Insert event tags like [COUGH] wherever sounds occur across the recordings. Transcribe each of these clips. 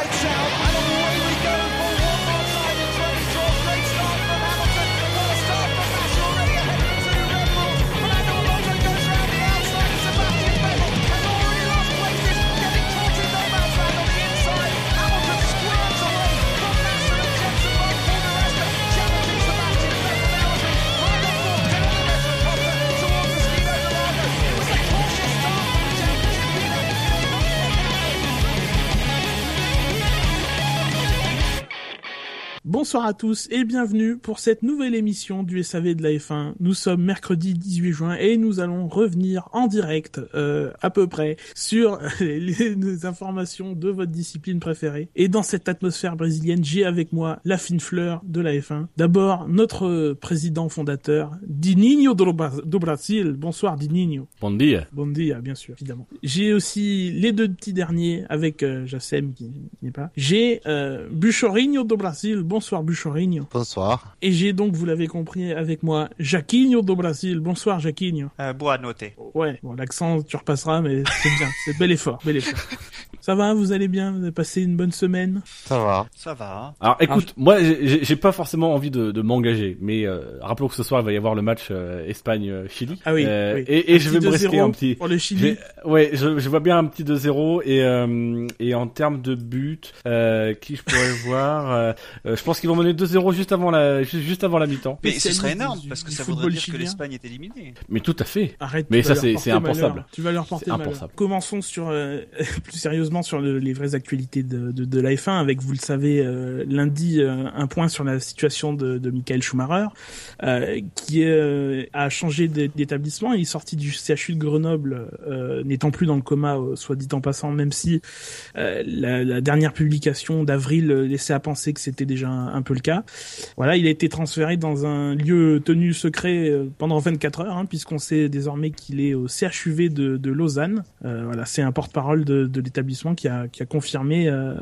lights out, Bonsoir à tous et bienvenue pour cette nouvelle émission du SAV de la F1. Nous sommes mercredi 18 juin et nous allons revenir en direct euh, à peu près sur [LAUGHS] les, les informations de votre discipline préférée. Et dans cette atmosphère brésilienne, j'ai avec moi la fine fleur de la F1. D'abord, notre président fondateur, Dininho do, Bra- do Brasil. Bonsoir Dininho. Bon dia. Bon dia, bien sûr, évidemment. J'ai aussi les deux petits derniers avec euh, Jassem qui n'est pas. J'ai euh, Buchorinho do Brasil. Bonsoir Buchorinho. Bonsoir. Et j'ai donc, vous l'avez compris avec moi, Jaquinho do Brasil. Bonsoir Jaquinho. Euh, bois à noter. Ouais, bon l'accent tu repasseras, mais c'est bien, c'est bel effort, bel effort. [LAUGHS] Ça va, vous allez bien, vous avez passé une bonne semaine. Ça va. Ça va. Alors écoute, moi j'ai pas forcément envie de, de m'engager, mais euh, rappelons que ce soir il va y avoir le match euh, Espagne-Chili. Ah oui, Euh, oui. Et, et je vais me risquer 2-0 un petit. pour le Chili. Ouais, je, je vois bien un petit 2-0 et euh, et en termes de but, euh, qui je pourrais [LAUGHS] voir, je pense qu'ils vont mener 2-0 juste avant la juste, juste avant la mi-temps. Mais ce serait énorme du- parce que ça voudrait dire que chilien. l'Espagne est éliminée. Mais tout à fait. Arrête. Mais ça, c'est- impensable. Tu vas leur porter malheur. impensable. Commençons sur euh, [LAUGHS] plus sérieusement sur le- les vraies actualités de, de, de la F1 avec, vous le savez, euh, lundi euh, un point sur la situation de, Michael Schumacher euh, qui a changé d'é- d'établissement. Il est sorti du CHU de Grenoble, n'étant plus dans le coma, soit dit en passant, même si la, dernière publication d'avril laissait à penser que c'était déjà un, peu le cas. Voilà, il a été transféré dans un lieu tenu secret pendant 24 heures, hein, puisqu'on sait désormais qu'il est au CHUV de, Lausanne. Voilà, c'est un porte-parole de l'établissement qui a, qui a confirmé euh,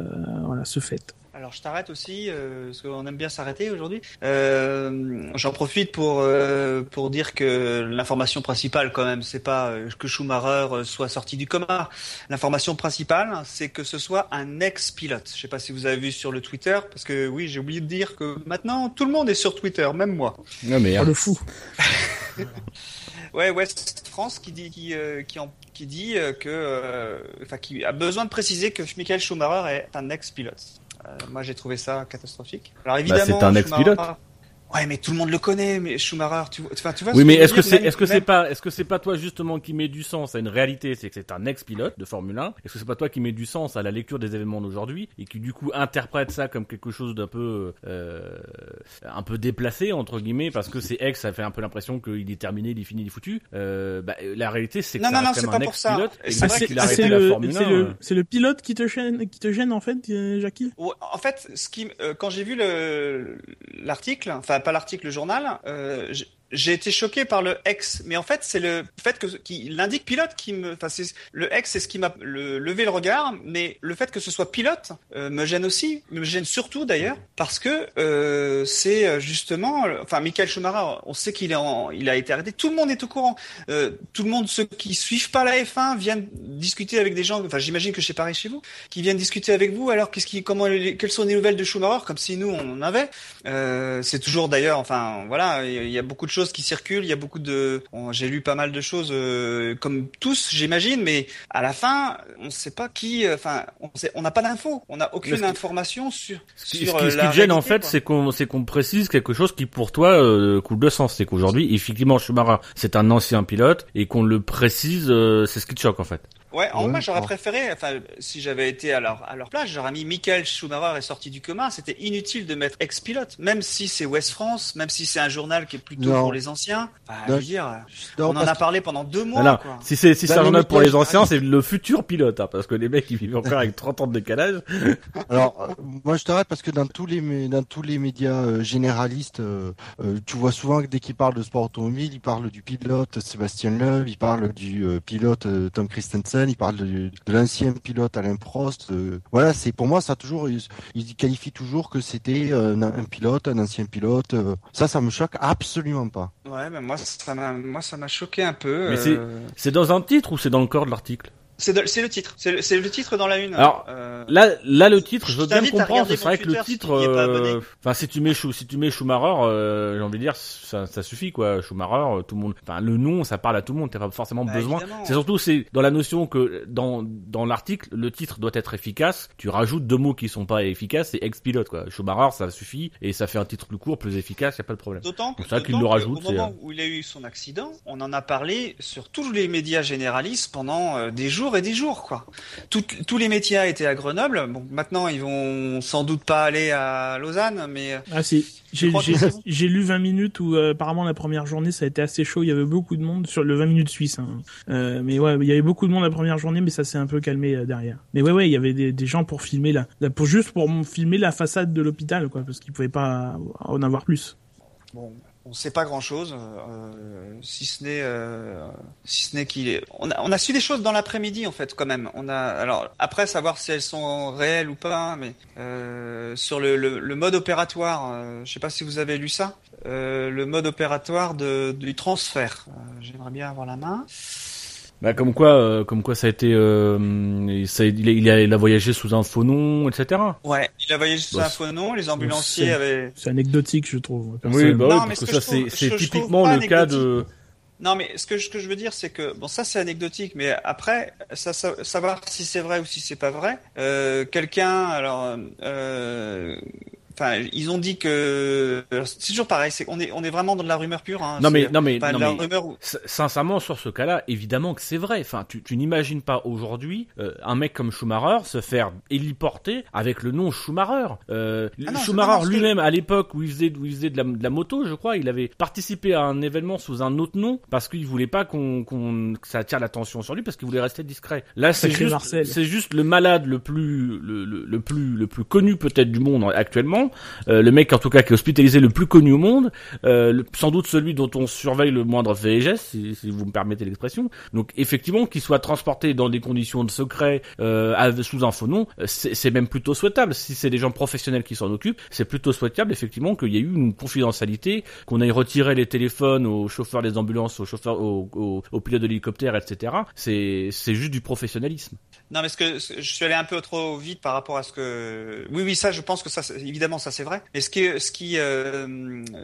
voilà, ce fait. Alors je t'arrête aussi euh, parce qu'on aime bien s'arrêter aujourd'hui. Euh, J'en profite pour euh, pour dire que l'information principale quand même, c'est pas que Schumacher soit sorti du coma. L'information principale, c'est que ce soit un ex-pilote. Je sais pas si vous avez vu sur le Twitter, parce que oui, j'ai oublié de dire que maintenant tout le monde est sur Twitter, même moi. Non mais Oh, le fou. [LAUGHS] Ouais, West France qui dit qui euh, qui, en- qui dit euh, que euh, enfin qui a besoin de préciser que Michael Schumacher est un ex-pilote. Euh, moi, j'ai trouvé ça catastrophique. Alors évidemment, c'est un ex-pilote. Schumacher- Ouais, mais tout le monde le connaît, mais Schumacher, tu vois, enfin, tu vois. Oui, ce mais est-ce que c'est, est-ce que c'est pas, est-ce que c'est pas toi justement qui met du sens à une réalité, c'est que c'est un ex-pilote de Formule 1. Est-ce que c'est pas toi qui met du sens à la lecture des événements d'aujourd'hui et qui du coup interprète ça comme quelque chose d'un peu, euh, un peu déplacé entre guillemets parce que c'est ex, ça fait un peu l'impression qu'il est terminé, il est fini, il est foutu. Euh, bah, la réalité c'est que Non, ça non, non, c'est pas un pour ça. c'est le le, Formule 1. c'est le, pilote qui te gêne, qui te gêne en fait, euh, Jackie En fait, ce qui, euh, quand j'ai vu le l'article, enfin pas l'article, le journal, euh, j'ai été choqué par le ex, mais en fait c'est le fait que qui l'indique pilote qui me, enfin c'est le ex, c'est ce qui m'a le- levé le regard, mais le fait que ce soit pilote euh, me gêne aussi, me gêne surtout d'ailleurs parce que euh, c'est euh, justement, enfin Michael Schumacher, on sait qu'il est en, il a été arrêté, tout le monde est au courant, Euh, tout le monde ceux qui suivent pas la F1 viennent discuter avec des gens, enfin j'imagine que c'est pareil chez vous, qui viennent discuter avec vous. Alors qu'est-ce qui, comment, les- quelles sont les nouvelles de Schumacher, comme si nous on en avait? Euh, c'est toujours d'ailleurs, enfin voilà, il y y a beaucoup de choses qui circulent, il y a beaucoup de, bon, j'ai lu pas mal de choses euh, comme tous, j'imagine, mais à la fin, on ne sait pas qui, euh, enfin, on sait- n'a pas d'infos, on n'a aucune information sur. Ce qui, sur, ce qui- euh, ce la qui te gêne en fait, c'est qu'on précise quelque chose qui pour toi euh, coule de sens. C'est qu'aujourd'hui, effectivement, Schumacher, c'est un ancien pilote et qu'on le précise, euh, c'est ce qui te choque en fait. Ouais, en Ouais, moi j'aurais bon. préféré, enfin si j'avais été à leur, à leur place, j'aurais mis Michael Schumacher est sorti du coma, c'était inutile de mettre ex-pilote, même si c'est West France, même si c'est un journal qui est plutôt Non. pour les anciens. Enfin, je veux dire, Non, on en a parlé pendant deux mois. Alors, quoi. si c'est si Bah, c'est un journal pour les anciens, c'est le futur pilote, hein, parce que les mecs ils vivent encore avec 30 ans de décalage. [LAUGHS] Alors, euh, moi je t'arrête parce que dans tous les dans tous les médias euh, généralistes, euh, euh, tu vois souvent que dès qu'ils parlent de sport automobile, ils parlent du pilote Sébastien Loeb, ils parlent du euh, pilote euh, Tom Christensen, ils parlent de, de l'ancien pilote Alain Prost. euh, voilà, c'est pour moi ça a toujours ils qualifient toujours que c'était euh, un, un pilote, un ancien pilote. euh, ça, ça me choque absolument pas. Ouais, mais moi ça m'a, moi ça m'a choqué un peu. Mais C'est dans un titre ou c'est dans le corps de l'article? C'est le titre. C'est le, le titre dans la une. Alors, Euh, Là, là, le titre, je veux bien le comprendre. C'est vrai que le si titre, euh, enfin, si tu mets si tu mets Schumacher, euh, j'ai envie de dire, ça, ça suffit quoi. Schumacher, euh, tout le monde, enfin, le nom, ça parle à tout le monde. T'as pas forcément Bah, besoin. C'est surtout, c'est dans la notion que dans dans l'article, le titre doit être efficace. Tu rajoutes deux mots qui sont pas efficaces, c'est ex-pilote quoi. Schumacher, ça suffit et ça fait un titre plus court, plus efficace, y a pas de problème. D'autant qu'il le rajoute, au moment euh, où il a eu son accident, on en a parlé sur tous les médias généralistes pendant euh, des jours et des jours, quoi. Tout- tous les médias étaient à Grenoble. Bon, maintenant ils vont sans doute pas aller à Lausanne, mais euh, Ah si, j'ai que lu 20 minutes où euh, apparemment la première journée ça a été assez chaud, il y avait beaucoup de monde sur le 20 minutes suisse. hein. Euh, mais ouais, il y avait beaucoup de monde la première journée, mais ça s'est un peu calmé euh, derrière. Mais ouais, ouais, il y avait des, des gens pour filmer là, là, pour juste pour filmer la façade de l'hôpital, quoi, parce qu'ils pouvaient pas en avoir plus. bon, on sait pas grand chose, si ce n'est, euh, si ce n'est qu'il est. On a, on a su des choses dans l'après-midi en fait, quand même. On a, alors après savoir si elles sont réelles ou pas, mais euh, sur le, le, le mode opératoire, euh, je sais pas si vous avez lu ça, euh, le mode opératoire de, du transfert. Euh, J'aimerais bien avoir la main. Bah, comme quoi, euh, comme quoi ça a été, euh, ça, il, a, il a il a voyagé sous un faux nom, etc. Ouais, il a voyagé sous Bah, un faux nom, les ambulanciers avaient. C'est anecdotique, je trouve. Oui, bah Non, oui, mais parce ce que, que ça c'est typiquement le cas de. Non, mais ce que, je- ce que je veux dire, c'est que bon, ça c'est anecdotique, mais après, ça, ça- savoir si c'est vrai ou si c'est pas vrai. Euh, Quelqu'un, alors, euh, enfin, ils ont dit que c'est toujours pareil. C'est on est on est vraiment dans de la rumeur pure. Hein, Non mais non mais non de la mais rumeur où- S- Sincèrement, sur ce cas-là, évidemment que c'est vrai. Enfin, tu, tu n'imagines pas aujourd'hui euh, un mec comme Schumacher se faire héliporter avec le nom Schumacher. Euh, Ah non, Schumacher lui-même, à l'époque où il faisait, où il faisait de, la, de la moto, je crois, il avait participé à un événement sous un autre nom parce qu'il voulait pas qu'on, qu'on, que ça attire l'attention sur lui parce qu'il voulait rester discret. Là, c'est juste, c'est juste le malade le plus, le, le, le plus, le plus connu peut-être du monde actuellement. Euh, le mec en tout cas qui est hospitalisé le plus connu au monde, euh, sans doute celui dont on surveille le moindre fait et geste, si, vous me permettez l'expression. Donc effectivement, qu'il soit transporté dans des conditions de secret euh, sous un faux nom, c'est même plutôt souhaitable. Si c'est des gens professionnels qui s'en occupent, c'est plutôt souhaitable effectivement qu'il y ait eu une confidentialité, qu'on aille retirer les téléphones aux chauffeurs des ambulances, aux chauffeurs, aux, aux, pilotes de l'hélicoptère, etc. C'est juste du professionnalisme. Non, mais ce que je suis allé un peu trop vite par rapport à ce que. Oui, oui, ça, je pense que ça, c'est- ça c'est vrai. Mais ce qui, ce qui, euh,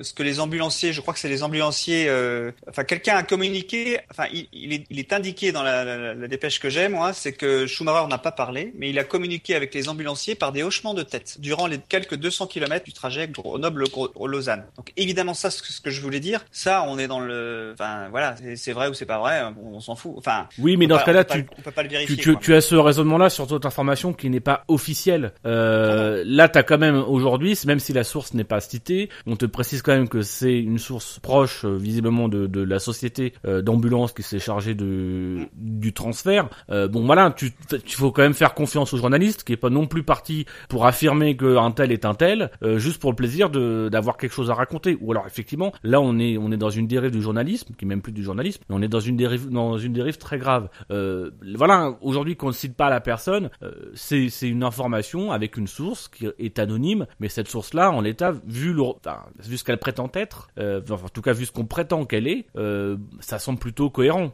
ce que les ambulanciers, je crois que c'est les ambulanciers. euh, Enfin, quelqu'un a communiqué. Enfin, il, il est, il est indiqué dans la, la, la dépêche que j'ai, moi, c'est que Schumacher n'a pas parlé, mais il a communiqué avec les ambulanciers par des hochements de tête durant les quelques 200 km du trajet Grenoble-Lausanne. Donc, évidemment, ça, ce que, ce que je voulais dire, ça, on est dans le. Enfin, voilà, c'est- vrai ou c'est pas vrai, on, on s'en fout. Enfin. Oui, mais dans ce cas-là, tu, pas- pas le vérifier. tu, tu, quoi. tu as ce raisonnement-là sur toute information qui n'est pas officielle. Euh, là, t'as quand même aujourd'hui, même si la source n'est pas citée, on te précise quand même que c'est une source proche, euh, visiblement, de, la société euh, d'ambulance qui s'est chargée du transfert. Euh, bon, voilà, tu, tu faut quand même faire confiance au journaliste qui est pas non plus parti pour affirmer qu'un tel est un tel, euh, juste pour le plaisir d'avoir quelque chose à raconter. Ou alors, effectivement, là, on est on est dans une dérive du journalisme, qui est même plus du journalisme, mais on est dans une dérive dans une dérive très grave. Voilà, aujourd'hui qu'on ne cite pas la personne, c'est une information avec une source qui est anonyme, mais cette source-là, en l'état, vu ce qu'elle prétend être, euh, en tout cas vu ce qu'on prétend qu'elle est, euh, ça semble plutôt cohérent.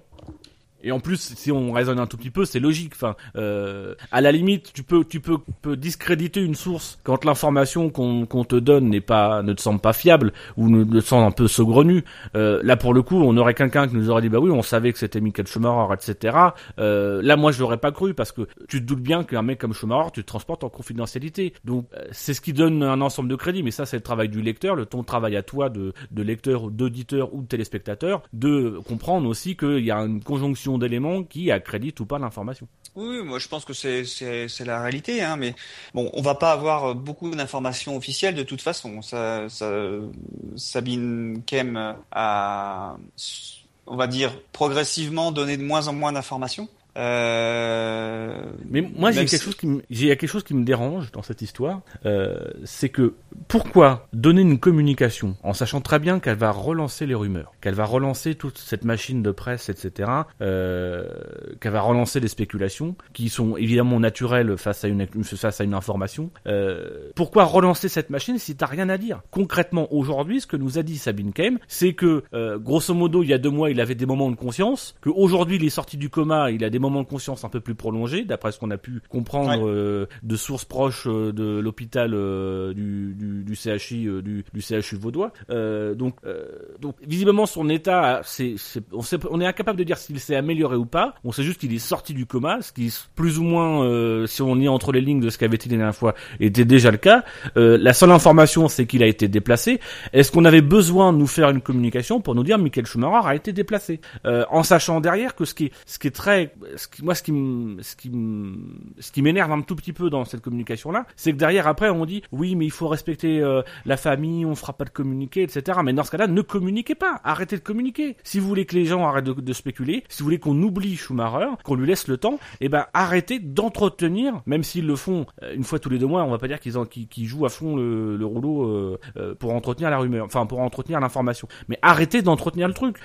Et en plus, si on raisonne un tout petit peu, c'est logique. Enfin, euh, à la limite, tu peux, tu peux, peux discréditer une source quand l'information qu'on qu'on te donne n'est pas, ne te semble pas fiable ou ne, te semble un peu saugrenue. Euh, là, pour le coup, on aurait quelqu'un qui nous aurait dit, bah oui, on savait que c'était Michael Schumacher, etc. Euh, là, moi, je l'aurais pas cru parce que tu te doutes bien qu'un mec comme Schumacher, tu te transportes en confidentialité. Donc, euh, c'est ce qui donne un ensemble de crédit. Mais ça, c'est le travail du lecteur, le ton travail à toi de, de lecteur, d'auditeur ou de téléspectateur, de comprendre aussi qu'il y a une conjonction d'éléments qui accréditent ou pas l'information. Oui, moi je pense que c'est la réalité, hein, mais bon, on va pas avoir beaucoup d'informations officielles de toute façon. Sabine Kem a, on va dire, progressivement donné de moins en moins d'informations. Euh, Mais moi, j'ai quelque chose qui me, j'ai quelque chose qui me dérange dans cette histoire, euh, c'est que pourquoi donner une communication en sachant très bien qu'elle va relancer les rumeurs, qu'elle va relancer toute cette machine de presse, etc., euh, qu'elle va relancer les spéculations qui sont évidemment naturelles face à une face à une information. Pourquoi relancer cette machine si t'as rien à dire? Concrètement, aujourd'hui, ce que nous a dit Sabine Kem, c'est que grosso modo, il y a deux mois, il avait des moments de conscience, qu'aujourd'hui, il est sorti du coma, il a des moments de conscience un peu plus prolongés, d'après ce qu'on a pu comprendre euh, de sources proches euh, de l'hôpital euh, du, du, du CHI euh, du, du CHU vaudois. Euh, donc, euh, donc visiblement son état, c'est, c'est- on, sait, on est incapable de dire s'il s'est amélioré ou pas. On sait juste qu'il est sorti du coma, ce qui plus ou moins, euh, si on est entre les lignes de ce qu'avait été la dernière fois, était déjà le cas. Euh, la seule information, c'est qu'il a été déplacé. Est-ce qu'on avait besoin de nous faire une communication pour nous dire Michael Schumacher a été déplacé, Euh, en sachant derrière que ce qui est, ce qui est très, moi, ce qui, ce qui, ce qui m'énerve un tout petit peu dans cette communication-là, c'est que derrière après on dit oui, mais il faut respecter euh, la famille, on fera pas de communiquer, etc. Mais dans ce cas-là, ne communiquez pas, arrêtez de communiquer. Si vous voulez que les gens arrêtent de, de spéculer, si vous voulez qu'on oublie Schumacher, qu'on lui laisse le temps, eh ben arrêtez d'entretenir, même s'ils le font euh, une fois tous les deux mois, on va pas dire qu'ils qu'ils- qu'ils jouent à fond le, le rouleau euh, pour entretenir la rumeur, enfin pour entretenir l'information. Mais arrêtez d'entretenir le truc.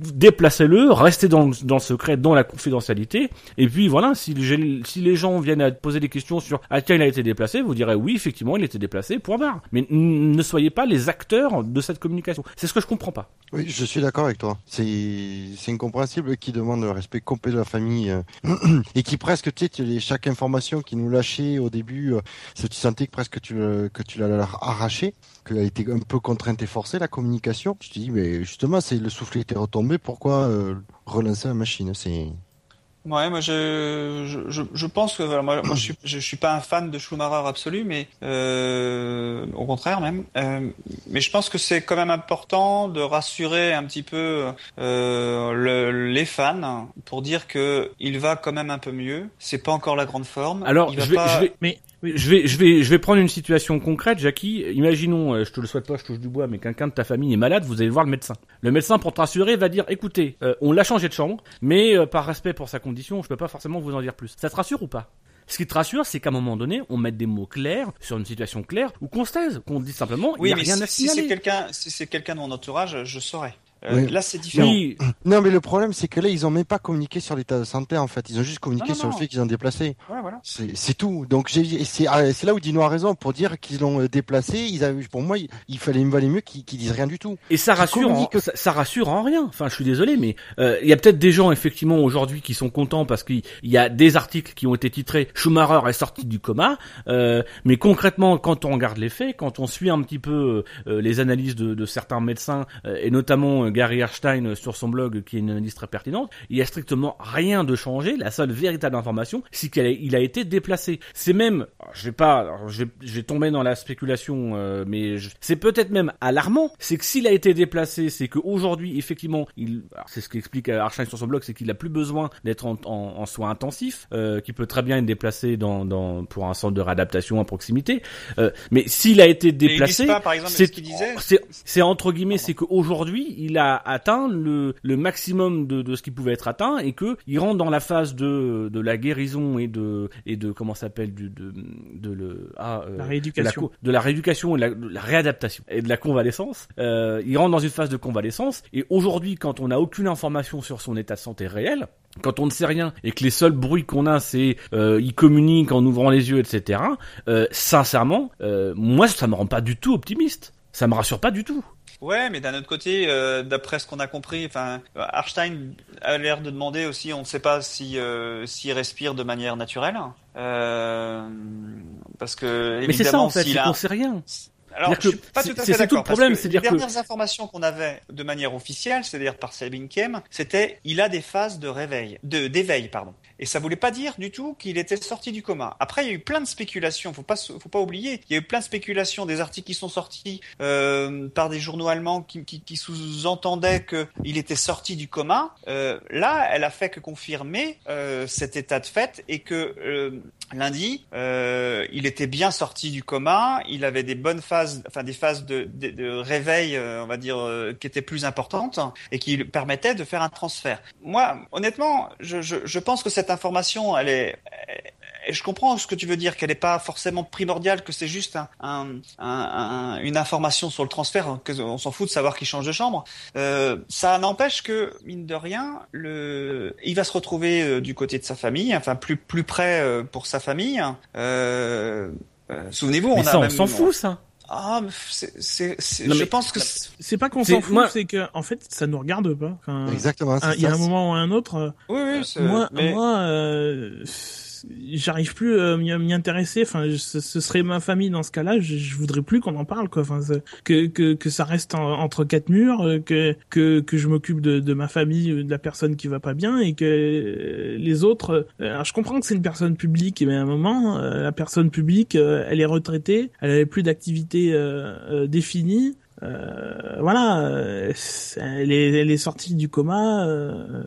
Déplacez-le, restez dans, dans le secret, dans la confidentialité. Et puis voilà, si, les- gens viennent à poser des questions sur à quel il a été déplacé, vous direz oui, effectivement, il a été déplacé, point barre. Mais ne soyez pas les acteurs de cette communication. C'est ce que je comprends pas. Oui, je suis d'accord avec toi. C'est incompréhensible qui demande le respect complet de la famille euh, [CLEARS THROAT] et qui presque, tu sais, chaque information qui nous lâchait au début, euh, tu sentais que presque tu, le- que tu l'as arraché, qu'elle été un peu contrainte et forcée la communication. Je te dis, mais justement, c'est le souffle était retombé. Pourquoi euh, relancer la machine? C'est Ouais, moi je, je, je, je pense que voilà, moi, moi je suis [CLEARS THROAT] je, suis pas un fan de Schumacher absolu, mais euh, au contraire même. Euh, mais je pense que c'est quand même important de rassurer un petit peu euh, le- les fans pour dire que il va quand même un peu mieux. C'est pas encore la grande forme. Alors, Il va je vais, pas- je vais, Mais je vais, je vais, je vais prendre une situation concrète, Jackie. Imaginons, euh, je te le souhaite pas, je touche du bois, mais quelqu'un de ta famille est malade, vous allez voir le médecin. Le médecin, pour te rassurer, va dire, écoutez, euh, on l'a changé de chambre, mais euh, par respect pour sa condition, je peux pas forcément vous en dire plus. Ça te rassure ou pas? Ce qui te rassure, c'est qu'à un moment donné, on mette des mots clairs sur une situation claire ou qu'on se taise, qu'on dise simplement, il a mais rien si, à si c'est signaler. quelqu'un si c'est quelqu'un de mon entourage, je saurais. Euh, Oui. Là, c'est différent. oui, non, mais le problème, c'est que là, ils ont même pas communiqué sur l'état de santé. En fait, ils ont juste communiqué Non, non, sur non. le fait qu'ils ont déplacé. Ouais, voilà. C'est c'est tout. Donc j'ai- et c'est ah, c'est là où Dino a raison pour dire qu'ils l'ont euh, déplacé. Ils avaient, pour moi, il, il fallait il valait mieux qu'ils qu'ils disent rien du tout. Et ça rassure, en, ça, ça rassure en rien. Enfin, je suis désolé, mais euh, il y a peut-être des gens effectivement aujourd'hui qui sont contents parce qu'il y a des articles qui ont été titrés Schumacher est sorti du coma. Euh, mais concrètement, quand on regarde les faits, quand on suit un petit peu euh, les analyses de, de certains médecins euh, et notamment Gary Erstein sur son blog, qui est une analyse très pertinente, il y a strictement rien de changé. La seule véritable information, c'est qu'il a, été déplacé. C'est même, je vais pas, je vais, je vais tomber dans la spéculation, euh, mais je- c'est peut-être même alarmant. C'est que s'il a été déplacé, c'est qu'aujourd'hui, effectivement, il, c'est ce qu'explique euh, Arshine sur son blog, c'est qu'il a plus besoin d'être en, en, en soins intensifs, euh, qu'il peut très bien être déplacé dans, dans, pour un centre de réadaptation à proximité. Euh, mais s'il a été déplacé, c'est ce entre guillemets, c'est qu'aujourd'hui, il a atteint le, le maximum de, de ce qui pouvait être atteint et que il rentre dans la phase de, de la guérison et de et de comment s'appelle du de, de le ah, euh, La rééducation. de la rééducation et de la, de la réadaptation et de la convalescence. Euh, il rentre dans une phase de convalescence et aujourd'hui, quand on n'a aucune information sur son état de santé réel, quand on ne sait rien et que les seuls bruits qu'on a c'est euh, il communique en ouvrant les yeux, etc. Euh, sincèrement, euh, moi ça me rend pas du tout optimiste. Ça me rassure pas du tout. Ouais, mais d'un autre côté, euh, d'après ce qu'on a compris, enfin, euh, Arstein a l'air de demander aussi, on ne sait pas si euh, s'il respire de manière naturelle, euh, parce que Mais c'est ça évidemment, en fait, a qu'on sait rien. Alors, je suis pas c'est- tout à c'est- fait c'est tout le d'accord. problème, que c'est-à-dire les que- dernières informations qu'on avait de manière officielle, c'est-à-dire par Sabine Kem, c'était il a des phases de réveil, de d'éveil, pardon. Et ça voulait pas dire du tout qu'il était sorti du coma. Après, il y a eu plein de spéculations. Faut pas, faut pas oublier. Il y a eu plein de spéculations, des articles qui sont sortis euh, par des journaux allemands qui, qui, qui sous-entendaient qu'il était sorti du coma. Euh, là, elle a fait que confirmer euh, cet état de fait et que lundi, il était bien sorti du coma. Il avait des bonnes phases, enfin des phases de, de, de réveil, euh, on va dire, euh, qui étaient plus importantes et qui permettaient de faire un transfert. Moi, honnêtement, je, je, je pense que cette information, elle est, et je comprends ce que tu veux dire, qu'elle n'est pas forcément primordiale, que c'est juste un, un, un- une information sur le transfert, hein, que on s'en fout de savoir qu'il change de chambre. Euh, ça n'empêche que mine de rien, le, il va se retrouver euh, du côté de sa famille, enfin plus plus près euh, pour sa famille. Souvenez-vous, on a ça, on s'en fout ça. Ah, mais c'est, c'est, c'est- Non, je pense que c'est- C'est pas qu'on s'en fout, moi- c'est que en fait ça nous regarde pas. Enfin, Exactement. Il y a un moment ou un autre. euh, oui, oui, c'est- moi, mais- moi, euh, j'arrive plus à m'y m'y intéresser. Enfin, ce, ce serait ma famille dans ce cas-là. Je, je voudrais plus qu'on en parle, quoi. Enfin, que que que ça reste en- entre quatre murs, euh, que que que je m'occupe de, de ma famille, euh, de la personne qui va pas bien, et que euh, les autres. euh, Alors, je comprends que c'est une personne publique, mais à un moment, euh, la personne publique, euh, elle est retraitée, elle avait plus d'activité euh, euh, définie. Euh, voilà, euh, elle est, elle est sortie du coma, euh,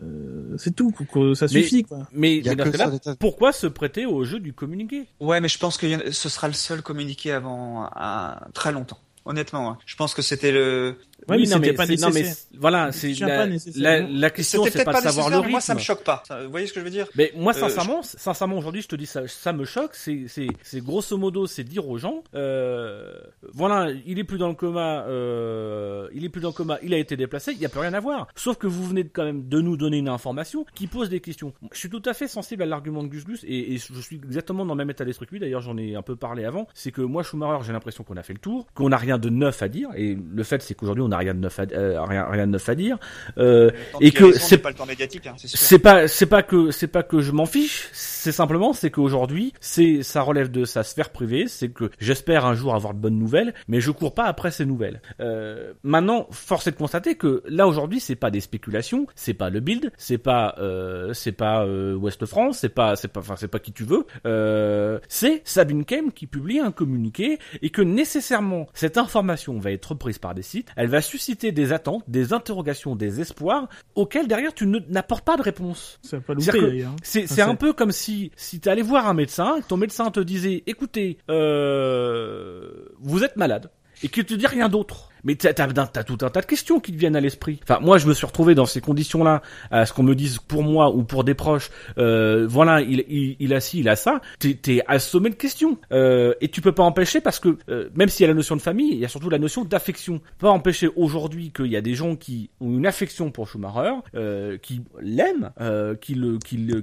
c'est tout, quoi, ça Mais- suffit. Quoi. Mais, mais dans cas-là, pourquoi se prêter au jeu du communiqué? Ouais, mais je pense que ce sera le seul communiqué avant un- très longtemps. Honnêtement, hein. je pense que c'était le. Ouais, mais non, pas mais c'est- voilà, c'est la, pas la, la question, c'est pas pas de savoir le rythme. Moi, ça me choque pas. Ça- Vous voyez ce que je veux dire? Mais moi, Euh, sincèrement, sincèrement, aujourd'hui, je te dis ça, ça me choque. C'est, c'est, c'est grosso modo, c'est dire aux gens, euh, voilà, il est plus dans le coma, euh, il est plus dans le coma, il a été déplacé, il y a plus rien à voir. Sauf que vous venez de, quand même de nous donner une information qui pose des questions. Je suis tout à fait sensible à l'argument de Gus Gus et, et je suis exactement dans le même état d'esprit que lui. D'ailleurs, j'en ai un peu parlé avant. C'est que moi, Schumacher, j'ai l'impression qu'on a fait le tour, qu'on n'a rien de neuf à dire. Et le fait, c'est qu'aujourd'hui, on n'a rien de neuf à, euh, rien, rien de neuf à dire. Euh, et que guérison c'est n'est pas le temps médiatique, hein, c'est pas c'est pas que c'est pas que je m'en fiche, c'est simplement c'est qu'aujourd'hui c'est ça relève de sa sphère privée, c'est que j'espère un jour avoir de bonnes nouvelles, mais je cours pas après ces nouvelles. Euh, maintenant, force est de constater que là aujourd'hui c'est pas des spéculations, c'est pas le build, c'est pas euh, c'est pas euh, Ouest France, c'est pas c'est pas enfin c'est pas qui tu veux, euh, c'est Sabine Kem qui publie un communiqué et que nécessairement cette information va être reprise par des sites, elle va susciter des attentes, des interrogations, des espoirs auxquels derrière tu n'apportes pas de réponse. C'est un peu comme si si tu allais voir un médecin, que ton médecin te disait écoutez, euh, vous êtes malade et qu'il te dit rien d'autre. Mais t'as tout un tas de questions qui te viennent à l'esprit. Enfin, moi, je me suis retrouvé dans ces conditions-là, à ce qu'on me dise pour moi ou pour des proches. Euh, voilà, il, il, il a ci, il a ça. T'es assommé de questions euh, et tu peux pas empêcher parce que euh, même s'il y a la notion de famille, il y a surtout la notion d'affection. Pas empêcher aujourd'hui qu'il y a des gens qui ont une affection pour Schumacher, euh, qui l'aiment, euh, qui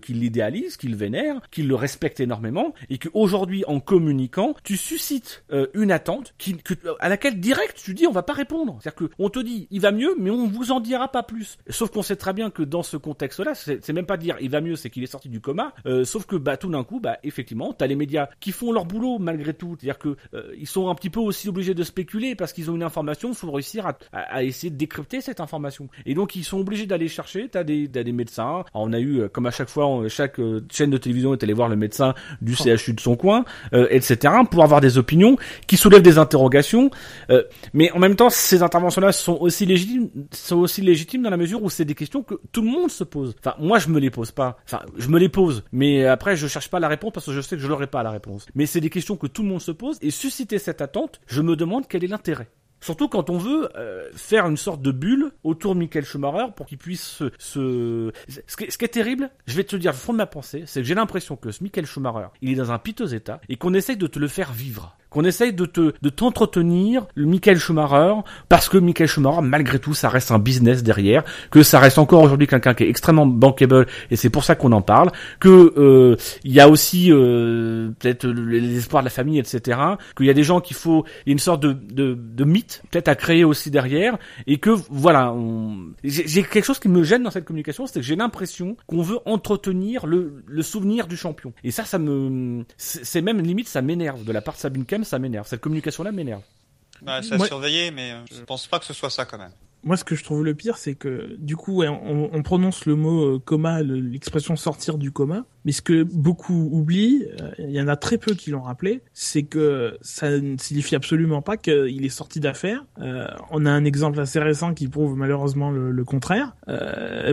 l'idéalisent, qui le vénèrent, qui le respectent énormément, et qu'aujourd'hui, en communiquant, tu suscites euh, une attente qui, à laquelle direct tu dis on va pas répondre. C'est-à-dire que on te dit il va mieux, mais on vous en dira pas plus. Sauf qu'on sait très bien que dans ce contexte-là, c'est même pas dire il va mieux, c'est qu'il est sorti du coma. Euh, sauf que bah tout d'un coup, bah effectivement, t'as les médias qui font leur boulot malgré tout. C'est-à-dire que euh, ils sont un petit peu aussi obligés de spéculer parce qu'ils ont une information, faut réussir à, à- à essayer de décrypter cette information. Et donc ils sont obligés d'aller chercher. T'as des, t'as des médecins. Alors, on a eu, euh, comme à chaque fois, on- chaque euh, chaîne de télévision est allé voir le médecin du CHU de son coin, euh, etc. pour avoir des opinions qui soulèvent des interrogations. Euh, mais en même temps, ces interventions-là sont aussi légitimes, dans la mesure où c'est des questions que tout le monde se pose. Enfin, moi, je me les pose pas. Enfin, je me les pose, mais après, je cherche pas la réponse parce que je sais que je l'aurai pas la réponse. Mais c'est des questions que tout le monde se pose et susciter cette attente, je me demande quel est l'intérêt. Surtout quand on veut euh, faire une sorte de bulle autour de Michael Schumacher pour qu'il puisse se... se... Ce, qui est, ce qui est terrible, je vais te le dire au fond de ma pensée, c'est que j'ai l'impression que ce Michael Schumacher, il est dans un piteux état et qu'on essaye de te le faire vivre. Qu'on essaye de te de t'entretenir le Michael Schumacher parce que Michael Schumacher malgré tout ça reste un business derrière que ça reste encore aujourd'hui quelqu'un qui est extrêmement bankable et c'est pour ça qu'on en parle que euh, il y a aussi euh, peut-être le- les espoirs de la famille etc qu'il y a des gens qu'il faut y a une sorte de de, de mythe peut-être à créer aussi derrière et que voilà on- j'ai quelque chose qui me gêne dans cette communication c'est que j'ai l'impression qu'on veut entretenir le le souvenir du champion. Et ça ça me c'est même limite ça m'énerve de la part de Sabine Ça m'énerve cette communication là m'énerve Ouais, c'est à Moi- surveiller, mais euh, je pense pas que ce soit ça quand même. Moi, ce que je trouve le pire, c'est que du coup, on, on prononce le mot euh, coma, le- l'expression sortir du coma, mais ce que beaucoup oublient, euh, il y en a très peu qui l'ont rappelé, c'est que ça ne signifie absolument pas qu'il est sorti d'affaires. Euh, on a un exemple assez récent qui prouve malheureusement le, contraire.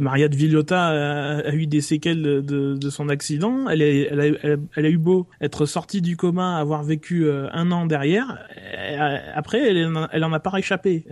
Maria de Villota a, eu des séquelles de, son accident. Elle, a, elle a- eu beau être sortie du coma, avoir vécu un an derrière. après, elle en a pas réchappé.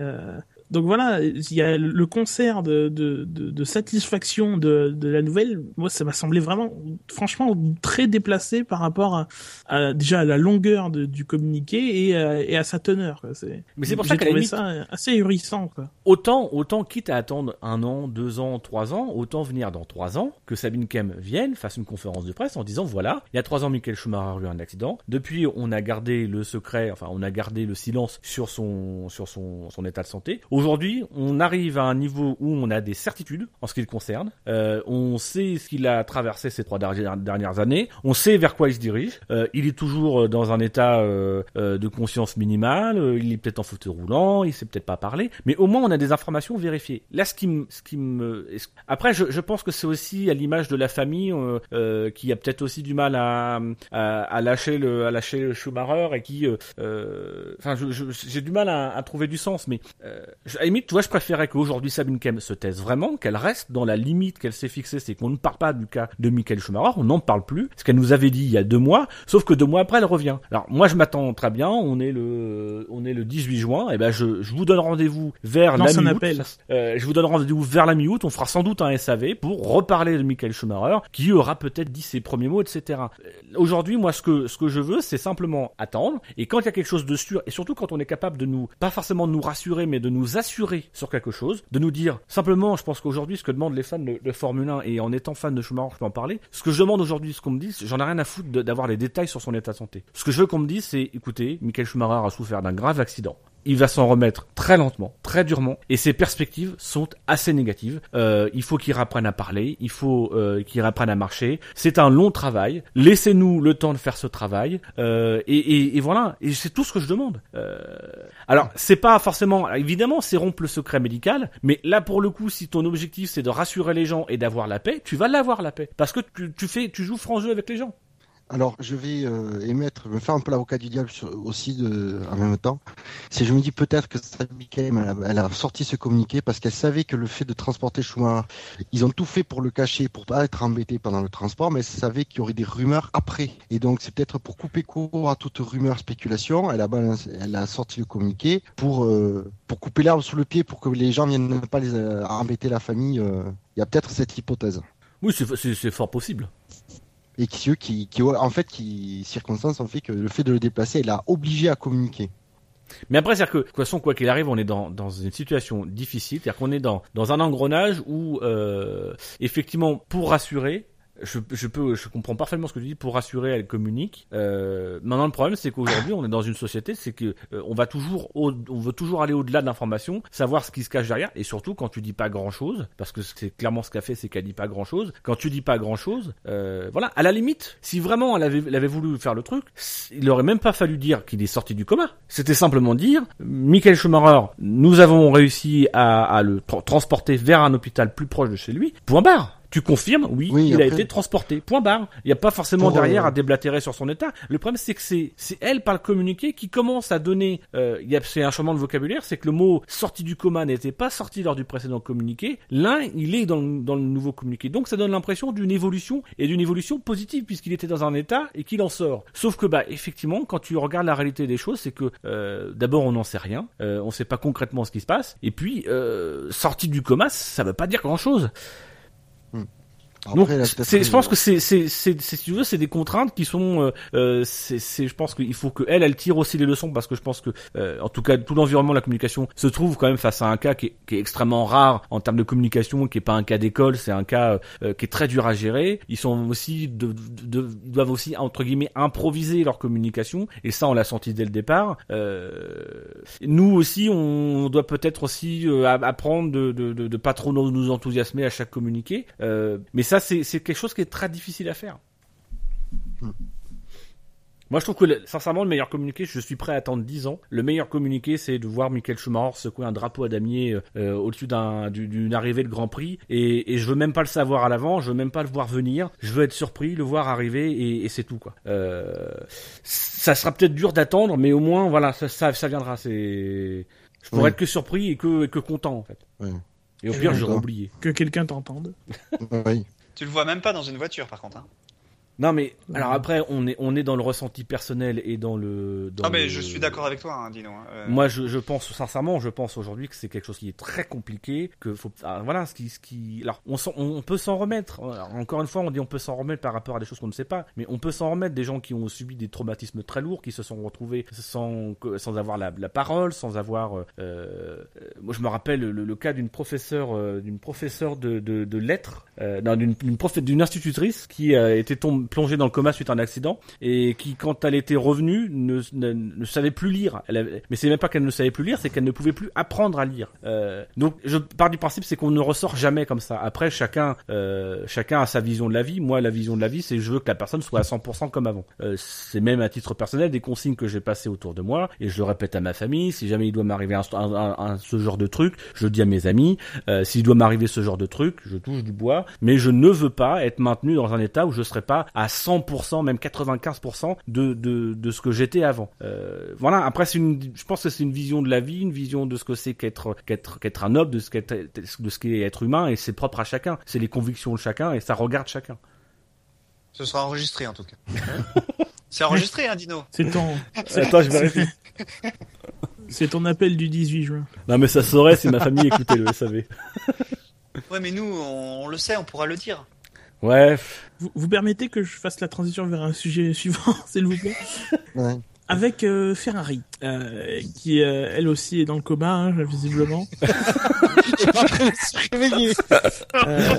Euh, Donc voilà, il y a le concert de, de, de, de satisfaction de, de la nouvelle. Moi, ça m'a semblé vraiment, franchement, très déplacé par rapport à, à- déjà à la longueur du communiqué et, à- et à sa teneur. quoi. Mais c'est pour ça la trouvé limite- ça assez ahurissant. Quoi. Autant, autant quitte à attendre un an, deux ans, trois ans, autant venir dans trois ans que Sabine Kem vienne, fasse une conférence de presse en disant voilà, il y a trois ans, Michael Schumacher a eu un accident. Depuis, on a gardé le secret, enfin, on a gardé le silence sur son, sur son, son état de santé. Aujourd'hui, on arrive à un niveau où on a des certitudes en ce qui le concerne. Euh, on sait ce qu'il a traversé ces trois dernières, années. On sait vers quoi il se dirige. Euh, il est toujours euh, dans un état euh, euh, de conscience minimale. Euh, il est peut-être en fauteuil roulant. Il sait peut-être pas parler. Mais au moins, on a des informations vérifiées. Là, ce qui me, ce qui me, après, je, je pense que c'est aussi à l'image de la famille qui a peut-être aussi du mal à, à, à lâcher le, à lâcher le Schumacher et qui, enfin, j'ai du mal à, à trouver du sens. Mais je- à la limite, tu vois, je préférais qu'aujourd'hui Sabine Kem se taise vraiment, qu'elle reste dans la limite qu'elle s'est fixée, c'est qu'on ne parle pas du cas de Michael Schumacher, on n'en parle plus, ce qu'elle nous avait dit il y a deux mois, sauf que deux mois après elle revient. Alors moi je m'attends très bien, on est le, on est le 18 juin, et ben je, je vous donne rendez-vous vers la mi-août. Euh, je vous donne rendez-vous vers la mi-août, on fera sans doute un SAV pour reparler de Michael Schumacher, qui aura peut-être dit ses premiers mots, etc. Euh, Aujourd'hui, moi, ce que, ce que je veux, c'est simplement attendre, et quand il y a quelque chose de sûr, et surtout quand on est capable de nous, pas forcément de nous rassurer, mais de nous assurer sur quelque chose, de nous dire, simplement, je pense qu'aujourd'hui, ce que demandent les fans de, Formule 1, et en étant fan de Schumacher, je peux en parler, ce que je demande aujourd'hui, ce qu'on me dit, j'en ai rien à foutre d'avoir les détails sur son état de santé. Ce que je veux qu'on me dise, c'est, écoutez, Michael Schumacher a souffert d'un grave accident il va s'en remettre très lentement, très durement, et ses perspectives sont assez négatives. Euh, il faut qu'il reprenne à parler, il faut euh, qu'il reprenne à marcher. C'est un long travail. Laissez-nous le temps de faire ce travail. Euh, et, et- et voilà. Et c'est tout ce que je demande. Euh, alors, c'est pas forcément, évidemment, c'est rompre le secret médical, mais là pour le coup, si ton objectif c'est de rassurer les gens et d'avoir la paix, tu vas l'avoir la paix, parce que tu, tu fais, tu joues franc jeu avec les gens. Alors, je vais euh, émettre, me faire un peu l'avocat du diable aussi en même temps. Si je me dis peut-être que Kem, elle, a- elle a sorti ce communiqué parce qu'elle savait que le fait de transporter Schumacher, ils ont tout fait pour le cacher, pour pas être embêtés pendant le transport, mais elle savait qu'il y aurait des rumeurs après. Et donc, c'est peut-être pour couper court à toute rumeur, spéculation, elle a, sorti le communiqué pour, euh, pour couper l'herbe sous le pied, pour que les gens viennent pas les euh, embêter la famille. Il y a peut-être cette hypothèse. Oui, c'est- c'est c'est fort possible. Et qui, qui, qui, en fait, qui circonstances ont fait que le fait de le déplacer, elle a obligé à communiquer. Mais après, c'est-à-dire que, de toute façon, quoi qu'il arrive, on est dans, dans une situation difficile. C'est-à-dire qu'on est dans, dans un engrenage où, euh, effectivement, pour rassurer, je, je peux, je comprends parfaitement ce que tu dis. Pour rassurer, elle communique. Euh, maintenant, le problème, c'est qu'aujourd'hui, on est dans une société, c'est que euh, on va toujours, on veut toujours aller au-delà de l'information, savoir ce qui se cache derrière, et surtout quand tu dis pas grand-chose, parce que c'est clairement ce qu'a fait, c'est qu'elle dit pas grand-chose. Quand tu dis pas grand-chose, euh, voilà. À la limite, si vraiment elle avait, elle avait voulu faire le truc, il aurait même pas fallu dire qu'il est sorti du coma. C'était simplement dire, Michael Schumacher, nous avons réussi à, à le tra- transporter vers un hôpital plus proche de chez lui. Point barre. Tu confirmes, oui, Oui, il a été transporté. Point barre. Il n'y a pas forcément Pour, derrière euh, à déblatérer sur son état. Le problème, c'est que c'est, c'est elle par le communiqué qui commence à donner. Euh, il y a, c'est un changement de vocabulaire, c'est que le mot sorti du coma n'était pas sorti lors du précédent communiqué. L'un, il est dans le, dans le nouveau communiqué. Donc, ça donne l'impression d'une évolution et d'une évolution positive puisqu'il était dans un état et qu'il en sort. Sauf que, bah, effectivement, quand tu regardes la réalité des choses, c'est que euh, d'abord, on n'en sait rien. Euh, on ne sait pas concrètement ce qui se passe. Et puis, euh, sorti du coma, ça veut pas dire grand-chose. Donc, c'est, je pense que c'est, c'est, c'est, c'est- si tu veux, c'est des contraintes qui sont, euh, euh, c'est, c'est, je pense qu'il faut que elle, elle tire aussi les leçons parce que je pense que, euh, en tout cas, tout l'environnement de la communication se trouve quand même face à un cas qui est, qui est extrêmement rare en termes de communication, qui est pas un cas d'école, c'est un cas euh, qui est très dur à gérer. Ils sont aussi, de, de- de- doivent aussi entre guillemets improviser leur communication et ça, on l'a senti dès le départ. Euh, nous aussi, on doit peut-être aussi euh, apprendre de, de, de, de pas trop nous nous enthousiasmer à chaque communiqué. Euh, mais ça, c'est c'est quelque chose qui est très difficile à faire. Hmm. Moi, je trouve que, le- sincèrement, le meilleur communiqué, je suis prêt à attendre 10 ans. Le meilleur communiqué, c'est de voir Michael Schumacher secouer un drapeau à damier euh, au-dessus d'un- du- d'une arrivée de Grand Prix. Et, et je veux même pas le savoir à l'avant, je veux même pas le voir venir. Je veux être surpris, le voir arriver, et, et c'est tout, quoi. Euh, ça sera peut-être dur d'attendre, mais au moins, voilà, ça, ça, ça viendra. C'est, je pourrais Oui. être que surpris et que, et que content, en fait. Et au pire, j'aurais oublié. Que quelqu'un t'entende. Oui. Tu le vois même pas dans une voiture, par contre. hein. Non mais alors après on est on est dans le ressenti personnel et dans le. Dans Ah mais le- je suis d'accord avec toi, hein, Dino. hein. Euh, Moi, je, je pense sincèrement, je pense aujourd'hui que c'est quelque chose qui est très compliqué, que faut, ah, voilà, ce qui, ce qui, alors, on, s'en- on peut s'en remettre. Alors, encore une fois, on dit on peut s'en remettre par rapport à des choses qu'on ne sait pas, mais on peut s'en remettre des gens qui ont subi des traumatismes très lourds, qui se sont retrouvés sans, sans avoir la, la parole, sans avoir. euh, euh, moi, je me rappelle le, le cas d'une professeure, euh, d'une professeure de, de, de lettres, euh, non, d'une d'une prof- d'une institutrice qui a été tombée, plongée dans le coma suite à un accident et qui, quand elle était revenue, ne, ne, ne savait plus lire. Elle avait- mais c'est même pas qu'elle ne savait plus lire, c'est qu'elle ne pouvait plus apprendre à lire. Euh, donc, je pars du principe, c'est qu'on ne ressort jamais comme ça. Après, chacun, euh, chacun a sa vision de la vie. Moi, la vision de la vie, c'est je veux que la personne soit à 100% comme avant. Euh, c'est même à titre personnel des consignes que j'ai passées autour de moi et je le répète à ma famille. Si jamais il doit m'arriver un, un- un- ce genre de truc, je dis à mes amis. Euh, S'il doit m'arriver ce genre de truc, je touche du bois. Mais je ne veux pas être maintenu dans un état où je serais pas à 100%, même 95% de, de, de ce que j'étais avant. Euh, voilà. Après, c'est une, je pense que c'est une vision de la vie, une vision de ce que c'est qu'être, qu'être, qu'être un homme, de ce qu'être, de ce qu'est être humain, et c'est propre à chacun. C'est les convictions de chacun, et ça regarde chacun. Ce sera enregistré en tout cas. [LAUGHS] c'est enregistré, hein, Dino. C'est ton, [LAUGHS] Attends, je vérifie. [LAUGHS] c'est ton appel du 18 juin. Non, mais ça saurait si ma famille écoutait le SAV. Ouais, mais nous, on, on le sait, on pourra le dire. Ouais. Vous, vous permettez que je fasse la transition vers un sujet suivant, [LAUGHS] s'il vous plaît? Ouais. Avec euh, Ferrari, euh, qui euh, elle aussi est dans le coma, hein, visiblement. De. [LAUGHS] Euh,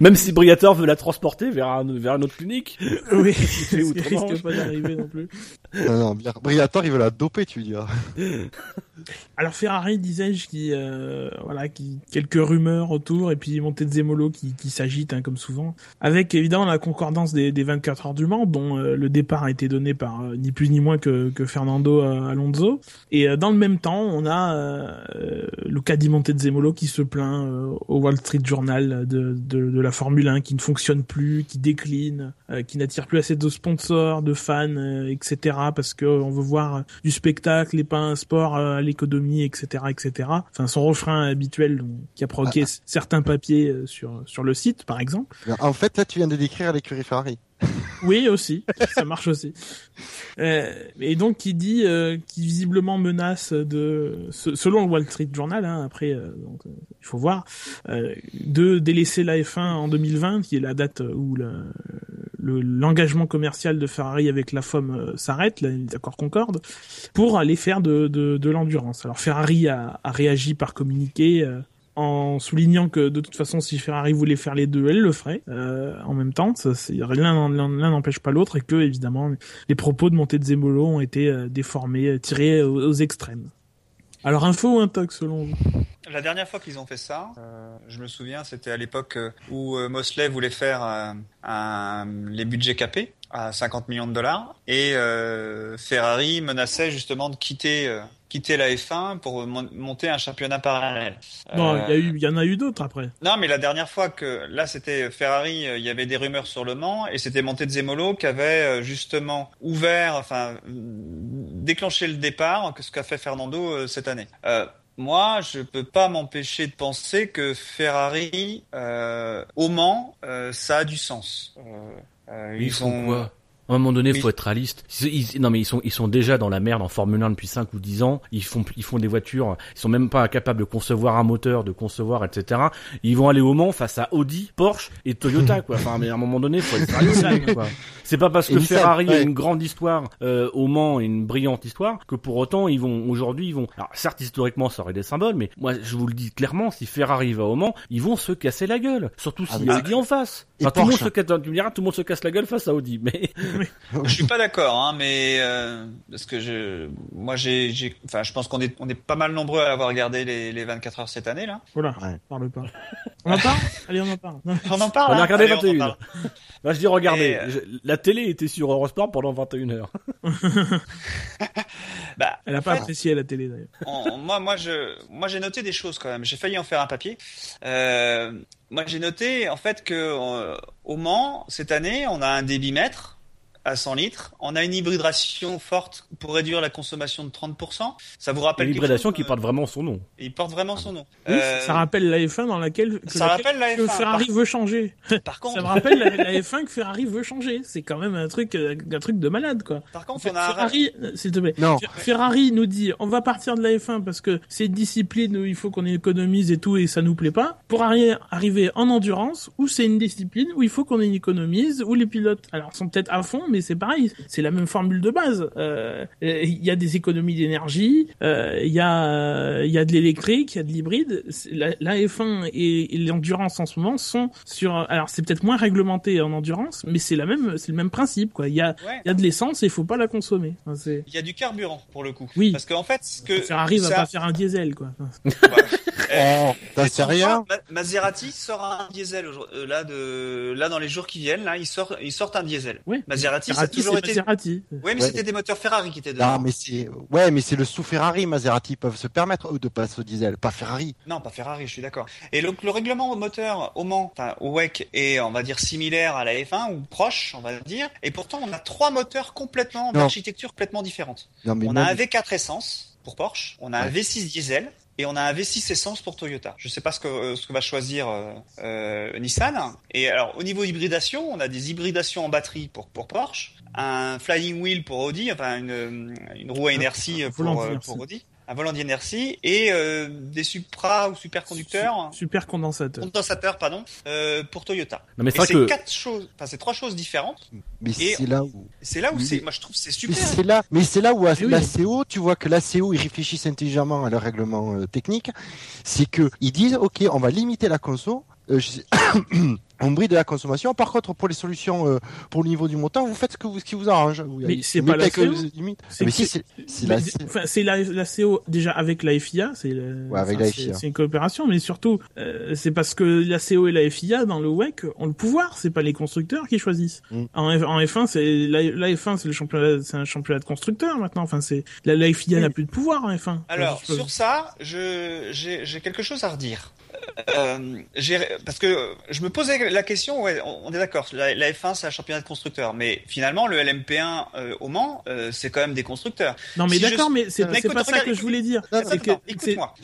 Même si Briator veut la transporter vers, un, vers une autre clinique. oui, il [LAUGHS] risque pas d'arriver non plus. Non, non. Briator, il veut la doper, tu dis. [LAUGHS] Alors Ferrari, disais-je, qui euh, voilà, qui quelques rumeurs autour et puis Montezemolo qui, qui s'agite hein, comme souvent, avec évidemment la concordance des, des 24 heures du Mans, dont euh, le départ a été donné par euh, ni plus ni moins que, que Fernando euh, Alonso. Et euh, dans le même temps, on a euh, Luca Di Montezemolo qui se plaint au Wall Street Journal de, de, de la Formule 1 qui ne fonctionne plus, qui décline, qui n'attire plus assez de sponsors, de fans, etc. Parce que on veut voir du spectacle et pas un sport à l'économie, etc., etc. Enfin, son refrain habituel qui a provoqué c- certains papiers sur sur le site, par exemple. En fait, là, tu viens de décrire l'écurie Ferrari. [LAUGHS] Oui, aussi, ça marche aussi. Euh, et donc, qui dit, euh, qui visiblement menace de, se- selon le Wall Street Journal, hein, après, euh, euh, il faut voir, euh, de délaisser la F1 en 2020, qui est la date où le- le- l'engagement commercial de Ferrari avec la FOM euh, s'arrête, accords concordent, pour aller faire de, de, de l'endurance. Alors Ferrari a, a réagi par communiqué. En soulignant que de toute façon si Ferrari voulait faire les deux, elle le ferait euh, en même temps. L'un n'empêche pas l'autre et que évidemment les propos de Montezemolo ont été euh, déformés, euh, tirés aux, extrêmes. Alors info ou intox selon vous? La dernière fois qu'ils ont fait ça, je me souviens, c'était à l'époque où Mosley voulait faire les budgets capés à 50 millions de dollars et Ferrari menaçait justement de quitter quitter la F1 pour mon- monter un championnat parallèle. Non, Euh, il y a eu, il y en a eu d'autres après. Non, mais la dernière fois que là c'était Ferrari, euh, il y avait des rumeurs sur le Mans et c'était Montezemolo qui avait euh, justement ouvert, enfin déclenché le départ, que ce qu'a fait Fernando euh, cette année. Euh, moi, je peux pas m'empêcher de penser que Ferrari euh, au Mans, euh, ça a du sens. Euh, euh, Ils, font quoi? À un moment donné, Oui. faut être réaliste. Ils- ils- non, mais ils sont, ils sont déjà dans la merde en Formule 1 depuis 5 ou 10 ans. Ils font, ils font des voitures. Ils sont même pas capables de concevoir un moteur, de concevoir, etc. Ils vont aller au Mans face à Audi, Porsche et Toyota, quoi. Enfin, mais à un moment donné, faut être [LAUGHS] quoi. C'est pas parce que Nissan, Ferrari a une grande histoire euh, au Mans et une brillante histoire que pour autant ils vont aujourd'hui ils vont. Alors certes historiquement ça aurait des symboles, mais moi je vous le dis clairement, si Ferrari va au Mans, ils vont se casser la gueule. Surtout Ah, s'il y a mais- Audi en face. Enfin, tout le monde se casse, tu me diras, tout le monde se casse la gueule face à Audi, mais Je suis pas d'accord, hein, mais euh, parce que je, moi j'ai, j'ai, enfin, je pense qu'on est, on est pas mal nombreux à avoir regardé les, les 24 heures cette année là. Voilà, Ouais. parle pas. On en parle? Allez, on en parle. Non. On en parle. On a hein regardé Allez, on en 21. parle. Bah, je dis, regardez, euh, je- la télé était sur Eurosport pendant 21 heures. [LAUGHS] Bah, Elle a pas fait, apprécié la télé d'ailleurs. on- moi, moi, je, moi, j'ai noté des choses quand même. J'ai failli en faire un papier. Euh, moi, j'ai noté en fait que euh, Mans cette année, on a un débitmètre à 100 litres. On a une hybridation forte pour réduire la consommation de 30%. Ça vous rappelle quelque L'hybridation chose, qui euh, porte vraiment son nom. Il porte vraiment son nom. Oui, Euh, ça rappelle la F1 dans laquelle, que, ça laquelle- rappelle la que F1. Ferrari veut changer. Par contre, Ça me rappelle la, la F1 que Ferrari veut changer. C'est quand même un truc, euh, un truc de malade, quoi. par contre, on a un- Ferrari, s'il te plaît. Non. Fer- Ferrari nous dit, on va partir de la F1 parce que c'est une discipline où il faut qu'on économise et tout et ça nous plaît pas. Pour arri- arriver en endurance où c'est une discipline où il faut qu'on économise, où les pilotes, alors sont peut-être à fond, mais c'est pareil. C'est la même formule de base. Euh, Il y a des économies d'énergie, euh, il y a, il y a de l'électrique, il y a de l'hybride. La, la F1 et, et l'endurance en ce moment sont sur, alors c'est peut-être moins réglementé en endurance, mais c'est la même, c'est le même principe, quoi. Il y a, Ouais. il y a de l'essence et il faut pas la consommer. Enfin. Il y a du carburant pour le coup. Oui. Parce qu'en fait, ce que Ferrari va ça- pas faire un diesel, quoi. [LAUGHS] Oh, sais tu rien vois, Ma- Maserati sort un diesel euh, là de là dans les jours qui viennent là ils sortent ils sortent un diesel. Oui. Maserati, ça a Maserati, toujours c'est été. Maserati. Oui mais Ouais. c'était des moteurs Ferrari qui étaient dedans. Non, mais c'est ouais, mais c'est le sous Ferrari, Maserati ils peuvent se permettre eux de passer au diesel, pas Ferrari. Non, pas Ferrari, je suis d'accord. Et donc le règlement au moteur au Mans, enfin au WEC est on va dire similaire à la F1 ou proche, on va dire. Et pourtant on a trois moteurs complètement d'architecture complètement différente. Non, mais On a un V4 essence pour Porsche, on a un Ouais. V6 diesel et on a un V6 essence pour Toyota. Je sais pas ce que euh, ce que va choisir euh, euh, Nissan. Et alors au niveau hybridation, on a des hybridations en batterie pour pour Porsche, un flying wheel pour Audi, enfin une une roue à inertie pour euh, pour Audi, un volant d'inertie et euh, des supra ou superconducteurs. Su- Super condensateur. Condensateurs, pardon, euh, pour Toyota. Non mais c'est que quatre choses, enfin c'est trois choses différentes. mais c'est là où C'est là où Mais- c'est, moi je trouve que c'est Mais super. c'est là, mais c'est là où Eh oui. l'ACO, tu vois que l'ACO, ils réfléchissent intelligemment à leur règlement euh, technique. C'est que ils disent, ok, on va limiter la conso. euh, je on bride la consommation. Par contre, pour les solutions, euh, pour le niveau du moteur, vous faites ce que vous, ce qui vous arrange. Vous- Mais c'est pas la CO. limite. C'est si, la. d- Enfin, c'est la, la CO déjà avec la FIA, c'est Ouais, avec enfin, la c'est- FIA. C'est une coopération, mais surtout euh, c'est parce que la CO et la FIA dans le WEC ont le pouvoir, c'est pas les constructeurs qui choisissent. Mm. En, F, en F1, c'est la, la F1, c'est le championnat, c'est un championnat de constructeurs maintenant. Enfin, c'est la, la FIA Oui. n'a plus de pouvoir en F1. Alors sur ça, je j'ai j'ai quelque chose à redire. Euh, j'ai- parce que je me posais la question, ouais, on, on est d'accord, la, la F1 c'est un championnat de constructeurs, mais finalement le LMP1 euh, au Mans, euh, c'est quand même des constructeurs. non, mais si d'accord, mais c'est Mais c'est écoute, pas ça que je voulais dire. Écoute-moi.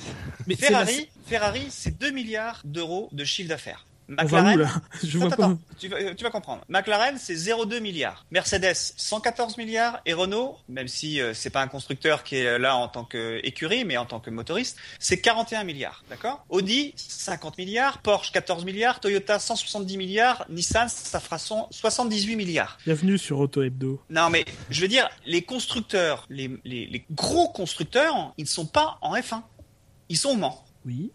Ferrari, Ferrari, c'est 2 milliards d'euros de chiffre d'affaires. McLaren, là? Je vois Attends, pas. attends, tu vas, tu vas comprendre. McLaren, c'est 0,2 milliards. Mercedes, 114 milliards. Et Renault, même si euh, c'est pas un constructeur qui est là en tant qu'écurie, mais en tant que motoriste, c'est 41 milliards. D'accord? Audi, 50 milliards. Porsche, 14 milliards. Toyota, 170 milliards. Nissan, ça fera son 78 milliards. Bienvenue sur Auto Hebdo. Non, mais je veux dire, les constructeurs, les, les, les gros constructeurs, ils ne sont pas en F1. Ils sont au Mans Oui.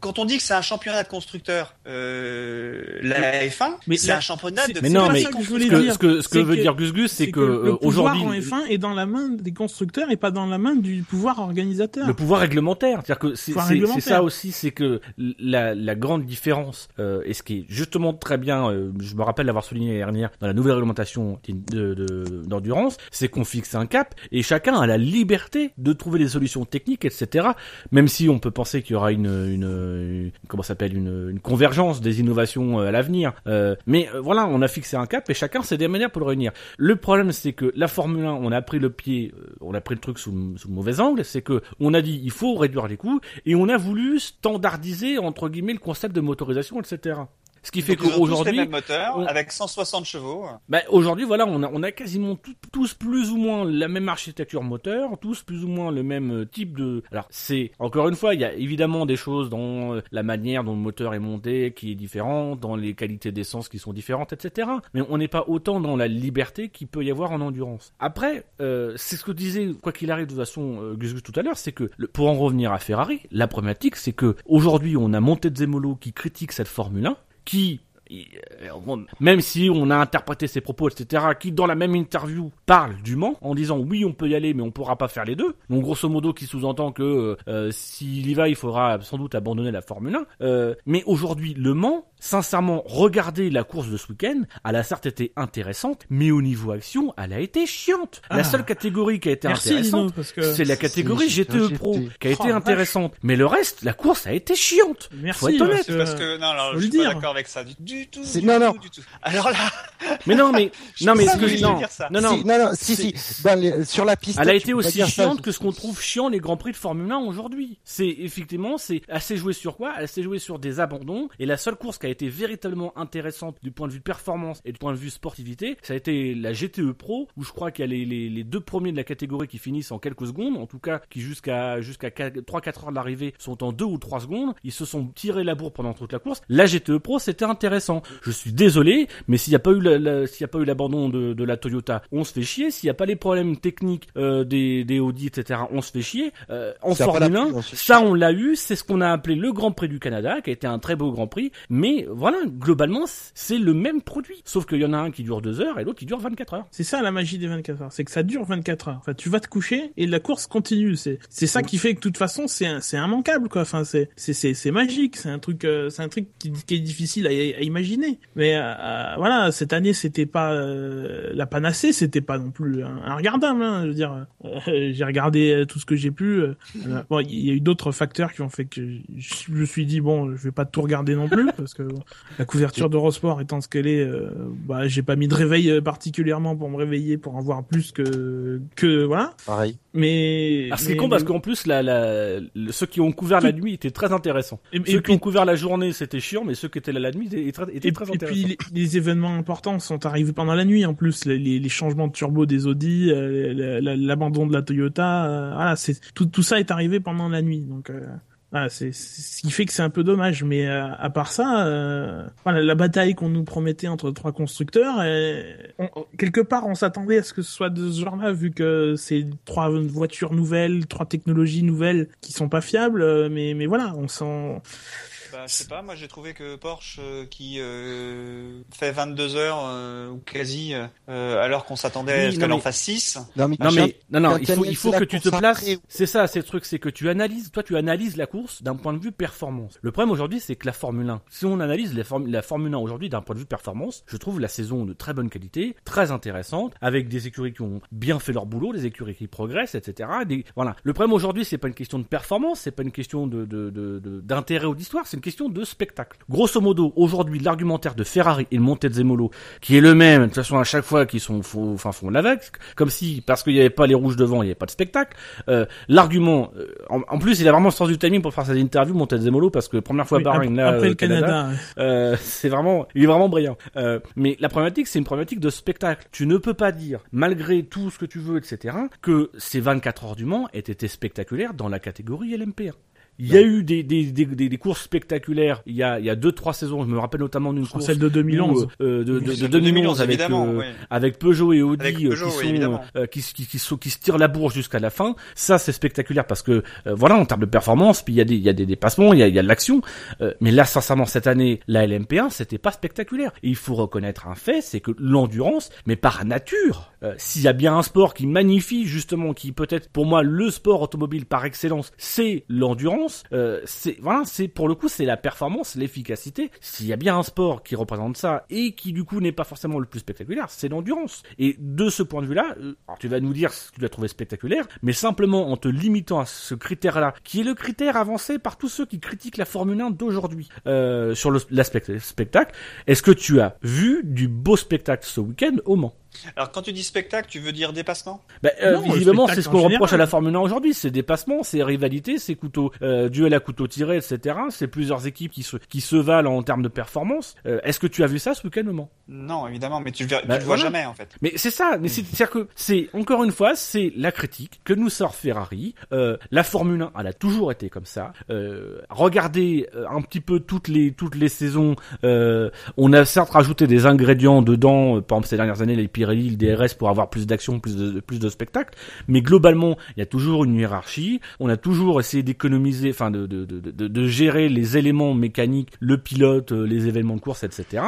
Quand on dit que c'est un championnat de constructeurs, euh, la F1, Mais c'est un championnat de. Mais non, mais ça que je ce voulais que, dire. ce que, ce que C'est veut que- dire Gus Gus, c'est que, le euh, pouvoir aujourd'hui, en F1 est dans la main des constructeurs et pas dans la main du pouvoir organisateur. le pouvoir réglementaire, c'est-à-dire que c'est Pouvoir c'est- c'est réglementaire. ça aussi, c'est que la, la grande différence euh, et ce qui est justement très bien, euh, je me rappelle l'avoir souligné l'année dernière dans la nouvelle réglementation de- de- d'endurance, c'est qu'on fixe un cap et chacun a la liberté de trouver des solutions techniques, etc. Même si on peut penser qu'il y aura une, une, comment s'appelle une, convergence des innovations euh, à l'avenir, Euh, mais euh, voilà, on a fixé un cap et chacun sait des manières pour le réunir. Le problème, c'est que la Formule 1, on a pris le pied, on a pris le truc sous le mauvais angle, c'est que on a dit il faut réduire les coûts et on a voulu standardiser entre guillemets le concept de motorisation, etc. Ce qui fait qu'aujourd'hui, mêmes moteurs on- avec 160 chevaux. bah, aujourd'hui, voilà, on a, on a quasiment tout- tous plus ou moins la même architecture moteur, tous plus ou moins le même euh, type de. Alors, c'est encore une fois, il y a évidemment des choses dans euh, la manière dont le moteur est monté qui est différente, dans les qualités d'essence qui sont différentes, etc. Mais on n'est pas autant dans la liberté qu'il peut y avoir en endurance. Après, euh, c'est ce que disait quoi qu'il arrive de toute façon euh, Gus Gus tout à l'heure, c'est que le- pour en revenir à Ferrari, la problématique, c'est que aujourd'hui, on a Montezemolo qui critique cette Formule 1, qui euh, même si on a interprété ses propos, etc., qui dans la même interview parle du Mans en disant oui on peut y aller mais on pourra pas faire les deux. Donc grosso modo qui sous-entend que euh, euh, s'il y va il faudra sans doute abandonner la Formule 1. Euh, mais aujourd'hui le Mans sincèrement, regardez la course de ce week-end, elle a certes été intéressante, mais au niveau action, elle a été chiante. Ah. La seule catégorie qui a été Merci intéressante, c'est la catégorie GTE GTE. Pro qui a Oh, été vache. intéressante. Mais le reste, la course a été chiante. merci. faut être honnête, parce que non, faut je suis pas d'accord avec ça du, du tout. Du non, tout, non. du tout. Alors là, Mais non, mais [LAUGHS] non, mais pas ce que de non, dire ça. non, non. Si, non, non, si, si. Dans les- sur la piste. Elle a été aussi ça. chiante que ce qu'on trouve chiant les grands prix de Formule 1 aujourd'hui. C'est effectivement, c'est assez joué sur quoi? Elle s'est jouée sur des abandons et la seule course qui a été véritablement intéressante du point de vue performance et du point de vue sportivité, ça a été la GTE Pro où je crois qu'il y a les, les, les deux premiers de la catégorie qui finissent en quelques secondes, en tout cas qui jusqu'à jusqu'à 3-4 heures de l'arrivée sont en 2 ou 3 secondes. Ils se sont tirés la bourre pendant toute la course. La GTE Pro c'était intéressant. Je suis désolé, mais s'il n'y a pas eu la- la- s'il y a pas eu l'abandon de, de la Toyota, on se fait chier. S'il n'y a pas les problèmes techniques euh, des, des Audi, etc., on se fait chier. Euh, en Formule la 1, pluie, on se fait ça on l'a eu, c'est ce qu'on a appelé le Grand Prix du Canada, qui a été un très beau Grand Prix. Mais voilà, globalement, c'est le même produit. Sauf qu'il y en a un qui dure 2 heures et l'autre qui dure 24 heures. C'est ça la magie des 24 heures, c'est que ça dure 24 heures. Enfin, tu vas te coucher et la course continue. C'est c'est ça qui fait que de toute façon c'est un- c'est immanquable quoi. Enfin c'est c'est c'est c'est magique. C'est un truc euh, c'est un truc qui, qui est difficile à, à imaginer. Mais euh, euh, voilà cette année c'était pas euh, la panacée, c'était pas non plus un, un regardable. Hein, je veux dire [LAUGHS] j'ai regardé tout ce que j'ai pu. bon il y a eu d'autres facteurs qui ont fait que je je me suis dit bon je vais pas tout regarder non plus parce que bon, la couverture d'Eurosport étant ce qu'elle est, euh, bah, j'ai pas mis de réveil euh, particulièrement pour me réveiller pour en voir plus que que voilà. Pareil. Mais Ah, c'est mais- con parce qu'en plus, la, la, le- ceux qui ont couvert la nuit étaient très intéressants. Et- et ceux qui puis- ont couvert la journée, c'était chiant, mais ceux qui étaient là la nuit étaient, très- étaient et, très et intéressants. puis les, les événements importants sont arrivés pendant la nuit en plus les, les, les changements de turbo des Audi, euh, la- la- l'abandon de la Toyota, euh, voilà c'est tout tout ça est arrivé pendant la nuit donc. Voilà, c'est c'est ce qui fait que c'est un peu dommage, mais euh, à part ça, euh, la bataille qu'on nous promettait entre trois constructeurs, euh, quelque part, on s'attendait à ce que ce soit de ce genre-là, vu que c'est trois voitures nouvelles, trois technologies nouvelles qui sont pas fiables, euh, mais mais voilà, on sent. Bah, je sais pas, moi j'ai trouvé que Porsche euh, qui euh, fait 22 heures euh, ou quasi, euh, alors qu'on s'attendait Oui, à ce qu'elle en fasse 6. Non, mais, Non mais non il faut il que tu te course places. C'est ça, c'est le truc, c'est que tu analyses. Toi, tu analyses la course d'un point de vue performance. Le problème aujourd'hui, c'est que la Formule 1. Si on analyse la, Form- la Formule 1 aujourd'hui d'un point de vue performance, je trouve la saison de très bonne qualité, très intéressante, avec des écuries qui ont bien fait leur boulot, des écuries qui progressent, etc. Des- voilà. Le problème aujourd'hui, c'est pas une question de performance, c'est pas une question de de- de- de- d'intérêt ou d'histoire, c'est une question de spectacle. Grosso modo, aujourd'hui, l'argumentaire de Ferrari et de Montezemolo, qui est le même, de toute façon à chaque fois qu'ils sont faux, enfin font la vague, comme si parce qu'il n'y avait pas les rouges devant, il n'y avait pas de spectacle. Euh, L'argument, euh, en, en plus, il a vraiment le sens du timing pour faire cette interview, Montezemolo, parce que première fois Oui, Bahreïn, là, après euh, le Canada, euh, c'est vraiment, il est vraiment brillant. Mais la problématique, c'est une problématique de spectacle. Tu ne peux pas dire, malgré tout ce que tu veux, etc., que ces 24 heures du Mans aient été spectaculaires dans la catégorie LMP1. Il y a eu des, des, des, des, des courses spectaculaires il y a, il y a deux, trois saisons. Je me rappelle notamment d'une course. celle de 2011. où, euh, de, de, de, Celle 2011 avec, évidemment, euh, oui. avec Peugeot et Audi euh, Peugeot, qui sont euh, qui, qui, qui, sont- qui se tirent la bourre jusqu'à la fin. Ça, c'est spectaculaire parce que euh, voilà, en termes de performance, puis il y a des il y a des dépassements, il y a, il y a de l'action. Euh, mais là, sincèrement, cette année, la LMP1, c'était pas spectaculaire. Et il faut reconnaître un fait, c'est que l'endurance, mais par nature, euh, s'il y a bien un sport qui magnifie justement, qui peut-être pour moi le sport automobile par excellence, c'est l'endurance. Euh, c'est voilà, c'est pour le coup, c'est la performance, l'efficacité. S'il y a bien un sport qui représente ça et qui du coup n'est pas forcément le plus spectaculaire, c'est l'endurance. Et de ce point de vue-là, euh, tu vas nous dire ce que tu as trouvé spectaculaire, mais simplement en te limitant à ce critère-là, qui est le critère avancé par tous ceux qui critiquent la Formule 1 d'aujourd'hui euh, sur l'aspect spectacle. Est-ce que tu as vu du beau spectacle ce week-end au Mans? Alors quand tu dis spectacle, tu veux dire dépassement? Bah, euh, Non, visiblement, c'est ce qu'on reproche à la Formule 1 aujourd'hui. C'est dépassement, c'est rivalité, c'est couteau, euh, duel à couteau tiré, etc. C'est plusieurs équipes qui se, qui se valent en termes de performance. Euh, Est-ce que tu as vu ça ce week-end au Mans Non, évidemment, mais tu le, tu Bah, le vois voilà. jamais en fait. Mais c'est ça, mais c'est- c'est-à-dire que c'est encore une fois, c'est la critique que nous sort Ferrari. Euh, la Formule 1, elle a toujours été comme ça. Euh, regardez euh, un petit peu toutes les toutes les saisons. euh, on a certes rajouté des ingrédients dedans, euh, par exemple ces dernières années les Pirelli, le DRS pour avoir plus d'action, plus de plus de spectacle. Mais globalement, il y a toujours une hiérarchie. On a toujours essayé d'économiser, enfin de de, de de de gérer les éléments mécaniques, le pilote, euh, les événements de course, etc.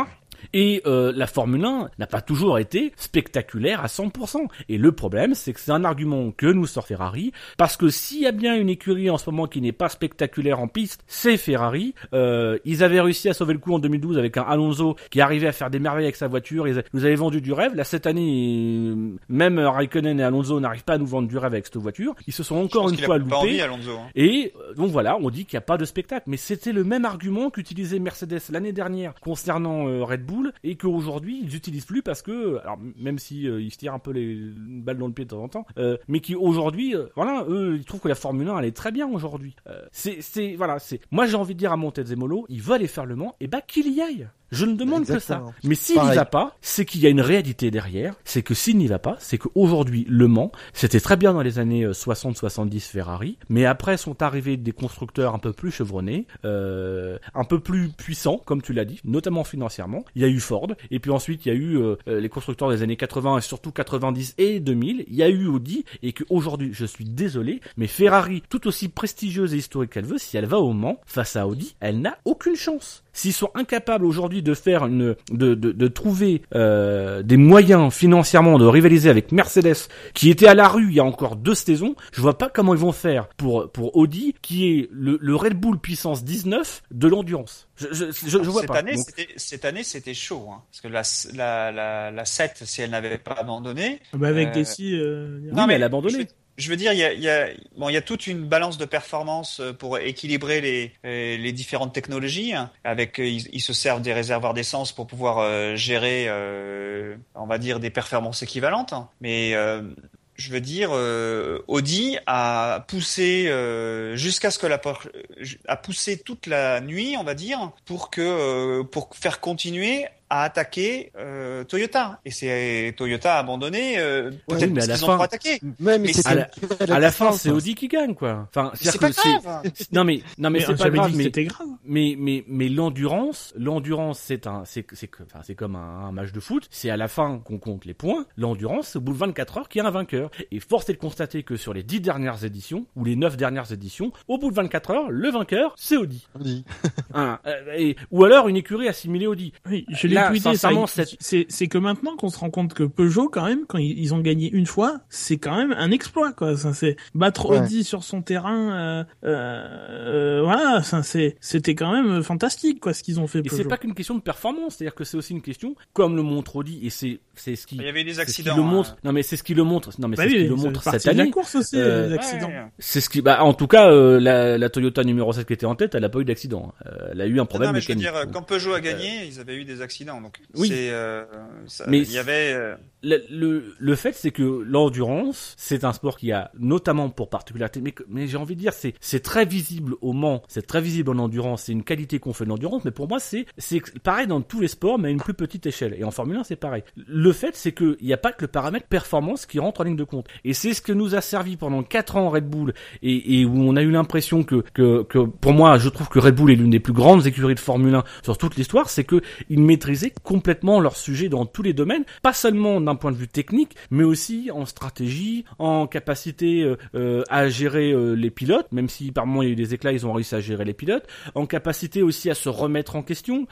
Et euh, la Formule 1 n'a pas toujours été spectaculaire à 100%. Et le problème, c'est que c'est un argument que nous sort Ferrari, parce que s'il y a bien une écurie en ce moment qui n'est pas spectaculaire en piste, c'est Ferrari. Euh, ils avaient réussi à sauver le coup en 2012 avec un Alonso qui arrivait à faire des merveilles avec sa voiture. Ils nous avaient vendu du rêve. Là, cette année, même Raikkonen et Alonso n'arrivent pas à nous vendre du rêve avec cette voiture. Ils se sont encore une fois loupés. Alonso, hein. Et euh, donc voilà, on dit qu'il n'y a pas de spectacle. Mais c'était le même argument qu'utilisait Mercedes l'année dernière concernant euh, Red Bull et qu'aujourd'hui ils n'utilisent plus parce que, alors même si euh, ils se tirent un peu les balles dans le pied de temps en temps, euh, mais qui aujourd'hui, euh, voilà, eux ils trouvent que la Formule 1 elle est très bien aujourd'hui. C'est, c'est, voilà, c'est. Moi j'ai envie de dire à Montezemolo, il veut aller faire le Mans, et bah qu'il y aille. Je ne demande Exactement. que ça. Mais s'il n'y va pas, c'est qu'il y a une réalité derrière. C'est que s'il n'y va pas, c'est qu'aujourd'hui, Le Mans, c'était très bien dans les années euh, 60-70 Ferrari, mais après sont arrivés des constructeurs un peu plus chevronnés, euh, un peu plus puissants, comme tu l'as dit, notamment financièrement. Il y a eu Ford, et puis ensuite il y a eu euh, euh, les constructeurs des années 80 et surtout 90 et 2000. Il y a eu Audi, et qu'aujourd'hui, je suis désolé, mais Ferrari, tout aussi prestigieuse et historique qu'elle veut, si elle va au Mans face à Audi, elle n'a aucune chance. S'ils sont incapables aujourd'hui de faire une, de, de, de trouver euh, des moyens financièrement de rivaliser avec Mercedes, qui était à la rue il y a encore deux saisons, je vois pas comment ils vont faire pour pour Audi, qui est le, le Red Bull puissance 19 de l'endurance. Je, je, je, je vois cette pas. Année, Donc, c'était- cette année, c'était chaud. Hein, parce que la, la, la, la 7, si elle n'avait pas abandonné. Bah, avec Euh, euh, oui, Non, mais mais elle a abandonné. Je veux, dire, il y a, y, a, bon, y a toute une balance de performance euh, pour équilibrer les, euh, les différentes technologies. hein. Avec, euh, ils, se servent des réservoirs d'essence pour pouvoir gérer, on va dire, des performances équivalentes. hein. Mais je veux dire, Audi a poussé jusqu'à ce que la por- a poussé toute la nuit, on va dire, pour que pour faire continuer à attaquer euh, Toyota. Et c'est Toyota a abandonné. Euh, Peut-être parce fin- ont trop attaqué. Même Mais à la- à fin, c'est. Audi qui gagne, quoi. Enfin, C'est c'est-à-dire pas grave. non mais non mais, mais c'est pas grave. Mais c'était grave. Mais mais mais l'endurance, l'endurance c'est un c'est c'est enfin c'est comme un, un match de foot, c'est à la fin qu'on compte les points. L'endurance, c'est au bout de 24 heures qu'il y a un vainqueur. Et force est de constater que sur les 10 dernières éditions ou les 9 dernières éditions, au bout de 24 heures, le vainqueur c'est Audi. Audi. Hein, euh, et, ou alors une écurie assimilée Audi. Oui, je l'ai Là, sincèrement, C'est que maintenant qu'on se rend compte que Peugeot, quand même, quand ils, ont gagné une fois, c'est quand même un exploit, quoi. Ça, c'est battre Ouais. Audi sur son terrain. Euh, euh, euh, voilà, ça, c'est c'était quand même fantastique, quoi, ce qu'ils ont fait. Et c'est pas qu'une question de performance, c'est-à-dire que c'est aussi une question, comme le montre Audi, et c'est c'est ce qui Il y avait eu des ce qui accidents. le hein. montre. Non mais c'est ce qui le montre. Non mais Bah c'est oui, ce qui le montre cette de la année. course aussi, Euh, les accidents. Ouais. C'est ce qui, bah, en tout cas, euh, la, la Toyota numéro 7 qui était en tête, elle a pas eu d'accident. Euh, elle a eu un Non, problème non, mais je veux mécanique. dire, Donc, quand Peugeot a gagné, ils avaient eu des accidents. Donc, Oui. euh, ça- Mais il y avait. Le, le, le fait, c'est que l'endurance, c'est un sport qui a notamment pour particularité, mais, mais j'ai envie de dire, c'est, très visible au Mans, c'est très visible en endurance, c'est une qualité qu'on fait de l'endurance, mais pour moi, c'est, pareil dans tous les sports, mais à une plus petite échelle. Et en Formule 1, c'est pareil. Le fait, c'est qu'il n'y a pas que le paramètre performance qui rentre en ligne de compte. Et c'est ce que nous a servi pendant 4 ans Red Bull, et, et où on a eu l'impression que, que, que, pour moi, je trouve que Red Bull est l'une des plus grandes écuries de Formule 1 sur toute l'histoire, c'est que ils maîtrisaient complètement leur sujet dans tous les domaines, pas seulement d'un point de vue technique, mais aussi en stratégie, en capacité euh, euh, à gérer euh, les pilotes, même si par moments il y a eu des éclats, ils ont réussi à gérer les pilotes, en capacité aussi à se remettre en question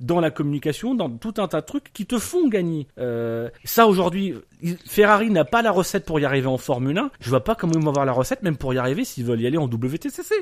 dans la communication, dans tout un tas de trucs qui te font gagner. Ça aujourd'hui, Ferrari n'a pas la recette pour y arriver en Formule 1. Je vois pas comment ils vont avoir la recette, même pour y arriver s'ils veulent y aller en WTCC.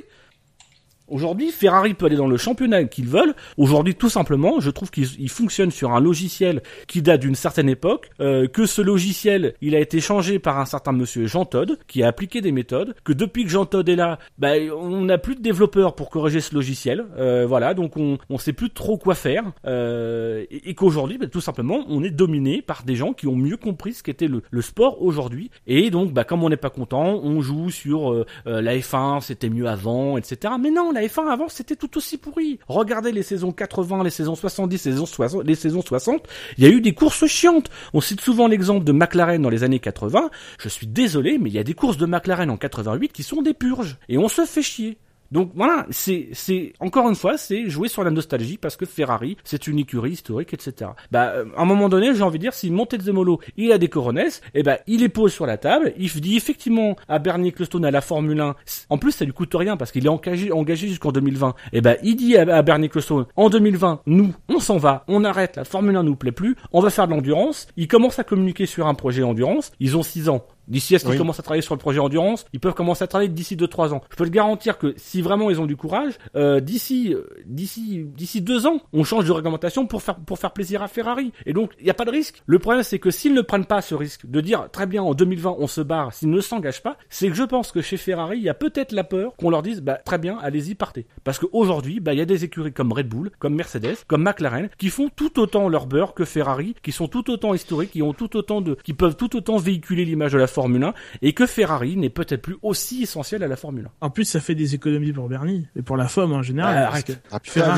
Aujourd'hui, Ferrari peut aller dans le championnat qu'ils veulent. Aujourd'hui, tout simplement, je trouve qu'ils ils fonctionnent sur un logiciel qui date d'une certaine époque, euh, que ce logiciel, il a été changé par un certain monsieur Jean Todt, qui a appliqué des méthodes, que depuis que Jean Todt est là, bah, on n'a plus de développeurs pour corriger ce logiciel. Euh, voilà, donc on on sait plus trop quoi faire, euh, et, et qu'aujourd'hui, bah, tout simplement, on est dominé par des gens qui ont mieux compris ce qu'était le, le sport aujourd'hui. Et donc, bah, comme on n'est pas content, on joue sur euh, euh, la F1, c'était mieux avant, etc. Mais non, la F1 avant, c'était tout aussi pourri. Regardez les saisons 80, les saisons 70, les saisons 60, les saisons 60. Il y a eu des courses chiantes. On cite souvent l'exemple de McLaren dans les années 80. Je suis désolé, mais il y a des courses de McLaren en 88 qui sont des purges. Et on se fait chier. Donc voilà, c'est encore une fois, c'est jouer sur la nostalgie parce que Ferrari, c'est une écurie historique, etc. Bah, euh, à un moment donné, j'ai envie de dire, si Montezemolo, il a des coronets, et ben il les pose sur la table, il dit effectivement à Bernie Ecclestone à la Formule 1, en plus ça lui coûte rien parce qu'il est engagé engagé jusqu'en 2020. Et ben il dit à, Bernie Ecclestone, en 2020, nous, on s'en va, on arrête, la Formule 1 nous plaît plus, on va faire de l'endurance. Il commence à communiquer sur un projet endurance. Ils ont 6 ans. D'ici à ce qu'ils Oui. commencent à travailler sur le projet endurance, ils peuvent commencer à travailler d'ici 2-3 ans. Je peux te garantir que si vraiment ils ont du courage, euh, d'ici euh, d'ici d'ici deux ans, on change de réglementation pour faire pour faire plaisir à Ferrari. Et donc il n'y a pas de risque. Le problème c'est que s'ils ne prennent pas ce risque de dire très bien en 2020 on se barre, s'ils ne s'engagent pas, c'est que je pense que chez Ferrari il y a peut-être la peur qu'on leur dise bah très bien allez-y partez. Parce qu'aujourd'hui bah il y a des écuries comme Red Bull, comme Mercedes, comme McLaren qui font tout autant leur beurre que Ferrari, qui sont tout autant historiques, qui ont tout autant de qui peuvent tout autant véhiculer l'image de la Formule 1 et que Ferrari n'est peut-être plus aussi essentiel à la Formule 1. En plus, ça fait des économies pour Bernie et pour la FOM en général. Ah, parce que Ah, putain,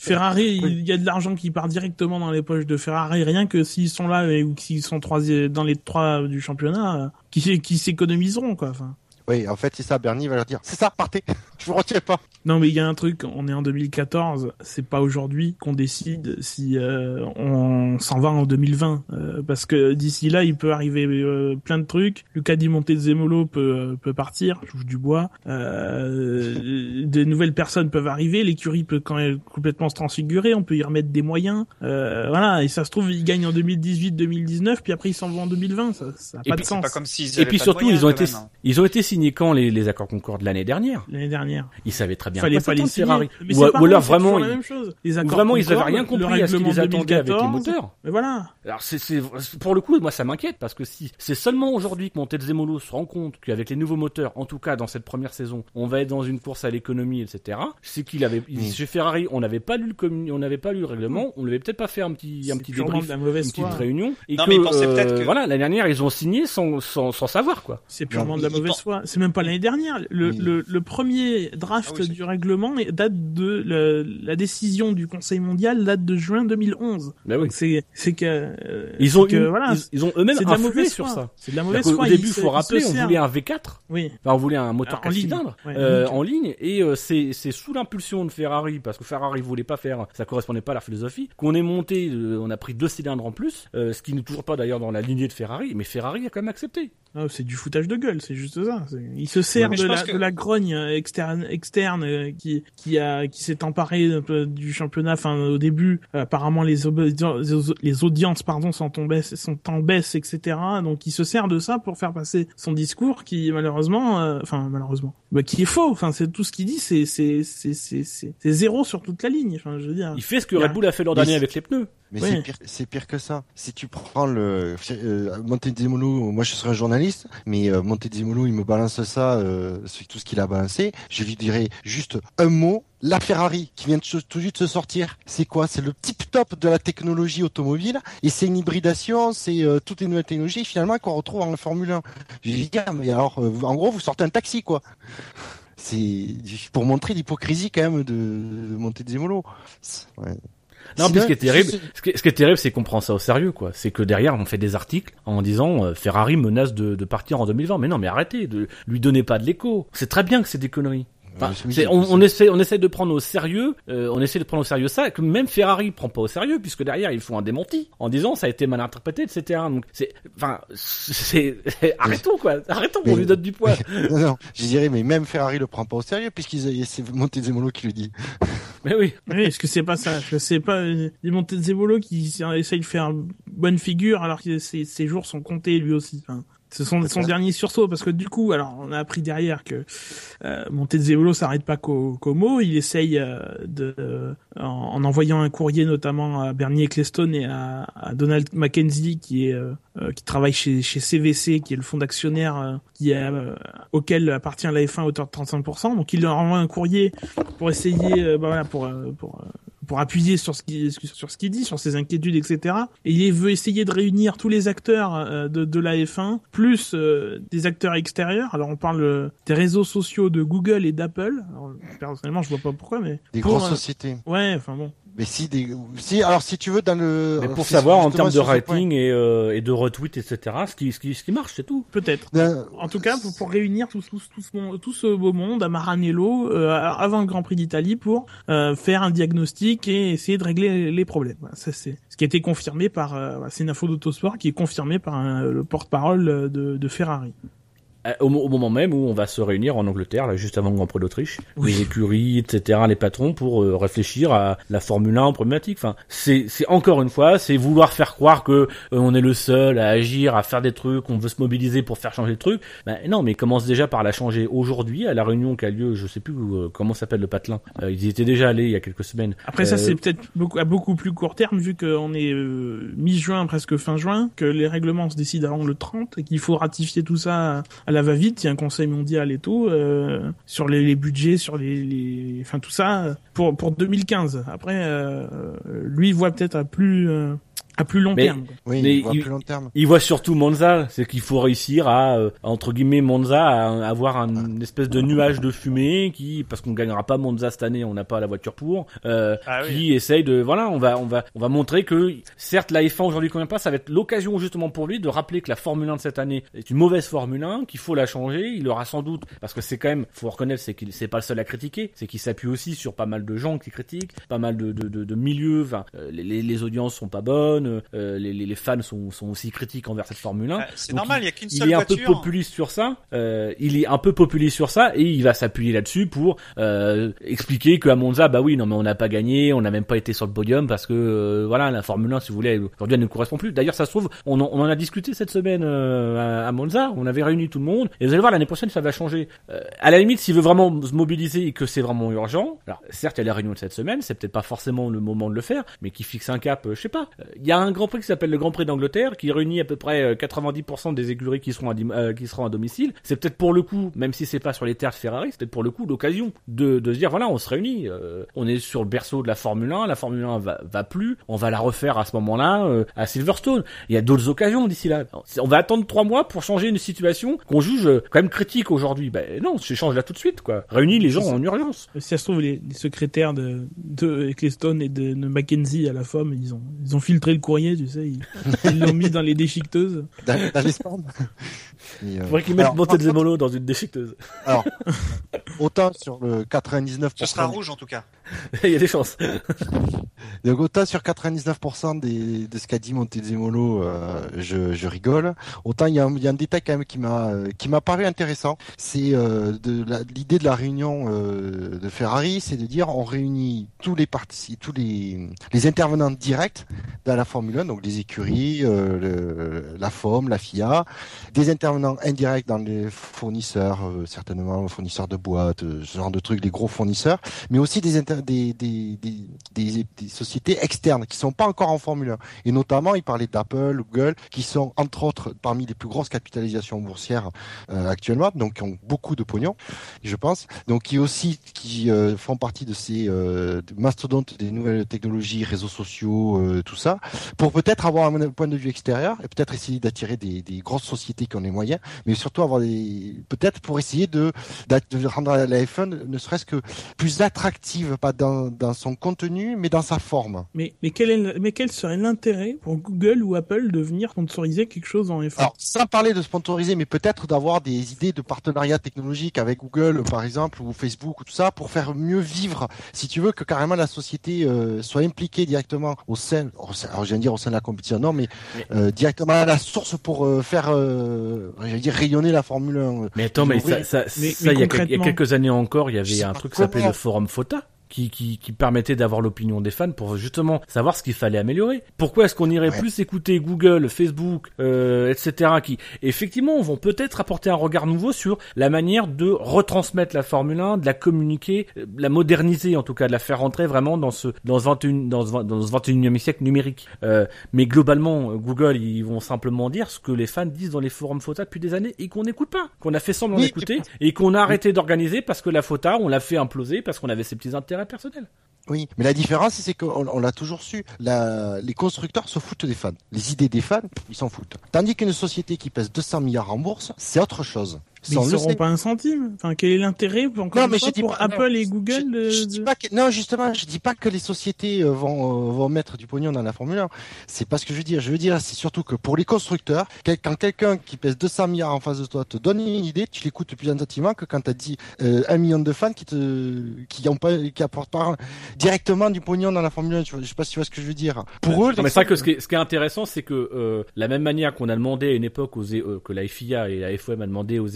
Ferrari- Oui. il y a de l'argent qui part directement dans les poches de Ferrari, rien que s'ils sont là et, ou s'ils sont trois, dans les trois du championnat, euh, qui, qui s'économiseront quoi. Enfin. Oui, en fait, c'est ça. Bernie va leur dire, c'est ça, partez. [LAUGHS] Je vous retiens pas. Non, mais il y a un truc, on est en 2014, c'est pas aujourd'hui qu'on décide si euh, on s'en va en 2020, euh, parce que d'ici là, il peut arriver euh, plein de trucs. Lucas Di Montezemolo peut euh, peut partir, je touche du bois. Euh, de nouvelles personnes peuvent arriver, l'écurie peut quand même complètement se transfigurer, on peut y remettre des moyens. Euh, voilà, et ça se trouve, ils gagnent en 2018-2019, puis après ils s'en vont en 2020, ça, ça a Et pas puis, de sens. pas comme s'ils Et puis pas de surtout, moyens, ils ont été même, hein. ils ont été signés quand les, les accords Concorde l'année dernière. L'année dernière. Ils savaient très bien Fallait pas les signer. Ferrari. Mais Ou, ou alors vraiment la ils- même chose. Les ou accords vraiment ils avaient rien compris à ce qui règlement les attendait avec les 2014. moteurs. Mais voilà. Alors c'est c'est pour le coup moi ça m'inquiète parce que si c'est seulement aujourd'hui que Montezemolo se rend compte qu'avec les nouveaux moteurs en tout cas dans cette première saison on va être dans une course à l'économie etc c'est qu'il avait il- Mm. chez Ferrari on n'avait pas lu le communi- on n'avait pas lu le règlement on n'avait peut-être pas fait un petit un C'est petit débrief de la une petite réunion et Non, que mais euh, peut-être que- voilà l'année dernière ils ont signé sans sans, sans savoir quoi C'est purement de la mauvaise foi. C'est même pas l'année dernière. Le, Oui. le, le premier draft Ah oui, du règlement date de le- la décision du Conseil mondial date de juin 2011. bah oui c'est c'est que euh, ils ont que, eu- voilà, ils, ils ont eux-mêmes influé sur ça C'est de la mauvaise foi. début, il faut rappeler, on voulait un V4. Oui. Enfin, on voulait un moteur en 4 ligne. cylindres Ouais, euh, en ligne et euh, c'est c'est sous l'impulsion de Ferrari parce que Ferrari voulait pas faire ça correspondait pas à la philosophie qu'on est monté euh, on a pris deux cylindres en plus euh, ce qui n'est toujours pas d'ailleurs dans la lignée de Ferrari mais Ferrari a quand même accepté Ah, c'est du foutage de gueule, c'est juste ça. Il se sert de la, pense que- de la grogne externe, externe euh, qui qui a qui s'est emparé un peu du championnat. Enfin, au début, apparemment les, les audiences pardon sont en baisse, sont en baisse, etc. Donc il se sert de ça pour faire passer son discours qui malheureusement, euh, enfin malheureusement, bah, qui est faux. Enfin, c'est tout ce qu'il dit, c'est c'est c'est c'est c'est c'est zéro sur toute la ligne. Enfin, je veux dire. il fait ce que a- Red Bull a fait l'an dernier avec les pneus Mais Oui. c'est pire, c'est pire que ça. Si tu prends le euh, Montezemolo, moi je serais un journaliste, mais euh, Montezemolo il me balance ça, euh, c'est tout ce qu'il a balancé. Je lui dirais juste un mot. La Ferrari qui vient de tout juste de se sortir, c'est quoi? C'est le tip top de la technologie automobile et c'est une hybridation, c'est euh, toutes les nouvelles technologies finalement qu'on retrouve en Formule 1. Je lui dis ah, mais alors euh, en gros vous sortez un taxi quoi. C'est pour montrer l'hypocrisie quand même de, de Montezemolo. Ouais. Non Sinon, puis ce qui est terrible c'est- ce qui est, ce qui est terrible c'est qu'on prend ça au sérieux quoi c'est que derrière on fait des articles en disant euh, Ferrari menace de, de partir en 2020 mais non mais arrêtez de lui donner pas de l'écho c'est très bien que c'est des conneries Enfin, on, on essaie, on essaie de prendre au sérieux, euh, on essaie de prendre au sérieux ça, que même Ferrari prend pas au sérieux, puisque derrière ils font un démenti en disant ça a été mal interprété, etc. Donc c'est, enfin, c'est, [LAUGHS] arrêtons quoi, arrêtons, on Mais- lui donne du poids. [LAUGHS] Non, non, je dirais, mais même Ferrari le prend pas au sérieux puisqu'il c'est Montezemolo qui le dit. Mais oui, Oui, est-ce que c'est pas ça? Je sais pas. euh, Des Montezemolo qui essaye de faire bonne figure alors que ses, ses jours sont comptés lui aussi. Ce sont son dernier sursaut parce que du coup, alors on a appris derrière que euh, Montezemolo s'arrête pas qu'au qu'au mot. Il essaye euh, de, euh, en, en envoyant un courrier notamment à Bernie Ecclestone et à, à Donald Mackenzie qui est euh, euh, qui travaille chez, chez CVC, qui est le fonds d'actionnaires euh, qui est, euh, auquel appartient la F1 à hauteur de 35%. Donc il leur envoie un courrier pour essayer, euh, bah voilà, pour euh, pour euh, pour appuyer sur ce qu'il sur ce qu'il dit, sur ses inquiétudes, etc. Et il veut essayer de réunir tous les acteurs euh, de, de la F1 plus euh, des acteurs extérieurs. Alors on parle euh, des réseaux sociaux de Google et d'Apple. Personnellement, je vois pas pourquoi, mais Des pour, grosses sociétés. Ouais, enfin bon. Mais si, des, si, alors si tu veux dans le. Mais pour c'est savoir en termes de rating et, euh, et de retweet, etc., ce qui, ce qui, ce qui marche, c'est tout. Peut-être. D'un- En tout cas, pour, pour réunir tout, tout, tout, ce, monde- tout ce beau monde à Maranello euh, avant le Grand Prix d'Italie pour euh, faire un diagnostic et essayer de régler les problèmes. Voilà, ça c'est ce qui a été confirmé par. Euh, c'est une info d'Autosport qui est confirmée par un- le porte-parole euh, de, de Ferrari. Euh, Au, au moment même où on va se réunir en Angleterre, là, juste avant le Grand Prix d'Autriche, Oui. les écuries, etc., les patrons, pour euh, réfléchir à la Formule 1 en problématique. Enfin, c'est, c'est encore une fois, c'est vouloir faire croire que euh, on est le seul à agir, à faire des trucs, on veut se mobiliser pour faire changer le truc. Ben, non, mais commence déjà par la changer aujourd'hui à la réunion qui a lieu, je sais plus euh, comment s'appelle le patelin. Euh, ils y étaient déjà allés il y a quelques semaines. Après ça, c'est peut-être beaucoup, à beaucoup plus court terme vu qu'on est euh, mi-juin, presque fin juin, que les règlements se décident avant le 30 et qu'il faut ratifier tout ça à la va-vite. Il y a un conseil mondial et tout euh, sur les, budgets, sur les, les, enfin tout ça euh, pour pour 2015. Après, euh, lui il voit peut-être à plus à plus long Mais- terme. Oui, Mais il voit il- plus long terme. Il voit surtout Monza, c'est qu'il faut réussir à euh, entre guillemets Monza à avoir un- une espèce de nuage de fumée qui parce qu'on gagnera pas Monza cette année, on n'a pas la voiture pour, euh, Ah oui. qui essaye de voilà, on va on va on va montrer que certes la F1 aujourd'hui convient pas, ça va être l'occasion justement pour lui de rappeler que la Formule 1 de cette année est une mauvaise Formule 1, qu'il faut la changer, il aura sans doute parce que c'est quand même faut reconnaître c'est qu'il c'est pas le seul à critiquer, c'est qu'il s'appuie aussi sur pas mal de gens qui critiquent, pas mal de de, de, de milieux, enfin, euh, les, les, les audiences sont pas bonnes, euh, les, fans sont sont aussi critiques envers cette Formule 1. Ah, C'est normal, il y a qu'une Il seule est un peu populiste sur ça. Euh, il est un peu populiste sur ça et il va s'appuyer là-dessus pour euh, expliquer qu'à Monza, bah oui, non mais on n'a pas gagné, on n'a même pas été sur le podium parce que voilà, la Formule 1, si vous voulez, aujourd'hui elle ne correspond plus. D'ailleurs, ça se trouve, on en, on en a discuté cette semaine à, à Monza. On avait réuni tout le monde et vous allez voir l'année prochaine ça va changer. À la limite, s'il veut vraiment se mobiliser et que c'est vraiment urgent, alors certes il y a la réunion de cette semaine, c'est peut-être pas forcément le moment de le faire, mais qui fixe un cap, je sais pas. Il y a un Grand Prix qui s'appelle le Grand Prix d'Angleterre qui réunit à peu près euh, 90% des écuries qui seront à, dim- euh, qui seront à domicile. C'est peut-être pour le coup, même si c'est pas sur les terres de Ferrari, c'est peut-être pour le coup l'occasion de, se dire voilà, on se réunit, euh, on est sur le berceau de la Formule 1, la Formule 1 va, plus, on va la refaire à ce moment-là euh, à Silverstone. Il y a d'autres occasions d'ici là. On va attendre trois mois pour changer une situation qu'on juge euh, quand même critique aujourd'hui. Ben non, je change là tout de suite quoi. Réunis les gens en urgence. Si ça se trouve, les, secrétaires de, de et de, de Mackenzie à la FOM, ils ont, filtré le courrier, tu sais, ils ils l'ont mis dans les déchiqueteuses. Dans, dans les. Et, euh, Faudrait qu'ils mettent alors, Monte par Zemolo dans une déchiqueteuse. Alors, [LAUGHS] autant sur le 99%. Ce sera rouge en tout cas. [LAUGHS] Il y a des chances. [LAUGHS] Donc autant sur 99% des, de ce qu'a dit Montezemolo, euh, je, je rigole. Autant il y, a un, il y a un détail quand même qui m'a qui m'a paru intéressant. C'est euh, l'idée de la réunion euh, de Ferrari, c'est de dire on réunit tous les parties, tous les les intervenants directs dans la Formule 1, donc les écuries, euh, la FOM, la FIA, des intervenants indirects dans les fournisseurs, euh, certainement fournisseurs de boîtes, euh, ce genre de trucs, les gros fournisseurs, mais aussi des, sociétés externes qui sont pas encore en Formule 1. Et notamment, il parlait d'Apple, Google, qui sont entre autres parmi les plus grosses capitalisations boursières actuellement, donc qui ont beaucoup de pognon, je pense. Donc qui aussi qui font partie de ces mastodontes des nouvelles technologies, réseaux sociaux, tout ça, pour peut-être avoir un point de vue extérieur et peut-être essayer d'attirer des, des grosses sociétés qui ont les moyens, mais surtout avoir des peut-être pour essayer de, rendre la F1 ne serait-ce que plus attractive, pas dans, dans son contenu, mais dans sa forme. Mais, mais, quel est, mais quel serait l'intérêt pour Google ou Apple de venir sponsoriser quelque chose en F1 Alors, sans parler de sponsoriser, mais peut-être d'avoir des idées de partenariat technologique avec Google, par exemple, ou Facebook, ou tout ça, pour faire mieux vivre, si tu veux, que carrément la société euh, soit impliquée directement au sein, au sein- alors je viens de dire au sein de la compétition, non, mais euh, directement à la source pour euh, faire, euh, je veux dire, rayonner la Formule 1. Mais attends, mais ça, ça, mais- ça, mais il y, a, il y a quelques années encore, il y avait un truc qui s'appelait le forum FOTA. Qui, qui, qui permettait d'avoir l'opinion des fans pour justement savoir ce qu'il fallait améliorer. Pourquoi est-ce qu'on irait Ouais. plus écouter Google, Facebook, euh, etc. qui effectivement vont peut-être apporter un regard nouveau sur la manière de retransmettre la Formule 1, de la communiquer, euh, la moderniser en tout cas, de la faire rentrer vraiment dans ce dans ce 21 dans ce, 20 dans ce 21e siècle numérique. Euh, mais globalement, Google, ils vont simplement dire ce que les fans disent dans les forums FOTA depuis des années et qu'on n'écoute pas, qu'on a fait semblant Oui, d'écouter et qu'on a arrêté d'organiser parce que la FOTA, on l'a fait imploser parce qu'on avait ses petits intérêts personnels. Oui, mais la différence, c'est qu'on on l'a toujours su. Les constructeurs se foutent des fans. Les idées des fans, ils s'en foutent. Tandis qu'une société qui pèse 200 milliards en bourse, c'est autre chose. Mais Ça, on ils n'auront pas un centime. Enfin, quel est l'intérêt pour, encore Non, mais fois, je dis pour pas- Apple non, et Google Je, de- je dis de- pas que, non, justement, je dis pas que les sociétés euh, vont, euh, vont mettre du pognon dans la Formule 1. C'est pas ce que je veux dire. Je veux dire, c'est surtout que pour les constructeurs, quel- quand quelqu'un qui pèse 200 milliards en face de toi te donne une idée, tu l'écoutes plus attentivement que quand t'as dit euh, un million de fans qui te, qui ont pas, qui apportent pas directement du pognon dans la Formule 1. Tu vois, je sais pas si tu vois ce que je veux dire. Pour eux, Non, mais c'est vrai que ce qui est, ce qui est intéressant, c'est que euh, la même manière qu'on a demandé à une époque aux, euh, que la FIA et la FOM a demandé aux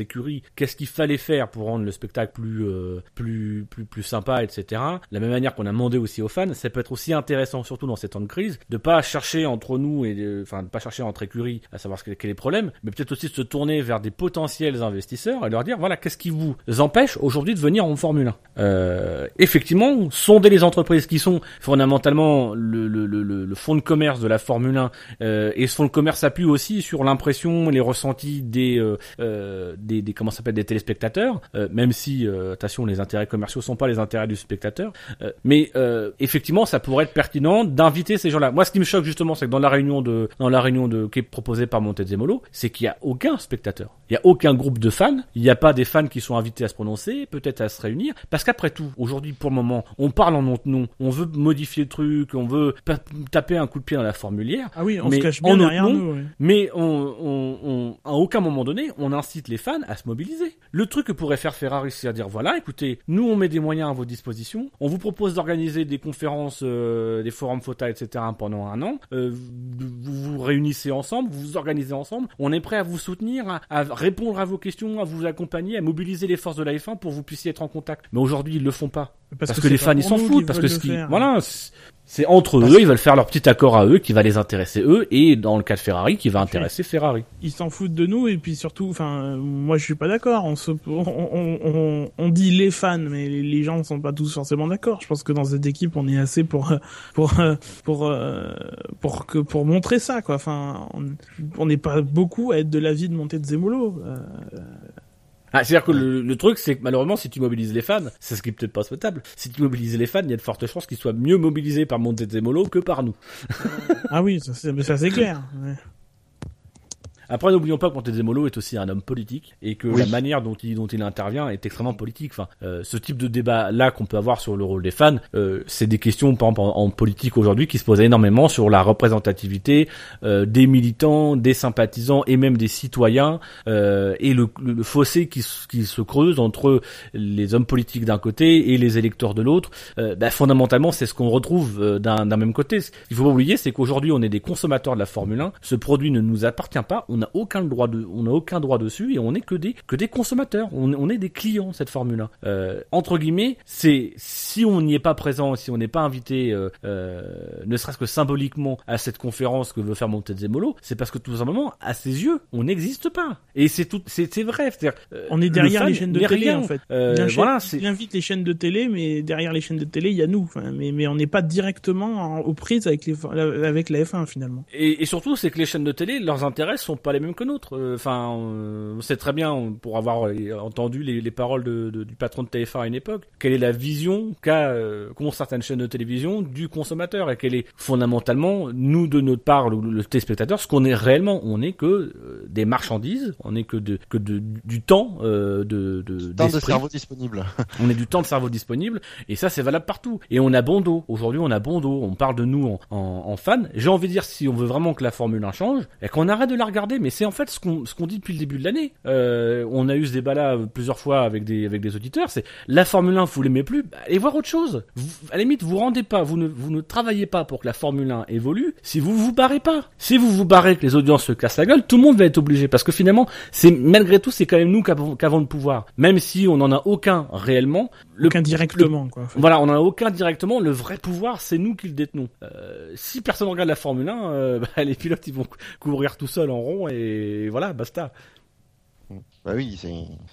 qu'est-ce qu'il fallait faire pour rendre le spectacle plus euh, plus plus plus sympa, etc. La même manière qu'on a demandé aussi aux fans, ça peut être aussi intéressant, surtout dans ces temps de crise, de pas chercher entre nous et enfin de pas chercher entre écuries à savoir quel est le problème, mais peut-être aussi de se tourner vers des potentiels investisseurs et leur dire voilà qu'est-ce qui vous empêche aujourd'hui de venir en Formule 1. Euh, effectivement, sonder les entreprises qui sont fondamentalement le, le, le, fonds de commerce de la Formule 1 euh, et ce fonds de commerce s'appuie aussi sur l'impression, les ressentis des euh, des, des comment s'appelle des téléspectateurs, euh, même si euh, attention les intérêts commerciaux sont pas les intérêts du spectateur, Euh, mais effectivement ça pourrait être pertinent d'inviter ces gens-là. Moi ce qui me choque justement c'est que dans la réunion de dans la réunion de qui est proposée par Montezemolo, c'est qu'il y a aucun spectateur, il y a aucun groupe de fans, il n'y a pas des fans qui sont invités à se prononcer, peut-être à se réunir, parce qu'après tout aujourd'hui pour le moment on parle en notre nom, on veut modifier le truc, on veut taper un coup de pied dans la formulière. Ah oui, on Mais se cache en bien derrière nom, nous. ouais. Mais on, on, on- à aucun moment donné, on incite les fans à se mobiliser. Le truc que pourrait faire Ferrari, c'est à dire voilà, écoutez, nous on met des moyens à vos dispositions, on vous propose d'organiser des conférences, euh, des forums FOTA, etc. pendant un an. Euh, vous vous réunissez ensemble, vous vous organisez ensemble. On est prêt à vous soutenir, à, à répondre à vos questions, à vous accompagner, à mobiliser les forces de la F1 pour que vous puissiez être en contact. Mais aujourd'hui, ils le font pas. Parce, que, les fans ils s'en foutent parce que ce qui voilà c'est- entre eux ils veulent faire leur petit accord à eux qui va les intéresser eux et dans le cas de Ferrari qui va intéresser Ferrari. Ils s'en foutent de nous et puis surtout enfin moi je suis pas d'accord. On, se, on, on, on, on dit les fans mais les, gens ne sont pas tous forcément d'accord. Je pense que dans cette équipe on est assez pour [LAUGHS] pour euh, pour euh, pour que pour montrer ça quoi. Enfin on- on n'est pas beaucoup à être de l'avis de monter de Zemolo euh, ah, c'est à dire que le, le truc c'est que malheureusement si tu mobilises les fans c'est ce qui est peut-être pas souhaitable. Si tu mobilises les fans il y a de fortes chances qu'ils soient mieux mobilisés par Montezemolo que par nous. Ah oui ça c'est clair. Après, n'oublions pas que Montezemolo est aussi un homme politique et que Oui. la manière dont il, dont il intervient est extrêmement politique. Enfin, euh, ce type de débat là qu'on peut avoir sur le rôle des fans, euh, c'est des questions, par exemple, en, en politique aujourd'hui qui se posent énormément sur la représentativité euh, des militants, des sympathisants et même des citoyens euh, et le, le- fossé qui, se- qui se creuse entre les hommes politiques d'un côté et les électeurs de l'autre. Euh, bah, fondamentalement, c'est ce qu'on retrouve euh, d'un d'un même côté. Ce qu'il faut pas oublier, c'est qu'aujourd'hui, on est des consommateurs de la Formule 1. Ce produit ne nous appartient pas. On n'a aucun droit de, on n'a aucun droit dessus et on n'est que des que des consommateurs. On, on est des clients cette Formule 1. Euh, entre guillemets, c'est si on n'y est pas présent, si on n'est pas invité, euh, euh, ne serait-ce que symboliquement à cette conférence que veut faire Montezemolo, c'est parce que tout simplement, à ses yeux, on n'existe pas. Et c'est tout, c'est vrai. Euh, on est derrière les chaînes de télé rien. en fait il, voilà, il invite les chaînes de télé mais derrière les chaînes de télé il y a nous enfin, mais mais on n'est pas directement en- aux prises avec les avec la F1 finalement Et, et surtout, c'est que les chaînes de télé, leurs intérêts sont pas les mêmes que nôtres. Euh, Enfin, on sait très bien, pour avoir euh, entendu les, les paroles de, de- du patron de TF1 à une époque, quelle est la vision qu'a euh, qu'ont certaines chaînes de télévision du consommateur et quelle est fondamentalement, nous de notre part, le, le téléspectateur, ce qu'on est réellement. On n'est que des marchandises, on n'est que de que de, du temps de, de Tant de cerveau disponible. [LAUGHS] On est du temps de cerveau disponible et ça c'est valable partout. Et on a bon dos. Aujourd'hui on a bon dos. On parle de nous en, en, en fans. J'ai envie de dire si on veut vraiment que la Formule 1 change, et qu'on arrête de la regarder. Mais c'est en fait ce qu'on dit depuis le début de l'année. Euh, on a eu ce débat là plusieurs fois avec des avec des auditeurs. C'est la Formule 1 vous l'aimez plus, bah, allez voir autre chose. À la limite vous rendez pas, vous ne travaillez pas pour que la Formule 1 évolue. Si vous vous barrez pas, si vous vous barrez que les audiences se cassent la gueule, tout le monde va être obligé parce que finalement c'est malgré tout c'est quand même nous qui avons, qui avons le pouvoir. Même si on n'en a aucun réellement, le aucun directement quoi en fait. voilà, on n'en a aucun directement. Le vrai pouvoir, c'est nous qui le détenons. Euh, si personne regarde la Formule 1, euh, bah, [LAUGHS] les pilotes ils vont cou- courir tout seuls en rond et voilà, basta. Bah oui,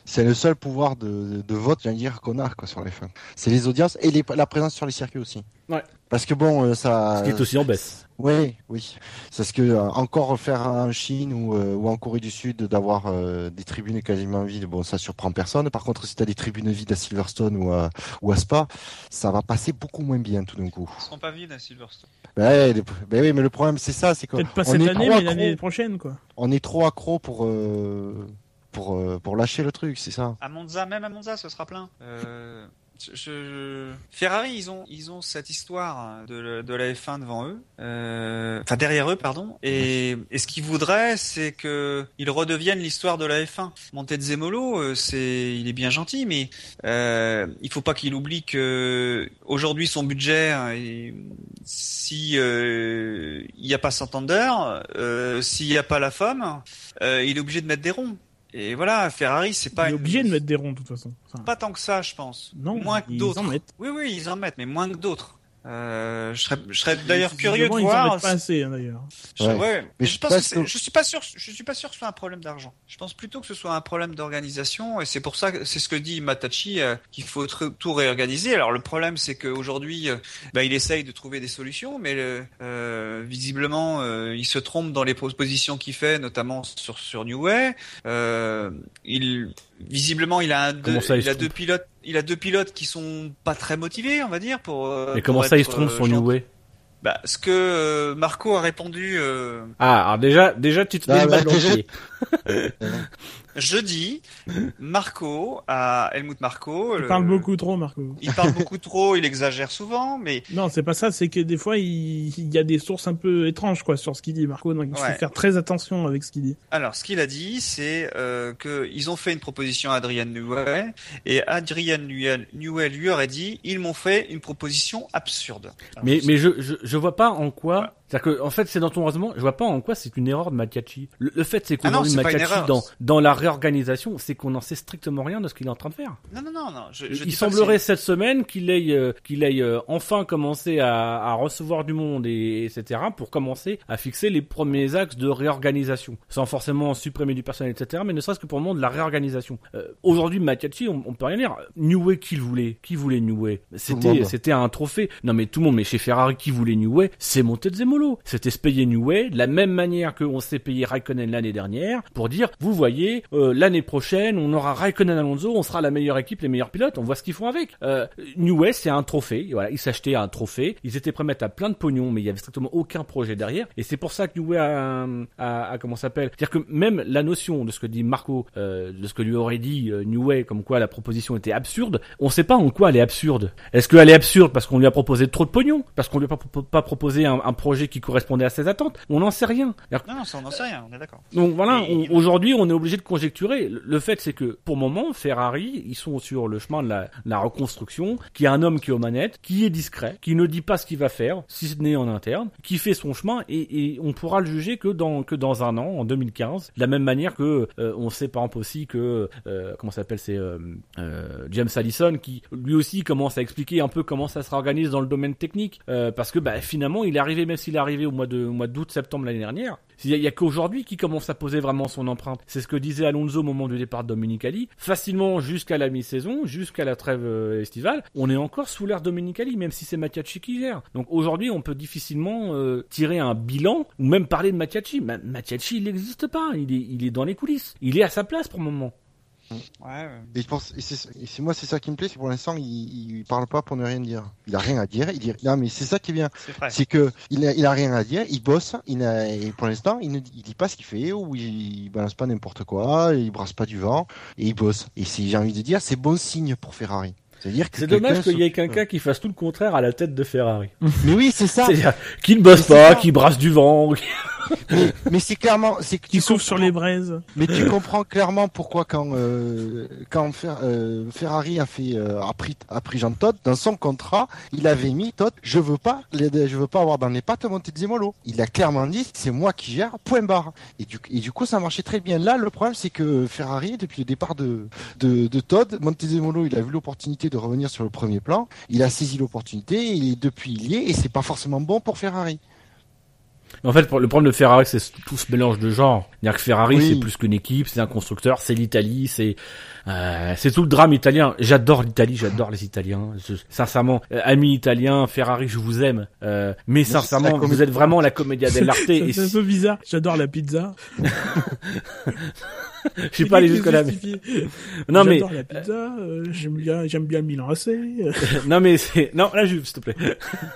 c'est le seul pouvoir de, de vote, j'allais dire, qu'on a quoi, sur les fans. C'est les audiences et les, la présence sur les circuits aussi. Ouais. Parce que bon, euh, ça. Ce qui est aussi en baisse. Oui, oui. C'est ce que euh, encore faire en Chine ou, euh, ou en Corée du Sud d'avoir euh, des tribunes quasiment vides, bon, ça surprend personne. Par contre, si tu as des tribunes vides à Silverstone ou à, ou à Spa, ça va passer beaucoup moins bien tout d'un coup. Ils seront pas vides à Silverstone. Ben oui, mais le problème c'est ça, c'est qu'on peut-être pas on cette est année trop mais l'année prochaine quoi on est trop accro pour euh, pour euh, pour lâcher le truc, c'est ça. À Monza, même à Monza, ce sera plein. Euh, Ferrari, ils ont, ils ont cette histoire de, de la F1 devant eux, euh, enfin derrière eux, pardon. Et, et ce qu'ils voudraient, c'est que ils redeviennent l'histoire de la F1. Montezemolo, euh, c'est, il est bien gentil, mais euh, il faut pas qu'il oublie que aujourd'hui son budget, hein, et si euh, il n'y a pas Santander, euh, s'il n'y a pas la femme, euh, il est obligé de mettre des ronds. Et voilà, Ferrari, c'est pas Il est une- obligé de mettre des ronds de toute façon. Enfin, pas tant que ça, je pense. non, moins que ils d'autres. en mettent. Oui, oui, ils en mettent, mais moins que d'autres. Euh, je serais, je serais d'ailleurs curieux de Ils voir. mettent pas assez hein, d'ailleurs. Je, Ouais. ouais, Mais je, je pense que pense c'est- que- je suis pas sûr, je suis pas sûr que ce soit un problème d'argent. Je pense plutôt que ce soit un problème d'organisation, et c'est pour ça que c'est ce que dit Matachi euh, qu'il faut tout réorganiser. Alors le problème, c'est qu'aujourd'hui, euh, bah, il essaye de trouver des solutions, mais euh, visiblement, euh, il se trompe dans les propositions qu'il fait, notamment sur sur New Way. Euh, il visiblement, il a un deux, Comment ça, il il se a deux trompe? pilotes, il a deux pilotes qui sont pas très motivés, on va dire, pour. euh, Mais pour comment ça, il être, se trompe euh, sur gentil. New Way Bah, ce que euh, Marco a répondu euh, Ah, alors déjà, déjà, tu te Ah, mets bah, déjà- pied. [LAUGHS] jeudi. Marco, à Helmut Marco. Il le- parle beaucoup trop, Marco. Il parle beaucoup trop, il exagère souvent, mais Non, c'est pas ça, c'est que des fois, il, il y a des sources un peu étranges, quoi, sur ce qu'il dit, Marco, donc il faut faire très attention avec ce qu'il dit. alors ce qu'il a dit, c'est euh, que ils ont fait une proposition à Adrian Newell et Adrian Newell, Newell lui aurait dit, ils m'ont fait une proposition absurde. Alors, Mais, je- mais je, je, je vois pas en quoi. Ouais. C'est-à-dire que, en fait, c'est dans ton raisonnement, je vois pas en quoi c'est une erreur de Matiachi. Le, le fait, c'est Ah pas une Matiachi, dans, dans la réorganisation, c'est qu'on n'en sait strictement rien de ce qu'il est en train de faire. non non non non. Je, je Il semblerait cette semaine qu'il ait, euh, qu'il ait euh, enfin commencé à, à recevoir du monde et etc. pour commencer à fixer les premiers axes de réorganisation, sans forcément supprimer du personnel, etc. Mais ne serait-ce que pour le moment de la réorganisation. Euh, Aujourd'hui, Matiachi, on, on peut rien dire. New Way, qui le voulait Qui voulait New Way c'était un trophée. Non mais tout le monde. Mais chez Ferrari, qui voulait New Way C'est Montezemolo. C'était se payer New Way de la même manière qu'on s'est payé Raikkonen l'année dernière pour dire, vous voyez, euh, l'année prochaine, on aura Raikkonen Alonso, on sera la meilleure équipe, les meilleurs pilotes, on voit ce qu'ils font avec. Euh, New Way, c'est un trophée. Voilà, ils s'achetaient un trophée. Ils étaient prêts à mettre à plein de pognon, mais il y avait strictement aucun projet derrière. Et c'est pour ça que New Way a, a, a- comment s'appelle C'est-à-dire que même la notion de ce que dit Marco, euh, de ce que lui aurait dit euh, New Way, comme quoi la proposition était absurde, on sait pas en quoi elle est absurde. Est-ce qu'elle est absurde parce qu'on lui a proposé trop de pognon Parce qu'on lui a pas proposé un, un projet qui correspondait à ses attentes On n'en sait rien. Non non, ça on n'en sait rien, on est d'accord. donc voilà, aujourd'hui on est obligé de conjecturer. Le fait c'est que pour le moment, Ferrari, ils sont sur le chemin de la, la reconstruction, qui a un homme qui est aux manettes, qui est discret, qui ne dit pas ce qu'il va faire, si ce n'est en interne, qui fait son chemin et, et on pourra le juger que dans que dans un an, en 2015, de la même manière que euh, on sait par exemple aussi que euh, comment ça s'appelle c'est euh, euh, James Allison qui lui aussi commence à expliquer un peu comment ça se réorganise dans le domaine technique euh, parce que bah, finalement il est arrivé même s'il est arrivé au mois de mois d'août septembre l'année dernière il y a, qu'aujourd'hui qui commence à poser vraiment son empreinte. C'est ce que disait Alonso au moment du départ de Dominicali. Facilement jusqu'à la mi-saison, jusqu'à la trêve euh, estivale, on est encore sous l'ère Dominicali, même si c'est Mattiacci qui gère. Donc aujourd'hui, on peut difficilement euh, tirer un bilan ou même parler de Mattiacci. Ma- Mattiacci, il n'existe pas. Il est, il est dans les coulisses. Il est à sa place pour le moment. Ouais. ouais. Et je pense, et c'est et c'est- moi c'est ça qui me plaît, c'est pour l'instant il, il parle pas pour ne rien dire. Il a rien à dire. Il dit, non mais c'est ça qui est bien, C'est que il a, il a rien à dire. Il bosse. Il a, et pour l'instant il ne dit- il dit pas ce qu'il fait ou il, il balance pas n'importe quoi. Il brasse pas du vent et il bosse. Et c'est j'ai envie de dire c'est bon signe pour Ferrari. C'est dommage qu'il y ait quelqu'un qui fasse tout le contraire à la tête de Ferrari. Mais oui c'est ça. [LAUGHS] C'est-à-dire qui ne bosse pas, qui brasse du vent. Mais mais c'est clairement, c'est que tu souffle sur les braises. Mais tu comprends clairement pourquoi quand euh, quand Fer- euh, Ferrari a fait euh, a pris a pris Jean Todt dans son contrat, il avait mis Todt, je veux pas je veux pas avoir dans les pattes Montezemolo. Il a clairement dit c'est moi qui gère point barre. Et du et du coup ça marchait très bien. Là le problème c'est que Ferrari depuis le départ de de, de Todd, Montezemolo il a vu l'opportunité de revenir sur le premier plan, il a saisi l'opportunité et depuis il y est et c'est pas forcément bon pour Ferrari. En fait, le problème de Ferrari, c'est tout ce mélange de genres. C'est-à-dire que Ferrari, Oui. c'est plus qu'une équipe, c'est un constructeur, c'est l'Italie, c'est euh, c'est tout le drame italien. J'adore l'Italie, j'adore les Italiens. Je- sincèrement, euh, amis italiens, Ferrari, je vous aime. Euh, mais sincèrement, vous comédie. êtes vraiment la commedia dell'arte. [LAUGHS] C'est un peu bizarre. J'adore la pizza. [LAUGHS] Je suis pas allé jusque là. [LAUGHS] Non mais j'adore la pizza. Euh, j'aime bien, j'aime bien Milan AC. [LAUGHS] non mais c'est non là s'il te plaît.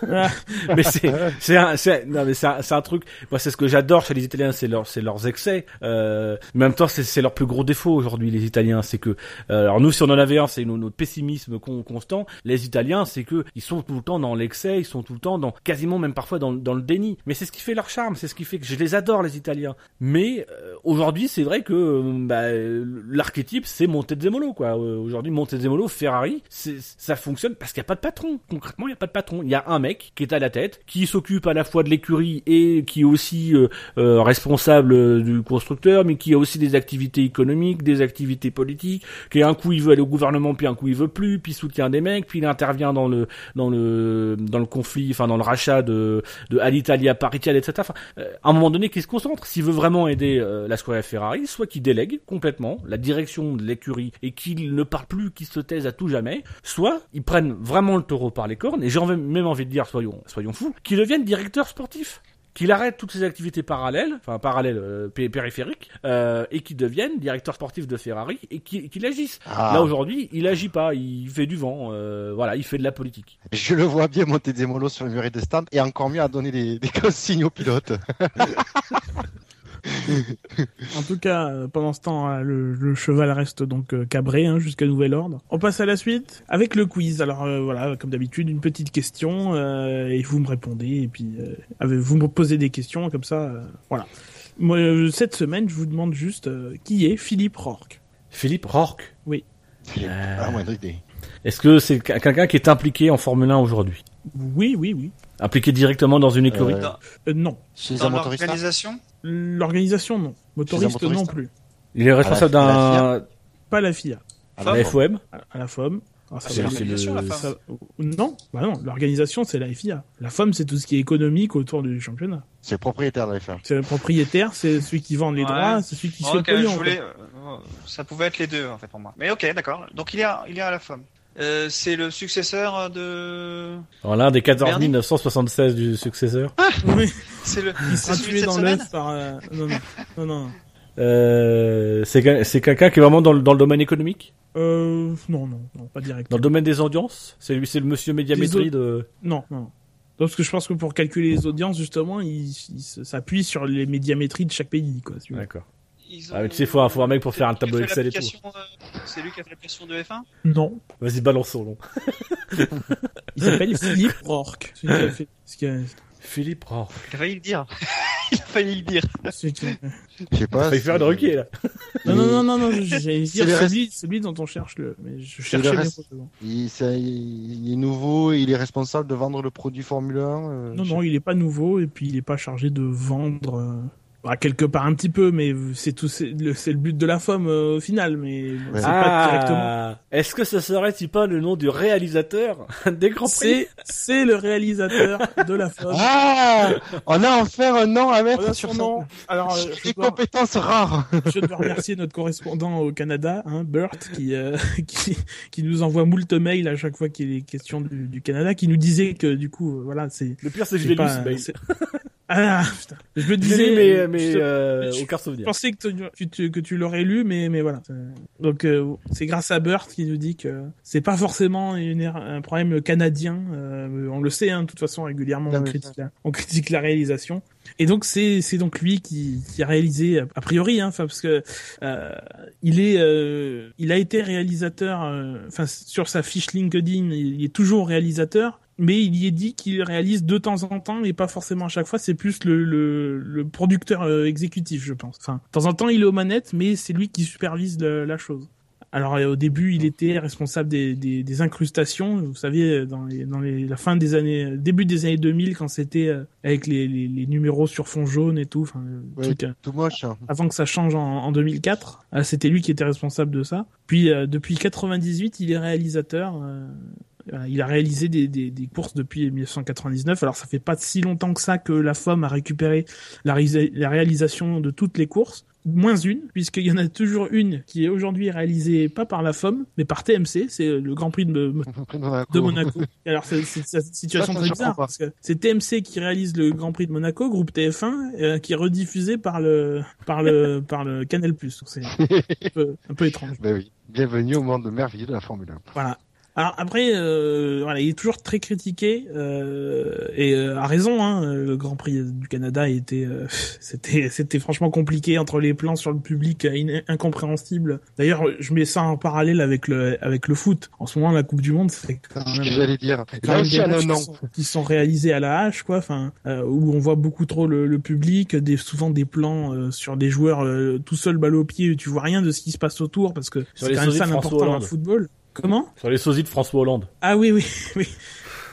[LAUGHS] Mais c'est c'est un c'est non mais c'est un, c'est un truc. Moi c'est ce que j'adore chez les Italiens, c'est leur c'est leurs excès. Euh, mais en même temps c'est c'est leur plus gros défaut aujourd'hui les Italiens, c'est que euh, alors nous si on en avait un, c'est notre pessimisme con- constant. Les Italiens c'est que ils sont tout le temps dans l'excès, ils sont tout le temps dans quasiment même parfois dans dans le déni. Mais c'est ce qui fait leur charme, c'est ce qui fait que je les adore les Italiens. Mais euh, aujourd'hui c'est vrai que euh, bah, l'archétype c'est Montezemolo quoi. Euh, aujourd'hui Montezemolo, Ferrari, ça fonctionne parce qu'il n'y a pas de patron. Concrètement il n'y a pas de patron. Il y a un mec qui est à la tête, qui s'occupe à la fois de l'écurie et qui est aussi euh, euh, responsable euh, du constructeur, mais qui a aussi des activités économiques, des activités politiques, qui un coup il veut aller au gouvernement, puis un coup il veut plus, puis soutient des mecs, puis il intervient dans le dans le dans le conflit, enfin dans le rachat de de Alitalia, Paritial, etc. Enfin, euh, à un moment donné, qu'il se concentre. S'il veut vraiment aider la Squadra Ferrari, soit qu'il délègue complètement la direction de l'écurie et qu'il ne parle plus, qu'il se taise à tout jamais, soit ils prennent vraiment le taureau par les cornes, et j'ai même envie de dire, soyons, soyons fous, qu'ils deviennent directeurs sportifs qu'il arrête toutes ses activités parallèles, enfin parallèles euh, pé- périphériques, euh, et qu'il devienne directeur sportif de Ferrari et qu'il qu'il agisse. Ah. Là aujourd'hui, il agit pas, il fait du vent, euh, voilà, il fait de la politique. Je le vois bien monter des molos sur le mur des stands et encore mieux à donner des, des [LAUGHS] consignes aux pilotes. [LAUGHS] [LAUGHS] En tout cas, euh, pendant ce temps, euh, le, le cheval reste donc euh, cabré hein, jusqu'à nouvel ordre. On passe à la suite avec le quiz. Alors euh, voilà, comme d'habitude, une petite question euh, et vous me répondez et puis euh, vous me posez des questions comme ça. euh, voilà. Moi, euh, cette semaine, je vous demande juste euh, qui est Philippe Rourke. Philippe Rourke, Ah, moindre idée. est-ce que c'est qu- quelqu'un qui est impliqué en Formule 1 aujourd'hui? Oui, oui, oui. Impliqué directement dans une écurie Euh, Euh, non, Chez Dans un motoriste l'organisation l'organisation non. Motoriste motoriste non plus. Il est responsable d'un Pas la FIA, à la FOM à, la FOM. Ah, ça c'est va- l'organisation, la FOM. ça- non, bah non, l'organisation c'est la FIA. La FOM c'est tout ce qui est économique autour du championnat. C'est le propriétaire de la F1. C'est le propriétaire, c'est celui qui vend les Ouais. droits, c'est celui qui Bon, fait ok, le pognon. je voulais, quoi. euh, ça pouvait être les deux en fait pour moi. Mais ok, d'accord. Donc il est à, il est à la FOM. Euh, c'est le successeur de. Alors, l'un des 14 Bernie 976 du successeur. Oui, C'est le. il c'est sera tué dans l'œuf par. euh, Non, non, non, non. Euh, c'est c'est quelqu'un qui est vraiment dans le, dans le domaine économique? Euh, non, non, non, pas direct. Dans le domaine des audiences? C'est lui, c'est le monsieur médiamétrie de... Non, non. Parce que je pense que pour calculer les audiences, justement, il, il s'appuie sur les médiamétries de chaque pays, quoi. D'accord. Ils Ah, mais tu sais, faut un- faut un mec pour faire un tableau a Excel et tout. euh, C'est lui qui a fait l'application de F1 Non. Vas-y, balance son nom. Il s'appelle [LAUGHS] Philippe Rourke. A fait, [LAUGHS] a- Philippe Rohr. Il a failli le dire. [LAUGHS] il a failli le dire. a- Je sais pas. Il faire une requête, là. Non, non, non, non, non, j'allais C'est dire celui, celui dont on cherche le, mais je cherchais devant. Il, c'est- il est nouveau, il est responsable de vendre le produit Formule 1. euh, Non, non, il est pas nouveau et puis il est pas chargé de vendre. euh, bah, quelque part un petit peu, mais c'est tout, c'est le, c'est le but de la FOM euh, au final, mais c'est pas directement. Ah, est-ce que ce serait-il pas le nom du réalisateur [LAUGHS] des Grands Prix C'est, c'est le réalisateur de la FOM. Ah On a enfin un nom à mettre sur son. Alors, euh, je dois- compétences rares. Je dois remercier notre correspondant au Canada, hein, Burt, qui, euh, [LAUGHS] qui qui nous envoie moult mails à chaque fois qu'il est question du, du Canada, qui nous disait que du coup, euh, voilà, c'est. Le pire, c'est que je l'ai lu, pas- ce mail. Ah putain, je me Je disais, lu, mais, mais je, euh, je- aucun je souvenir. pensais que tu, tu- que tu l'aurais lu, mais mais voilà. C'est- Donc euh, c'est grâce à Burt qui nous dit que c'est pas forcément une er- un problème canadien. euh, on le sait, hein, de toute façon régulièrement on critique, la, on critique la réalisation. Et donc c'est c'est donc lui qui, qui a réalisé a priori, hein, enfin parce que euh, il est euh, il a été réalisateur, euh, enfin sur sa fiche LinkedIn, il est toujours réalisateur. Mais il y est dit qu'il réalise de temps en temps et pas forcément à chaque fois. C'est plus le, le, le producteur euh, exécutif, je pense. Enfin, de temps en temps, il est aux manettes, mais c'est lui qui supervise le- la chose. Alors euh, au début, il était responsable des, des, des incrustations. Vous savez, dans, les, dans les, la fin des années, début des années 2000, quand c'était euh, avec les, numéros sur fond jaune et tout, Ouais, truc, euh, tout moche. hein. avant que ça change en, en 2004. Euh, C'était lui qui était responsable de ça. Puis euh, depuis 98, il est réalisateur. Euh, il a réalisé des, des, des courses depuis 1999. Alors ça fait pas si longtemps que ça que la FOM a récupéré la, réalisa- la réalisation de toutes les courses. moins une, puisqu'il y en a toujours une qui est aujourd'hui réalisée pas par la FOM, mais par TMC, c'est le Grand Prix de, de Monaco. Alors c'est une situation Ça, ça très bizarre parce que c'est TMC qui réalise le Grand Prix de Monaco, groupe TF1, euh, qui est rediffusé par le par le [LAUGHS] par le Canal+. Donc C'est [LAUGHS] un peu, un peu étrange. Ben oui. Bienvenue au monde merveilleux de la Formule 1. Voilà. Alors après, euh, voilà, il est toujours très critiqué euh, et euh, a raison. Hein, le Grand Prix du Canada était, euh, [LAUGHS] c'était, c'était franchement compliqué entre les plans sur le public euh, in- incompréhensibles. D'ailleurs, je mets ça en parallèle avec le avec le foot. En ce moment, la Coupe du Monde, c'est quand même j'allais dire. quand Là même aussi, un qui sont, qui sont réalisés à la hache, quoi. Enfin, euh, où on voit beaucoup trop le, le public, des souvent des plans euh, sur des joueurs euh, tout seuls balle au pied, tu vois rien de ce qui se passe autour parce que Sur c'est quand même ça l'important dans le football. Comment Sur les sosies de François Hollande. Ah oui, oui, [LAUGHS] oui.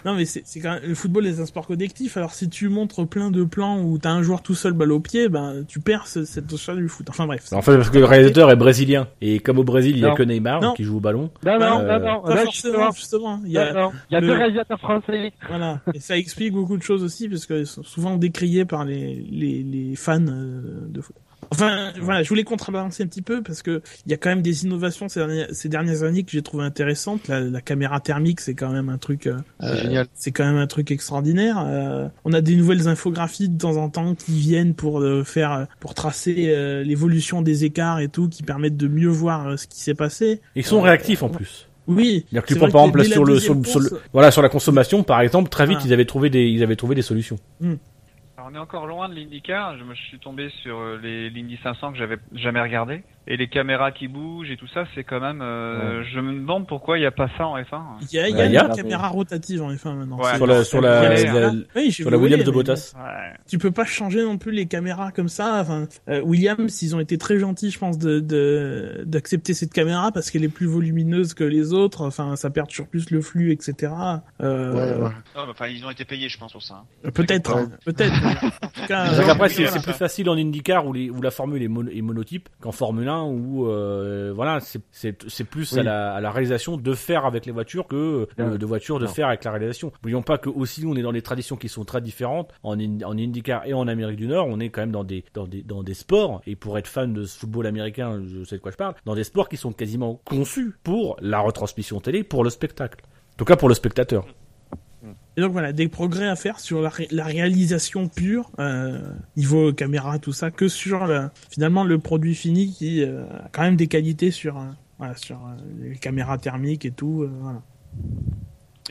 Non, mais c'est c'est quand même, le football est un sport collectif. Alors, si tu montres plein de plans où t'as un joueur tout seul balle au pied, ben, tu perds ce- cette notion du foot. Enfin, bref. En fait, parce que le réalisateur est brésilien. Et comme au Brésil, il y a que Neymar Non. qui joue au ballon. Non, non, Euh, non, non, Pas là, forcément, justement, justement. Il y a, non, non. Il y a le- deux réalisateurs français. voilà. Et ça explique beaucoup de choses aussi, parce qu'ils sont souvent décriés par les, les, les fans euh, de foot. Enfin, voilà, je voulais contrebalancer un petit peu parce que il y a quand même des innovations ces dernières, ces dernières années que j'ai trouvé intéressantes. La, la caméra thermique, c'est quand même un truc, euh, C'est génial. c'est quand même un truc extraordinaire. Euh, on a des nouvelles infographies de temps en temps qui viennent pour euh, faire, pour tracer euh, l'évolution des écarts et tout, qui permettent de mieux voir euh, ce qui s'est passé. Ils sont Euh, réactifs en plus. Oui. C'est-à-dire que par exemple sur le, sur, le- sur le- course- voilà, sur la consommation, par exemple, très vite, Voilà. ils avaient trouvé des, ils avaient trouvé des solutions. On est encore loin de l'IndyCar. Je me suis tombé sur euh, les l'Indy 500 que j'avais jamais regardé. Et les caméras qui bougent et tout ça, c'est quand même. euh, Je me demande pourquoi il n'y a pas ça en F1. Il y a, y a il y a- une caméra rotative en F1 maintenant. Ouais, sur la, sur la, oui, sur Williams de Bottas. Ouais. Tu peux pas changer non plus les caméras comme ça. Enfin, euh, Williams, ils ont été très gentils, je pense, de de- d'accepter cette caméra parce qu'elle est plus volumineuse que les autres. Enfin, ça perturbe plus le flux, etc. Euh, Ouais, ouais. Non, mais enfin, ils ont été payés, je pense, pour ça. hein. Peut-être, hein, peut-être. en tout cas, [LAUGHS] C'est-à-dire euh, qu'après, c'est plus facile en IndyCar où, les, où la formule est monotype qu'en Formule 1 où, euh, voilà, c'est- plus à, la, à la réalisation de faire avec les voitures que euh, de voitures de Non. faire avec la réalisation. N'oublions pas que aussi on est dans des traditions qui sont très différentes en, In- en IndyCar et en Amérique du Nord. On est quand même dans des, dans des, dans des sports et pour être fan de ce football américain, je sais de quoi je parle, dans des sports qui sont quasiment conçus pour la retransmission télé, pour le spectacle. En tout cas pour le spectateur. Et donc voilà, des progrès à faire sur la, ré- la réalisation pure, euh, niveau caméra, tout ça, que sur le, finalement le produit fini qui euh, a quand même des qualités sur, euh, voilà, sur les caméras thermiques et tout. voilà.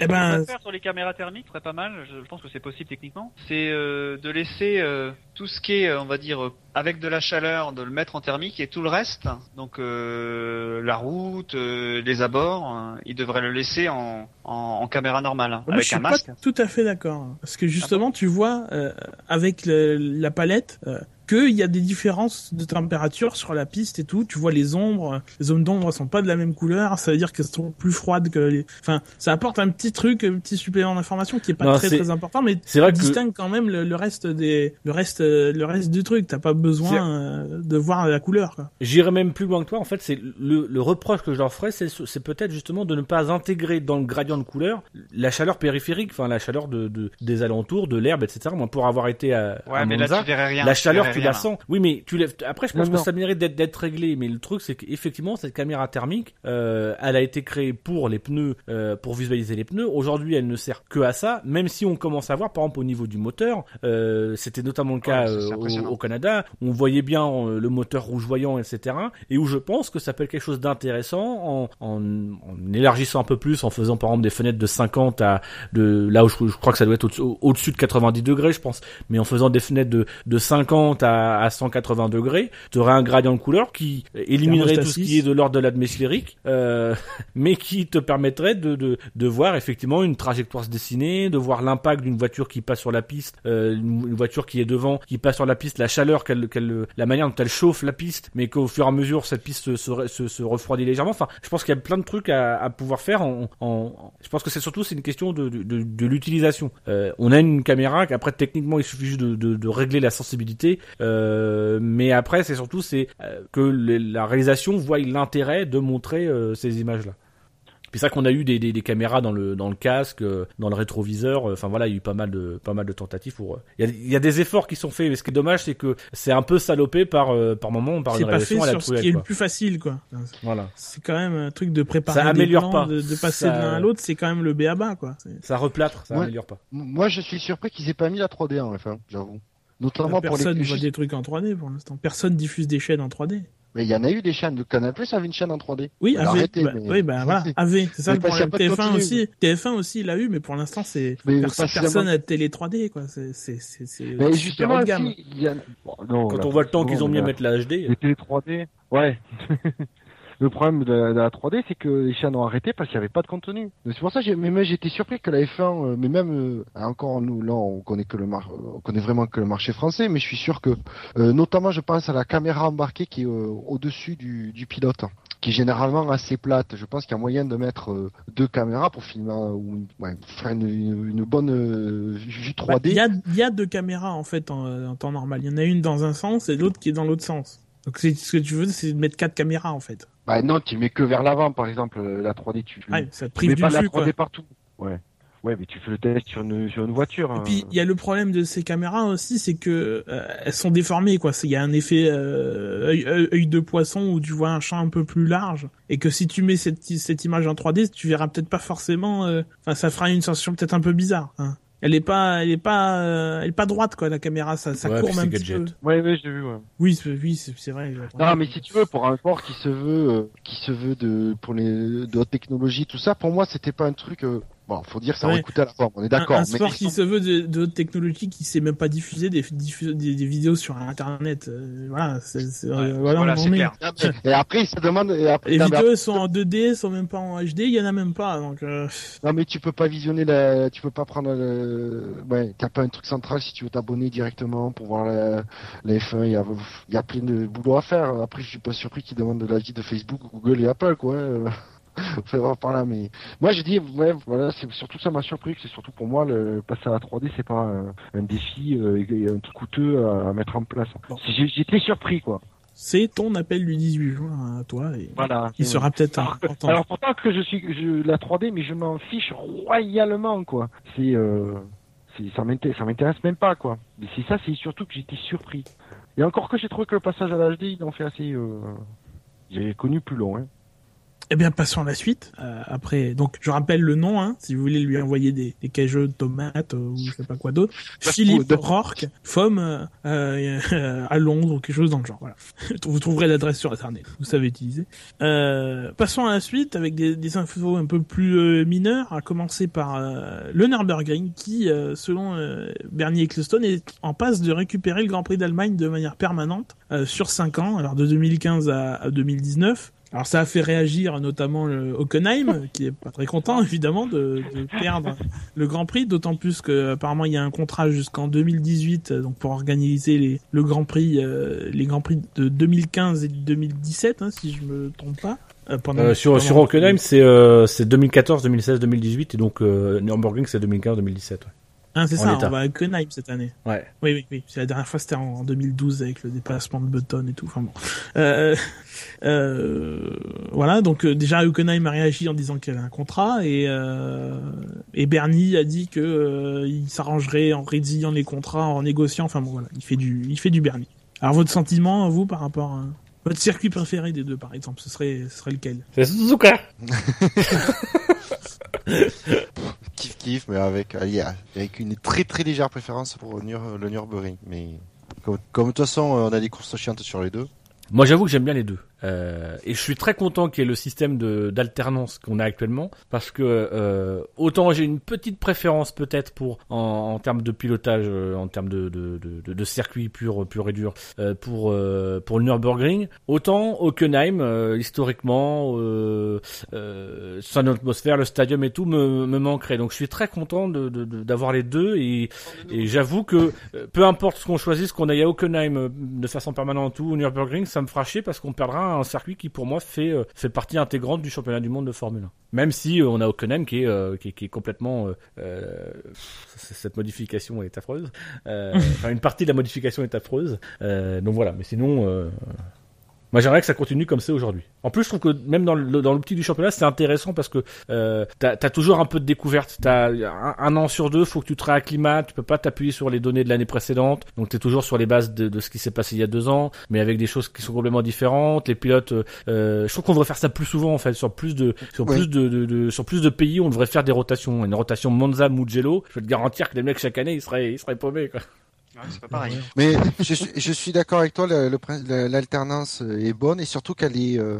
Eh ben, faire sur les caméras thermiques serait pas mal. Je pense que c'est possible techniquement. C'est euh, de laisser euh, tout ce qui est, euh, on va dire, euh, avec de la chaleur, de le mettre en thermique et tout le reste, donc euh, la route, euh, les abords, euh, ils devraient le laisser en, en, en caméra normale, hein, Moi, avec je suis un masque. pas tout à fait d'accord. hein. Parce que justement, tu vois, euh, avec le- la palette, euh, qu'il y a des différences de température sur la piste et tout. Tu vois les ombres, les zones d'ombre sont pas de la même couleur. Ça veut dire qu'elles sont plus froides que les. Enfin, ça apporte un petit truc, un petit supplément d'information qui est pas Non, très très important, mais C'est vrai qui que distingue quand même le, le reste des, le reste, le reste du truc. T'as pas besoin euh, de voir la couleur. Quoi. J'irais même plus loin que toi. En fait, c'est le, le reproche que je leur ferais, c'est c'est peut-être justement de ne pas intégrer dans le gradient de couleur la chaleur périphérique, enfin la chaleur de, de- des alentours, de l'herbe, etc. Moi, pour avoir été à, Ouais, à mais là Monza, tu verrais rien. la chaleur, tu rien, la là. sens. Oui, mais tu lèves. Après, je pense Non, que non. ça mérite d'être d'être réglé. Mais le truc, c'est qu'effectivement, cette caméra thermique, euh, elle a été créée pour les pneus, euh, pour visualiser les pneus. Aujourd'hui, elle ne sert que à ça. Même si on commence à voir, par exemple, au niveau du moteur, euh, c'était notamment le cas Ouais, euh, impressionnant. au, au Canada. On voyait bien euh, le moteur rougeoyant, etc. Et où je pense que ça peut être quelque chose d'intéressant en, en, en élargissant un peu plus, en faisant par exemple des fenêtres de 50 à de là où je, je crois que ça doit être au- au-dessus de 90 degrés, je pense. Mais en faisant des fenêtres de, de 50 à, à 180 degrés, tu aurais un gradient de couleur qui éliminerait tout ce qui est de l'ordre de l'atmosphérique, euh, [LAUGHS] mais qui te permettrait de, de, de voir effectivement une trajectoire se dessiner, de voir l'impact d'une voiture qui passe sur la piste, euh, une voiture qui est devant, qui passe sur la piste, la chaleur, qu'elle, qu'elle, la manière dont elle chauffe la piste, mais qu'au fur et à mesure cette piste se, se, se, se refroidit légèrement. Enfin, je pense qu'il y a plein de trucs à, à pouvoir faire. En, en, je pense que c'est surtout c'est une question de, de, de, de l'utilisation. Euh, on a une caméra qu'après techniquement il suffit juste de, de, de régler la sensibilité, euh, mais après c'est surtout c'est euh, que le- la réalisation voit l'intérêt de montrer euh, ces images là. Puis ça qu'on a eu des, des, des caméras dans le dans le casque, euh, dans le rétroviseur. euh, Enfin voilà, il y a eu pas mal de pas mal de tentatives pour. euh, Il y a, il y a des efforts qui sont faits. Mais ce qui est dommage, c'est que c'est un peu salopé par euh, par moment par C'est une pas fait à la sur ce qui est le plus facile, quoi. Voilà. C'est quand même un truc de préparer Ça des améliore plans, pas. de, de passer Ça- de l'un à l'autre, c'est quand même le béaba, quoi. C'est- Ça replâtre, ça Ouais. améliore pas. Moi, je suis surpris qu'ils aient pas mis la 3D en F1, j'avoue. Notamment pour Personne les. voit des trucs en 3D pour l'instant. Personne diffuse des chaînes en 3D. Mais il y en a eu des chaînes. Le Canal Plus avait une chaîne en 3D. Oui, Alors, AV. arrêtez, bah, mais- Oui, bah [LAUGHS] voilà, AV. C'est ça le problème. pas de TF1 continu. aussi, TF1 aussi l'a eu, mais pour l'instant, c'est personne à télé 3D, quoi. C'est c'est c'est c'est Mais super justement, haut de gamme. il y a... bon, non, Quand là, on voit le temps qu'ils ont mis à mettre la HD. Les télé 3D, ouais. [LAUGHS] le problème de la, de la 3D, c'est que les chaînes ont arrêté parce qu'il n'y avait pas de contenu. C'est pour ça que j'ai, mais moi, j'étais surpris que la F1, euh, mais même euh, encore nous, là, on connaît que le mar... on connaît vraiment que le marché français, mais je suis sûr que, euh, notamment, je pense à la caméra embarquée qui est euh, au-dessus du, du pilote, qui est généralement assez plate. Je pense qu'il y a moyen de mettre euh, deux caméras pour filmer ou une- ouais, faire une, une, une bonne euh, vue Bah, 3D. Il y, a, il y a deux caméras en fait en, en temps normal. Il y en a une dans un sens et l'autre qui est dans l'autre sens. Donc ce que tu veux, c'est de mettre quatre caméras en fait. Bah non, tu mets que vers l'avant, par exemple, euh, la 3D, tu, Ouais, ça te tu prive mets du pas la flux quoi. 3D partout. Ouais. Ouais, mais tu fais le test sur une, sur une voiture. Et hein. puis il y a le problème de ces caméras aussi, c'est que euh, elles sont déformées quoi. Il y a un effet euh, œil, de poisson où tu vois un champ un peu plus large et que si tu mets cette, cette image en 3D, tu verras peut-être pas forcément. euh, Enfin, ça fera une sensation peut-être un peu bizarre. hein. Elle est pas, elle est pas, euh, elle est pas droite quoi la caméra. Ça, ça Ouais, courbe puis un petit gadget. peu. Ouais, ouais, j'ai vu, ouais. Oui, c'est- oui, c'est c'est vrai. Non, mais si tu veux, pour un sport qui se veut, euh, qui se veut de, pour les, de haute technologie, tout ça, pour moi, c'était pas un truc, euh, bon, faut dire, ça Ouais. aurait coûté à la forme, on est Un, d'accord. un mais sport qui se veut de, de haute technologie, qui sait même pas diffuser des, diffuser des, des vidéos sur Internet. euh, voilà, c'est, c'est- Ouais, euh, voilà, voilà, clair. Et après, ils se demandent, et après, Les non, vidéos sont en 2D, sont même pas en HD, il y en a même pas. Donc, euh, Non mais tu peux pas visionner la, tu peux pas prendre le, ouais, t'as pas un truc central si tu veux t'abonner directement pour voir la, la F1. Il y a, il y a plein de boulot à faire. Après, je suis pas surpris qu'ils demandent de l'avis de Facebook, Google et Apple, quoi. Faut voir par là, mais moi je dis, ouais, voilà, c'est surtout ça m'a surpris. que C'est surtout pour moi le passer à la 3D, c'est pas un, un défi euh, un truc coûteux à, à mettre en place. J'ai- J'étais surpris, quoi. c'est ton appel du 18 juin à toi et Voilà. il sera peut-être Alors, [LAUGHS] important. Alors pourtant que je suis je, la 3D, mais je m'en fiche royalement quoi. C'est euh, ça ça m'intéresse même pas quoi. Mais c'est ça, c'est surtout que j'étais surpris. Et encore que j'ai trouvé que le passage à l'HD, ils l'ont fait assez. Euh... J'ai connu plus long. Hein. Eh bien, passons à la suite. Euh, après, donc, je rappelle le nom, hein, si vous voulez lui envoyer des, des cageux de tomates euh, ou je sais pas quoi d'autre. Philippe de- Rourke, FOM, euh, euh, à Londres ou quelque chose dans le genre. Voilà. [LAUGHS] Vous trouverez l'adresse sur Internet. Vous savez utiliser. Euh, passons à la suite avec des, des infos un peu plus euh, mineures, à commencer par euh, le Nürburgring qui, euh, selon euh, Bernie Ecclestone, est en passe de récupérer le Grand Prix d'Allemagne de manière permanente euh, sur 5 ans, alors de 2015 à, à 2019. Alors ça a fait réagir notamment le Hockenheim, [LAUGHS] qui est pas très content évidemment de, de perdre le Grand Prix, d'autant plus que apparemment il y a un contrat jusqu'en 2018, euh, donc pour organiser les, le Grand Prix, euh, les Grands Prix de 2015 et de 2017, hein, si je me trompe pas. Euh, pendant- Euh, sur pendant- sur Hockenheim, c'est euh, c'est 2014, 2016, 2018 et donc euh, Nürburgring c'est 2015, 2017. Ouais. Ah, c'est ça, on va à Hockenheim cette année. Ouais. Oui, oui, oui. C'est la dernière fois, c'était en, en 2012 avec le déplacement de Button et tout. Enfin bon. Euh, euh, voilà, donc euh, déjà Hockenheim a réagi en disant qu'il y avait un contrat et euh, et Bernie a dit que euh, il s'arrangerait en résiliant les contrats, en négociant. Enfin bon, voilà, il fait du, il fait du Bernie. Alors votre sentiment, vous, par rapport à votre circuit préféré des deux, par exemple, ce serait, ce serait lequel? C'est Suzuka. [LAUGHS] Kiff kiff, mais avec, allez, avec une très très légère préférence pour le Nürburgring. Mais comme, comme de toute façon, on a des courses chiantes sur les deux. Moi, j'avoue que j'aime bien les deux. Euh, et je suis très content qu'il y ait le système d'alternance qu'on a actuellement, parce que euh, autant j'ai une petite préférence peut-être pour en, en termes de pilotage, euh, en termes de de, de, de, circuit pur pur et dur euh, pour euh, pour le Nürburgring, autant Hockenheim euh, historiquement, son atmosphère, le stadium et tout me, me manquerait. Donc je suis très content d'avoir les deux et et j'avoue que peu importe ce qu'on choisisse, qu'on aille à Hockenheim de façon permanente ou au Nürburgring, ça me fera chier parce qu'on perdra un circuit qui pour moi fait euh, fait partie intégrante du championnat du monde de Formule 1. Même si euh, on a est euh, qui, est- qui est complètement cette modification est affreuse. [LAUGHS] Enfin une partie de la modification est affreuse. Donc voilà, mais sinon Moi, j'aimerais que ça continue comme c'est aujourd'hui. En plus, je trouve que même dans le, dans l'optique du championnat, c'est intéressant parce que euh, t'as as toujours un peu de découverte. T'as un, un an sur deux, faut que tu te réacclimates. Tu peux pas t'appuyer sur les données de l'année précédente. Donc, t'es toujours sur les bases de, de ce qui s'est passé il y a deux ans, mais avec des choses qui sont complètement différentes. Les pilotes, euh, je trouve qu'on devrait faire ça plus souvent en fait, sur plus de, sur plus de, de, de- sur plus de pays, on devrait faire des rotations. Une rotation Monza, Mugello. Je peux te garantir que les mecs chaque année, ils seraient, ils seraient paumés. Quoi. Ouais, c'est pas pareil. Mais je suis, je suis d'accord avec toi, l'alternance euh, est bonne et surtout qu'elle est, euh,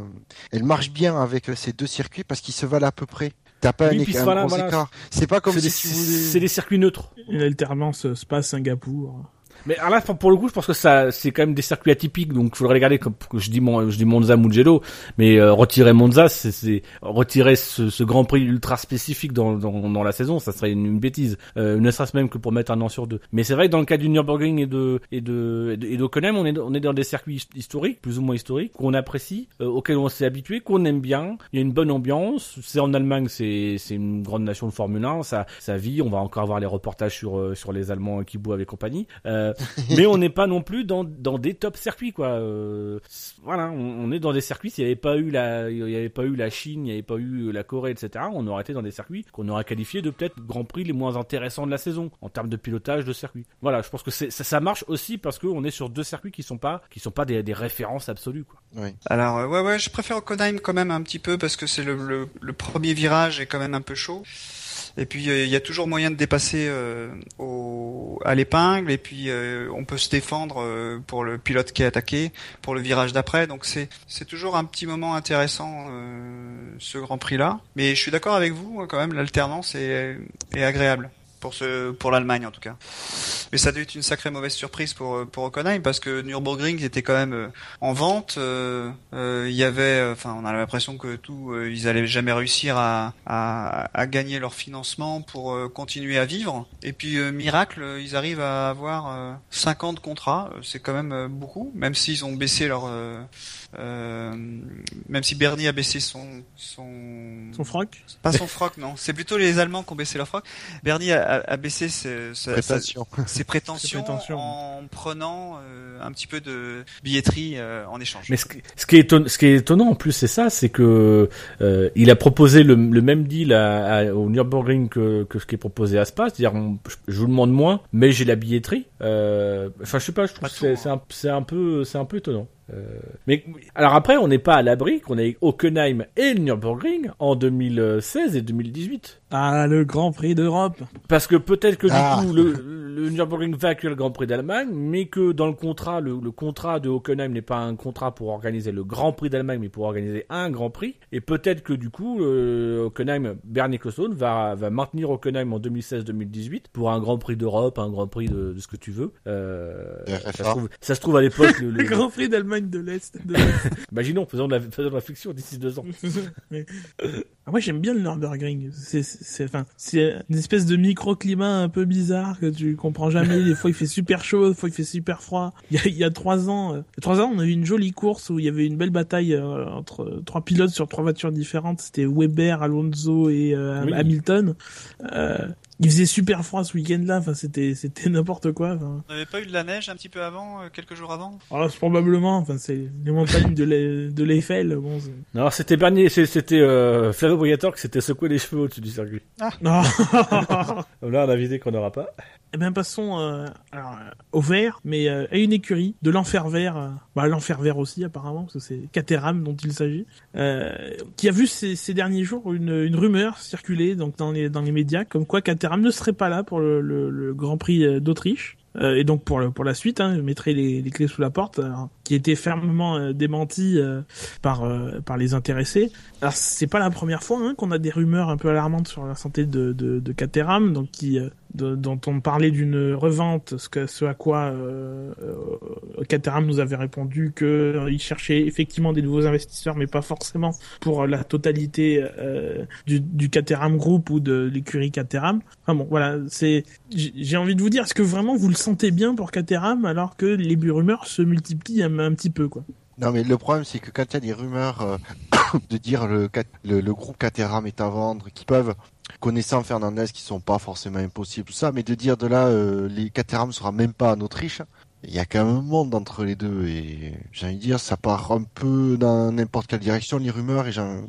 elle marche bien avec euh, ces deux circuits parce qu'ils se valent à peu près. T'as pas Oui, un, voilà, gros voilà. écart. C'est pas comme C'est si des, tu voulais. c'est des circuits neutres. Une alternance euh, Spa-Singapour. Mais alors là, pour- le coup, je pense que ça, c'est quand même des circuits atypiques, donc il faudrait regarder comme je dis mon, je dis Monza, Mugello, mais euh, retirer Monza, c'est, retirer ce, ce Grand Prix ultra spécifique dans, dans, dans la saison, ça serait une, bêtise. Euh, ne serait-ce même que pour mettre un an sur deux. Mais c'est vrai que dans le cas du Nürburgring et de et de et d'Hockenheim, on est on est dans des circuits his- historiques, plus ou moins historiques, qu'on apprécie, euh, auxquels on s'est habitué, qu'on aime bien. Il y a une bonne ambiance. C'est en Allemagne, c'est c'est une grande nation de Formule 1, ça ça vit. On va encore avoir les reportages sur euh, sur les Allemands qui boivent et compagnie. Euh, mais on n'est pas non plus dans, dans des top circuits quoi. Euh, voilà, on, on est dans des circuits. S'il n'y avait pas eu la, il y avait pas eu la Chine, il n'y avait pas eu la Corée, etc. On aurait été dans des circuits qu'on aurait qualifiés de peut-être Grand Prix les moins intéressants de la saison en termes de pilotage de circuit. Voilà, je pense que ça, ça marche aussi parce qu'on est sur deux circuits qui sont pas, qui sont pas des, des références absolues quoi. Alors euh, ouais ouais, je préfère Hockenheim quand même un petit peu parce que c'est le, le, le premier virage est quand même un peu chaud. Et puis euh, il y a toujours moyen de dépasser euh, à l'épingle et puis euh, on peut se défendre pour le pilote qui est attaqué pour le virage d'après. Donc c'est c'est toujours un petit moment intéressant ce Grand Prix là. Mais je suis d'accord avec vous quand même l'alternance est agréable pour ce pour l'Allemagne en tout cas. Mais ça doit être une sacrée mauvaise surprise pour pour Hockenheim parce que Nürburgring était quand même euh, en vente. euh, euh, Il y avait, euh, enfin, on a l'impression que tout, euh, ils allaient jamais réussir à, à, à gagner leur financement pour euh, continuer à vivre. Et puis euh, miracle, euh, ils arrivent à avoir euh, 50 contrats. Euh, C'est quand même euh, beaucoup, même s'ils ont baissé leur, euh, même si Bernie a baissé son son Son froc pas son froc non, c'est plutôt les Allemands qui ont baissé leur froc. Bernie a, a, a baissé ses, sa- ses prétentions, [LAUGHS] Ses prétentions. en prenant euh, un petit peu de billetterie euh, en échange. Mais ce, qui- ce qui est étonnant, ce qui est étonnant en plus, c'est ça, c'est que euh, il a proposé le, le même deal à, à- au Nürburgring que, que ce qui est proposé à Spa, c'est-à-dire on- je, vous demande moins, mais j'ai la billetterie. Euh, Enfin, je sais pas, je trouve Pas que tout, c'est hein. c'est un, c'est un peu, c'est un peu étonnant. Euh, mais alors après, on n'est pas à l'abri qu'on ait Hockenheim et Nürburgring en 2016 et 2018. Ah, le Grand Prix d'Europe Parce que peut-être que du Ah. coup le, le Nürburgring va accueillir le Grand Prix d'Allemagne, mais que dans le contrat, le, le contrat de Hockenheim n'est pas un contrat pour organiser le Grand Prix d'Allemagne, mais pour organiser un Grand Prix. Et peut-être que du coup, euh, Hockenheim, Bernie Ecclestone va, va maintenir Hockenheim en 2016-2018 pour un Grand Prix d'Europe, un Grand Prix de, de ce que tu veux. Euh, ça, se trouve, ça se trouve à l'époque. le, Le [LAUGHS] Grand Prix d'Allemagne de l'Est. [LAUGHS] Imaginons, faisons de la, faisons de la fiction d'ici deux ans. [LAUGHS] Mais- Ah, Moi j'aime bien le Nürburgring. C'est c'est enfin c'est une espèce de microclimat un peu bizarre que tu comprends jamais. Des fois il fait super chaud, des fois il fait super froid. Il y a, il y a trois ans, euh, trois ans on a eu une jolie course où il y avait une belle bataille euh, entre trois pilotes sur trois voitures différentes. C'était Weber, Alonso et euh, Oui. Hamilton. Il faisait super froid ce week-end-là. Enfin c'était c'était n'importe quoi. Enfin, On n'avait pas eu de la neige un petit peu avant, euh, quelques jours avant? Alors, c'est probablement. Enfin c'est les montagnes de l'E- de l'Eiffel. Bon, c'est- Non, c'était Bernie, c'est- c'était euh, Flavio Briatore qui s'était secoué les cheveux au-dessus du circuit. [LAUGHS] non. Là, on a vidé qu'on n'aura pas. Eh bien, passons euh, alors, euh, au vert, mais euh, à une écurie de l'enfer vert, euh, bah, l'enfer vert aussi apparemment, parce que c'est Caterham dont il s'agit, euh, qui a vu ces, ces derniers jours une, une rumeur circuler donc dans les dans les médias comme quoi Caterham ne serait pas là pour le, le, le Grand Prix d'Autriche. Et donc pour le, pour la suite, hein, je mettrai les, les clés sous la porte, alors, qui était fermement démenti par par les intéressés. Alors c'est pas la première fois hein, qu'on a des rumeurs un peu alarmantes sur la santé de de, de Caterham, donc qui dont on parlait d'une revente, ce, à quoi euh, euh, Caterham nous avait répondu que euh, cherchait effectivement des nouveaux investisseurs, mais pas forcément pour la totalité euh, du, du Caterham Group ou de l'écurie Caterham. Enfin bon, voilà, c'est j'ai j'ai envie de vous dire, est-ce que vraiment vous le sentez bien pour Caterham alors que les rumeurs se multiplient un, un petit peu quoi? Non, mais le problème, c'est que quand il y a des rumeurs euh, [COUGHS] de dire le, le, le groupe Caterham est à vendre, qui peuvent, connaissant Fernandez, qui sont pas forcément impossibles, tout ça, mais de dire de là, euh, les Caterham sera même pas en Autriche, il y a quand même un monde entre les deux et j'ai envie de dire ça part un peu dans n'importe quelle direction les rumeurs et j'en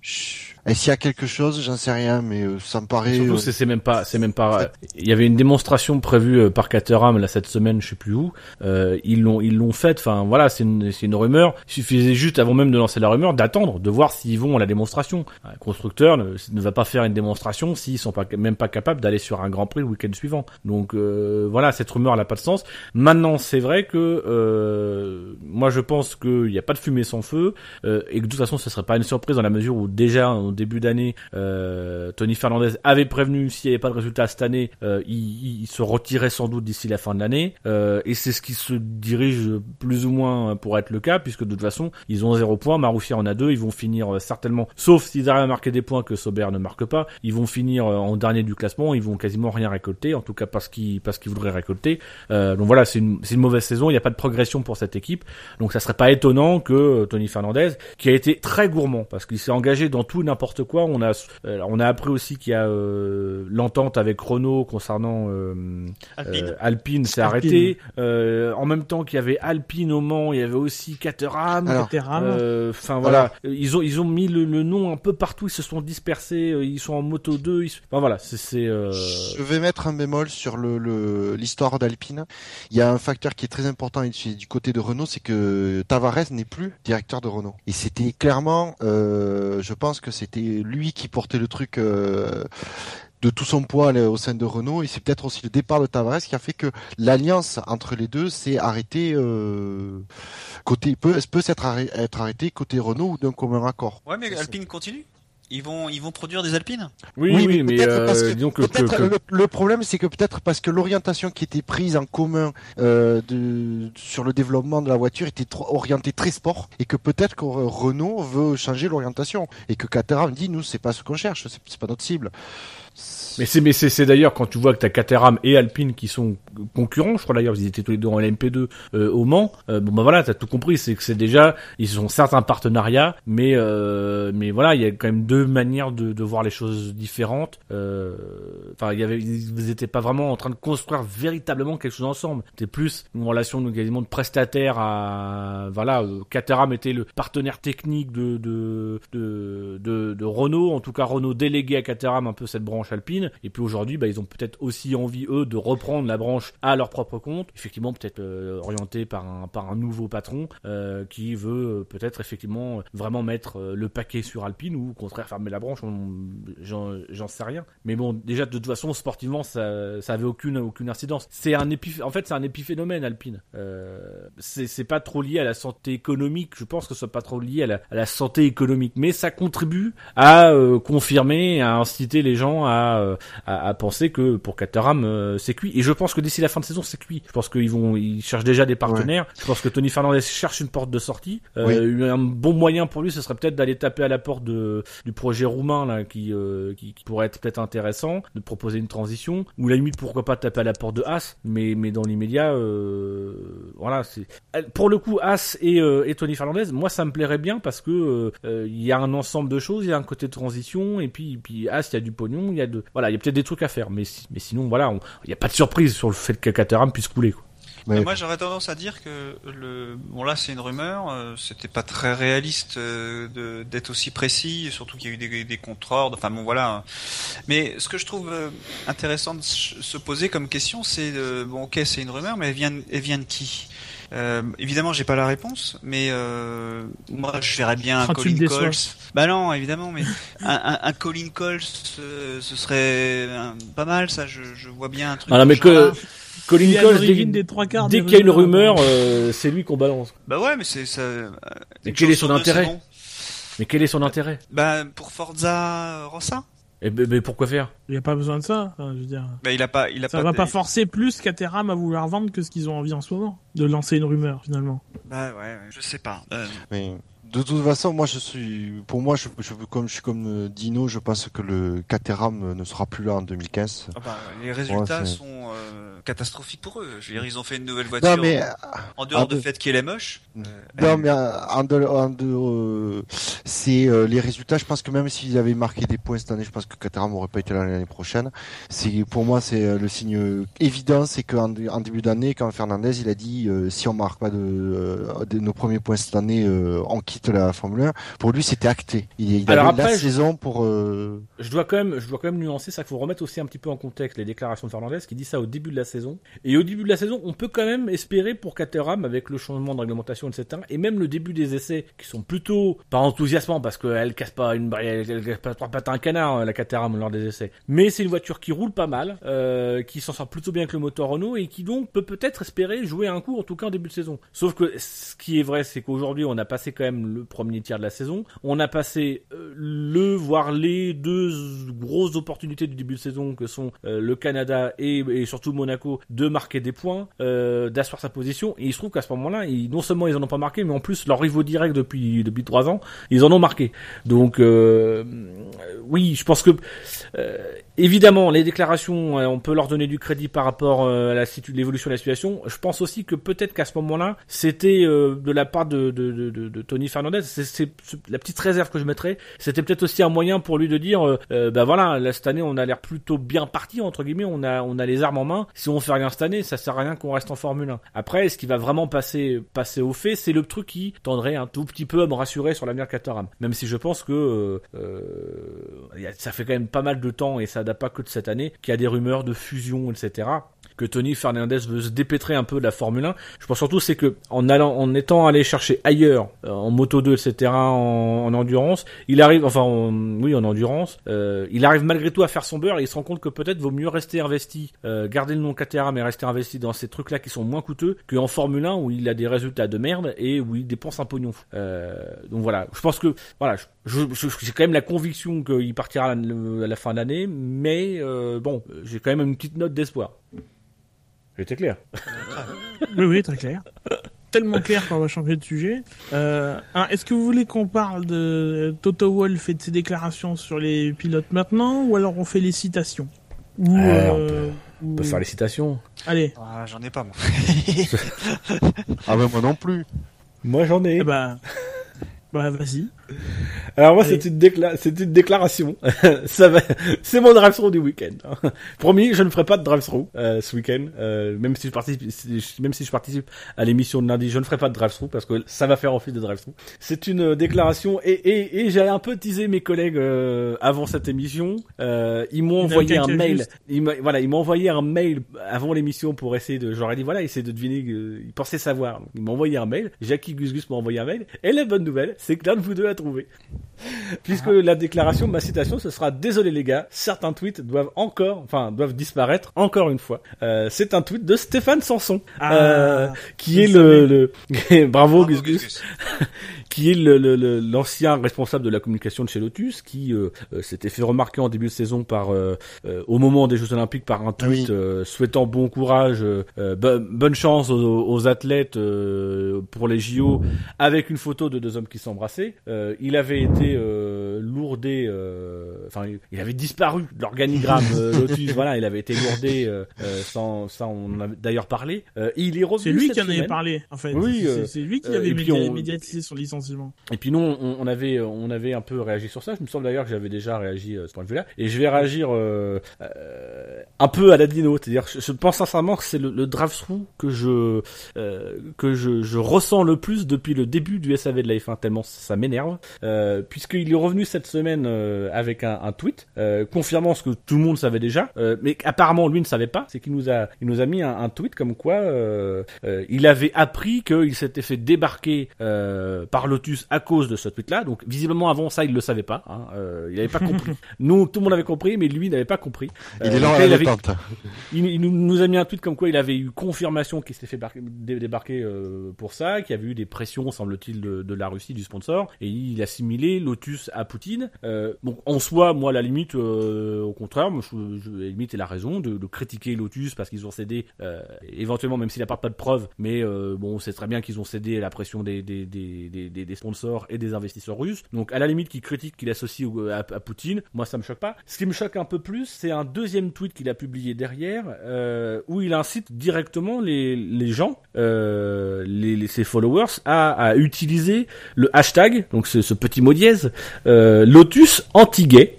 je- est-ce qu'il y a quelque chose? J'en sais rien mais euh, ça me paraît Surtout, euh, c'est même pas, c'est même pas. Il y avait une démonstration prévue euh, par Caterham là cette semaine, je sais plus où. Euh, ils l'ont, ils l'ont faite. Enfin voilà, c'est une, c'est une rumeur. Il suffisait juste avant même de lancer la rumeur d'attendre, de voir s'ils vont à la démonstration. Un constructeur ne, ne va pas faire une démonstration s'ils sont pas, même pas capables d'aller sur un Grand Prix le week-end suivant. Donc euh, voilà, cette rumeur n'a pas de sens. Maintenant, c'est vrai que euh, moi je pense qu'il n'y a pas de fumée sans feu euh, et que de toute façon ce serait pas une surprise dans la mesure où déjà début d'année euh, Tony Fernandez avait prévenu s'il n'y avait pas de résultat cette année euh, il, se retirait sans doute d'ici la fin de l'année. Euh, et c'est ce qui se dirige plus ou moins pour être le cas puisque de toute façon ils ont zéro point Maroufier en a deux ils vont finir certainement sauf s'ils arrivent à marquer des points que Sauber ne marque pas ils vont finir en dernier du classement ils vont quasiment rien récolter en tout cas parce qu'ils parce qu'ils voudraient récolter. Donc voilà c'est une, une mauvaise saison il n'y a pas de progression pour cette équipe. Donc ça serait pas étonnant que Tony Fernandez, qui a été très gourmand, parce qu'il s'est engagé dans tout et n'importe quoi. On a, euh, on a appris aussi qu'il y a euh, l'entente avec Renault concernant euh, Alpine. euh, Alpine s'est. Euh, en même temps qu'il y avait Alpine au Mans, il y avait aussi Caterham. Euh, Enfin voilà, ils ont ils ont mis le, le nom un peu partout, ils se sont dispersés, ils sont en moto 2, ils... enfin voilà, c'est c'est euh... Je vais mettre un bémol sur le le- l'histoire d'Alpine. Il y a un facteur qui est très important du côté de Renault, c'est que Tavares n'est plus directeur de Renault. Et c'était clairement, euh, je pense que c'était lui qui portait le truc. euh, de tout son poids au sein de Renault et c'est peut-être aussi le départ de Tavares qui a fait que l'alliance entre les deux s'est arrêtée euh, côté peut peut être arrêtée côté Renault ou d'un commun accord. Ouais, mais Alpine continue. Ils vont, ils vont produire des Alpines. oui oui, mais, peut-être euh, parce que- disons que, que- Peut-être que- le, le problème, c'est que peut-être parce que l'orientation qui était prise en commun euh, de, sur le développement de la voiture était trop orientée très sport et que peut-être que Renault veut changer l'orientation et que Caterham dit nous c'est pas ce qu'on cherche, c'est c'est pas notre cible. Mais c'est mais c'est d'ailleurs quand tu vois que t'as Caterham et Alpine qui sont concurrents, je crois d'ailleurs ils étaient tous les deux en LMP2 euh, au Mans. Euh, bon bah voilà, t'as tout compris, c'est que c'est déjà ils sont certes un partenariat, mais euh, mais voilà, il y a quand même deux manières de, de voir les choses différentes. Euh, Enfin, il y avait ils étaient pas vraiment en train de construire véritablement quelque chose ensemble. C'était plus une relation de, quasiment de prestataire à voilà. euh, Caterham était le partenaire technique de de, de de de Renault, en tout cas Renault délégué à Caterham un peu cette branche alpine. Et puis aujourd'hui, bah, ils ont peut-être aussi envie eux de reprendre la branche à leur propre compte. Effectivement, peut-être euh, orienté par un par un nouveau patron euh, qui veut euh, peut-être effectivement vraiment mettre le paquet sur Alpine ou au contraire fermer la branche. J'en sais rien. Mais bon, déjà de toute façon sportivement, ça ça avait aucune aucune incidence. C'est un en fait c'est un épiphénomène Alpine. C'est pas trop lié à la santé économique. Je pense que ce soit pas trop lié à la, santé économique, mais ça contribue à confirmer, à inciter les gens à, euh, à, à penser que pour Caterham euh, c'est cuit. Et je pense que d'ici la fin de saison c'est cuit. Je pense qu'ils vont, ils cherchent déjà des partenaires. Je pense que Tony Fernandez cherche une porte de sortie. Euh, Un bon moyen pour lui, ce serait peut-être d'aller taper à la porte de, du projet roumain là, qui, qui, qui pourrait être peut-être intéressant, de proposer une transition. Ou la limite, pourquoi pas taper à la porte de Haas. Mais, mais dans l'immédiat, euh, voilà, c'est pour le coup Haas et, euh, et Tony Fernandez. Moi, ça me plairait bien parce que euh, il y a un ensemble de choses, il y a un côté de transition et puis puis Haas, il y a du pognon, il y a de voilà, il y a peut-être des trucs à faire. Mais si- mais sinon, voilà, il n'y a pas de surprise sur le fait que Caterham puisse couler. Quoi. Mais- Mais moi, j'aurais tendance à dire que le, bon là, c'est une rumeur. euh, C'était pas très réaliste euh, de- d'être aussi précis, surtout qu'il y a eu des, des contre-ordres. Enfin bon, voilà. Mais ce que je trouve euh, intéressant de se poser comme question, c'est bon, ok, c'est une rumeur, mais elle vient, elle vient de qui? Euh, évidemment, j'ai pas la réponse, mais euh, moi, je verrais bien un Colin. Coles. Bah non, évidemment, mais [LAUGHS] un, un, un Colin Coles, euh, ce serait euh, pas mal, ça. Je, je vois bien un truc. Ah non, mais que Colin Coles, dès, des trois quarts dès qu'il y a une rumeur, rumeurs. euh, c'est lui qu'on balance. Bah ouais, mais c'est ça. euh, Mais quel est son intérêt. Mais quel est son intérêt Bah pour Forza Rossa. Et ben, ben, pourquoi faire? Il n'y a pas besoin de ça. Je veux dire. Bah il a pas, il a Ça pas. va pas forcer plus Caterham à vouloir vendre que ce qu'ils ont envie en ce moment. De lancer une rumeur, finalement. Bah ouais, ouais, je sais pas. Euh, Mais de toute façon, moi je suis, pour moi, je, je comme je suis comme euh, Dino, je pense que le Caterham euh, ne sera plus là en 2015. ah bah, les résultats sont. euh, catastrophique pour eux. Je veux dire, ils ont fait une nouvelle voiture. Non, mais, en dehors en du deux- fait qu'elle est moche. euh, non, mais en de, en de, euh, c'est euh, les résultats. Je pense que même s'ils avaient marqué des points cette année, je pense que Caterham aurait pas été là l'année prochaine. C'est pour moi, c'est le signe évident, c'est qu'en dé- en début d'année, quand Fernandez, il a dit euh, si on marque pas de, euh, de nos premiers points cette année, euh, on quitte la Formule 1. Pour lui, c'était acté. Il, il Alors avait après, la je- saison pour. euh, Je dois quand même, je dois quand même nuancer ça. qu'il faut remettre aussi un petit peu en contexte les déclarations de Fernandez qui dit ça au début de la saison. Et au début de la saison, on peut quand même espérer pour Caterham avec le changement de réglementation, etc. Et même le début des essais qui sont plutôt pas enthousiasmants parce qu'elle casse pas une, elle, elle casse pas trois pattes à un canard euh, la Caterham lors des essais. Mais c'est une voiture qui roule pas mal, euh, qui s'en sort plutôt bien avec le moteur Renault et qui donc peut peut-être espérer jouer un coup en tout cas en début de saison. Sauf que ce qui est vrai, c'est qu'aujourd'hui on a passé quand même le premier tiers de la saison. On a passé euh, le voire les deux grosses opportunités du début de saison que sont euh, le Canada et, et surtout Monaco de marquer des points, euh, d'asseoir sa position. Et il se trouve qu'à ce moment-là, non seulement ils en ont pas marqué, mais en plus leurs rivaux directs depuis depuis trois ans, ils en ont marqué. Donc oui, je pense que évidemment les déclarations, euh, on peut leur donner du crédit par rapport euh, à l'évolution de la situation. Je pense aussi que peut-être qu'à ce moment-là, c'était euh, de la part de, Tony Fernandez, c'est la petite réserve que je mettrais. C'était peut-être aussi un moyen pour lui de dire, ben voilà, là, cette année on a l'air plutôt bien parti entre guillemets, on a on a les armes en main. Si on fait rien cette année, ça sert à rien qu'on reste en Formule 1. Après, ce qui va vraiment passer passer au fait, c'est le truc qui tendrait un tout petit peu à me rassurer sur l'avenir Caterham. Même si je pense que ça fait quand même pas mal de temps et ça date pas que de cette année qu'il y a des rumeurs de fusion, etc que Tony Fernandez veut se dépêtrer un peu de la Formule 1. Je pense surtout c'est que en allant, en étant allé chercher ailleurs, euh, en moto 2, etc., en, en endurance, il arrive, enfin, en- oui, en endurance, euh, il arrive malgré tout à faire son beurre et il se rend compte que peut-être vaut mieux rester investi, euh, garder le nom Caterham mais rester investi dans ces trucs-là qui sont moins coûteux qu'en Formule 1 où il a des résultats de merde et où il dépense un pognon. Euh, donc voilà, je pense que voilà, j'ai quand même la conviction qu'il partira à la, à la fin de l'année, mais euh, bon, j'ai quand même une petite note d'espoir. J'étais clair. Oui, oui, très clair. Tellement clair qu'on va changer de sujet. Euh, alors, est-ce que vous voulez qu'on parle de Toto Wolff et de ses déclarations sur les pilotes maintenant, ou alors on fait les citations ou, on euh, On ou- peut faire les citations. Allez, Ah, J'en ai pas moi. Ah ben moi non plus. Moi j'en ai. eh ben, bah vas-y. Alors moi c'est une, décla- une déclaration. [LAUGHS] Ça va, c'est mon drive-through du week-end. hein. Promis, je ne ferai pas de drive-through euh, ce week-end. Euh, même si je participe, même si je participe à l'émission de lundi, je ne ferai pas de drive-through parce que ça va faire office de drive-through. C'est une euh, déclaration et, et, et j'ai un peu teasé mes collègues euh, avant cette émission. Euh, ils m'ont envoyé un mail. Ils voilà, ils m'ont envoyé un mail avant l'émission pour essayer de. J'aurais dit voilà, essayer de deviner. Euh, ils pensaient savoir. Ils m'ont envoyé un mail. Jackie Gus Gus m'a envoyé un mail. Et la bonne nouvelle, c'est que l'un de vous deux a trouvé. Puisque la déclaration, ma citation, ce sera désolé les gars, certains tweets doivent encore, enfin doivent disparaître encore une fois. Euh, c'est un tweet de Stéphane Sanson, Ah, euh, qui est le le, [LAUGHS] bravo, Gus Gus. [LAUGHS] qui est le- le- le- l'ancien responsable de la communication de chez Lotus, qui euh, euh, s'était fait remarquer en début de saison par, euh, euh, au moment des Jeux Olympiques, par un tweet Oui. euh, souhaitant bon courage, euh, bo- bonne chance aux, aux athlètes euh, pour les JO, avec une photo de deux hommes qui s'embrassaient. Euh, il avait été euh, lourdé, enfin, il- avait disparu de l'organigramme [LAUGHS] Lotus. voilà, il avait été lourdé. sans, ça, on en avait d'ailleurs parlé. Euh, il est revenu. C'est lui cette qui en avait parlé, en fait. Oui, C'est- euh, lui qui avait et puis média- on- médiatisé son Et puis nous, on, avait, on avait un peu réagi sur ça. Je me semble d'ailleurs que j'avais déjà réagi euh, à ce point de vue-là. Et je vais réagir euh, euh, un peu à la dino, c'est-à-dire, je, pense sincèrement que c'est le, le drive-through que je, euh, que je, je ressens le plus depuis le début du SAV de la F1 tellement ça m'énerve, euh, puisqu'il est revenu cette semaine euh, avec un, un tweet euh, confirmant ce que tout le monde savait déjà, euh, mais apparemment lui ne savait pas. C'est qu'il nous a, il nous a mis un, un tweet comme quoi euh, euh, il avait appris qu'il s'était fait débarquer euh, par Lotus à cause de ce tweet-là. Donc visiblement avant ça il le savait pas, hein, euh, il avait pas compris. [LAUGHS] Nous tout le monde avait compris, mais lui n'avait pas compris. Il Euh, est là donc à là, il avait- [LAUGHS] il, il nous, a mis un tweet comme quoi il avait eu confirmation qu'il s'était fait barquer- dé- débarquer euh, pour ça, qu'il y avait eu des pressions, semble-t-il, de, de la Russie, du sponsor, et il assimilait Lotus à Poutine. Euh, donc en soi, moi, à la limite, euh, au contraire, moi, je, la limite, il a raison de, de critiquer Lotus parce qu'ils ont cédé, euh, éventuellement, même s'il n'apporte pas de preuves, mais euh, bon, c'est très bien qu'ils ont cédé à la pression des, des, des, des, des sponsors et des investisseurs russes. Donc à la limite, qu'il critique, qu'il associe à, à Poutine, moi ça me choque pas. Ce qui me choque un peu plus, c'est un deuxième tweet qu'il a publié derrière, euh, où il incite directement les, les gens, euh, les, les- ses followers, à, à utiliser le hashtag, donc ce, ce petit mot dièse, euh, Lotus anti-gay.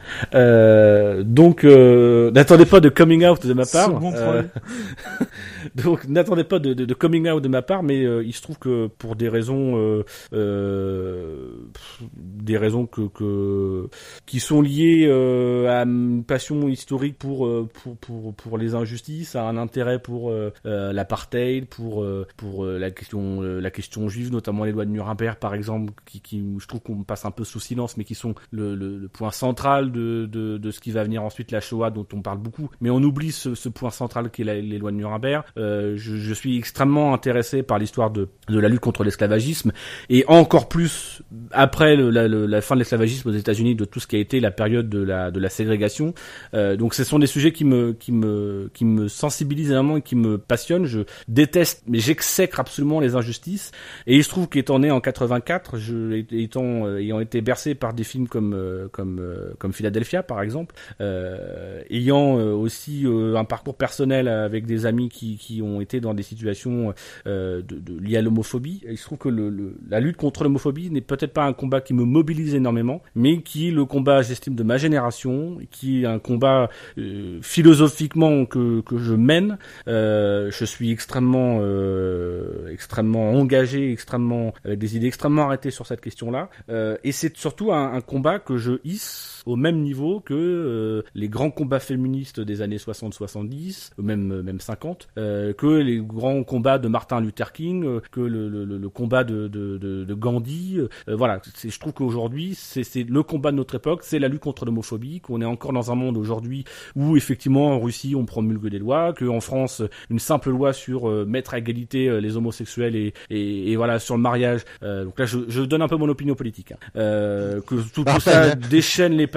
Donc n'attendez pas de coming out de ma part. Troll. [LAUGHS] [LAUGHS] donc n'attendez pas de, de, de coming out de ma part, mais euh, il se trouve que pour des raisons, euh, euh, des raisons que, que qui sont liées euh, à une passion historique pour euh, pour pour pour les injustices, à un intérêt pour euh, l'apartheid, pour pour la question la question juive, notamment les lois de Nuremberg par exemple, qui qui je trouve qu'on passe un peu sous silence, mais qui sont le, le, le point central de, de de ce qui va venir ensuite la Shoah dont on parle beaucoup, mais on oublie ce, ce point central qui est les lois de Nuremberg. Euh, je, je suis extrêmement intéressé par l'histoire de de la lutte contre l'esclavagisme et encore plus après le- la, le- la fin de l'esclavagisme aux États-Unis, de tout ce qui a été la période de la de la ségrégation. Euh, donc ce sont des sujets qui me qui me qui me sensibilisent énormément et qui me passionnent. Je déteste, mais j'exècre absolument les injustices. Et il se trouve qu'étant né en 84, je étant euh, ayant été bercé par des films comme comme comme Philadelphia par exemple, euh, ayant aussi un parcours personnel avec des amis qui qui ont été dans des situations euh, de, de, liées à l'homophobie. Il se trouve que le, le- la lutte contre l'homophobie n'est peut-être pas un combat qui me mobilise énormément, mais qui est le combat, j'estime, de ma génération, qui est un combat euh, philosophiquement que, que je mène. Euh, je suis extrêmement, extrêmement engagé, extrêmement avec des idées extrêmement arrêtées sur cette question-là, et c'est surtout un, un combat que je hisse au même niveau que euh, les grands combats féministes des années 60-70, ou même même 50, euh, que les grands combats de Martin Luther King, euh, que le, le, le- combat de, de, de, de Gandhi. euh, voilà, c'est, je trouve qu'aujourd'hui c'est, c'est le combat de notre époque, c'est la lutte contre l'homophobie, qu'on est encore dans un monde aujourd'hui où effectivement en Russie on promulgue des lois, que en France une simple loi sur euh, mettre à égalité euh, les homosexuels et, et, et voilà sur le mariage. euh, donc là je, je donne un peu mon opinion politique, hein. Euh, que tout, tout ça déchaîne les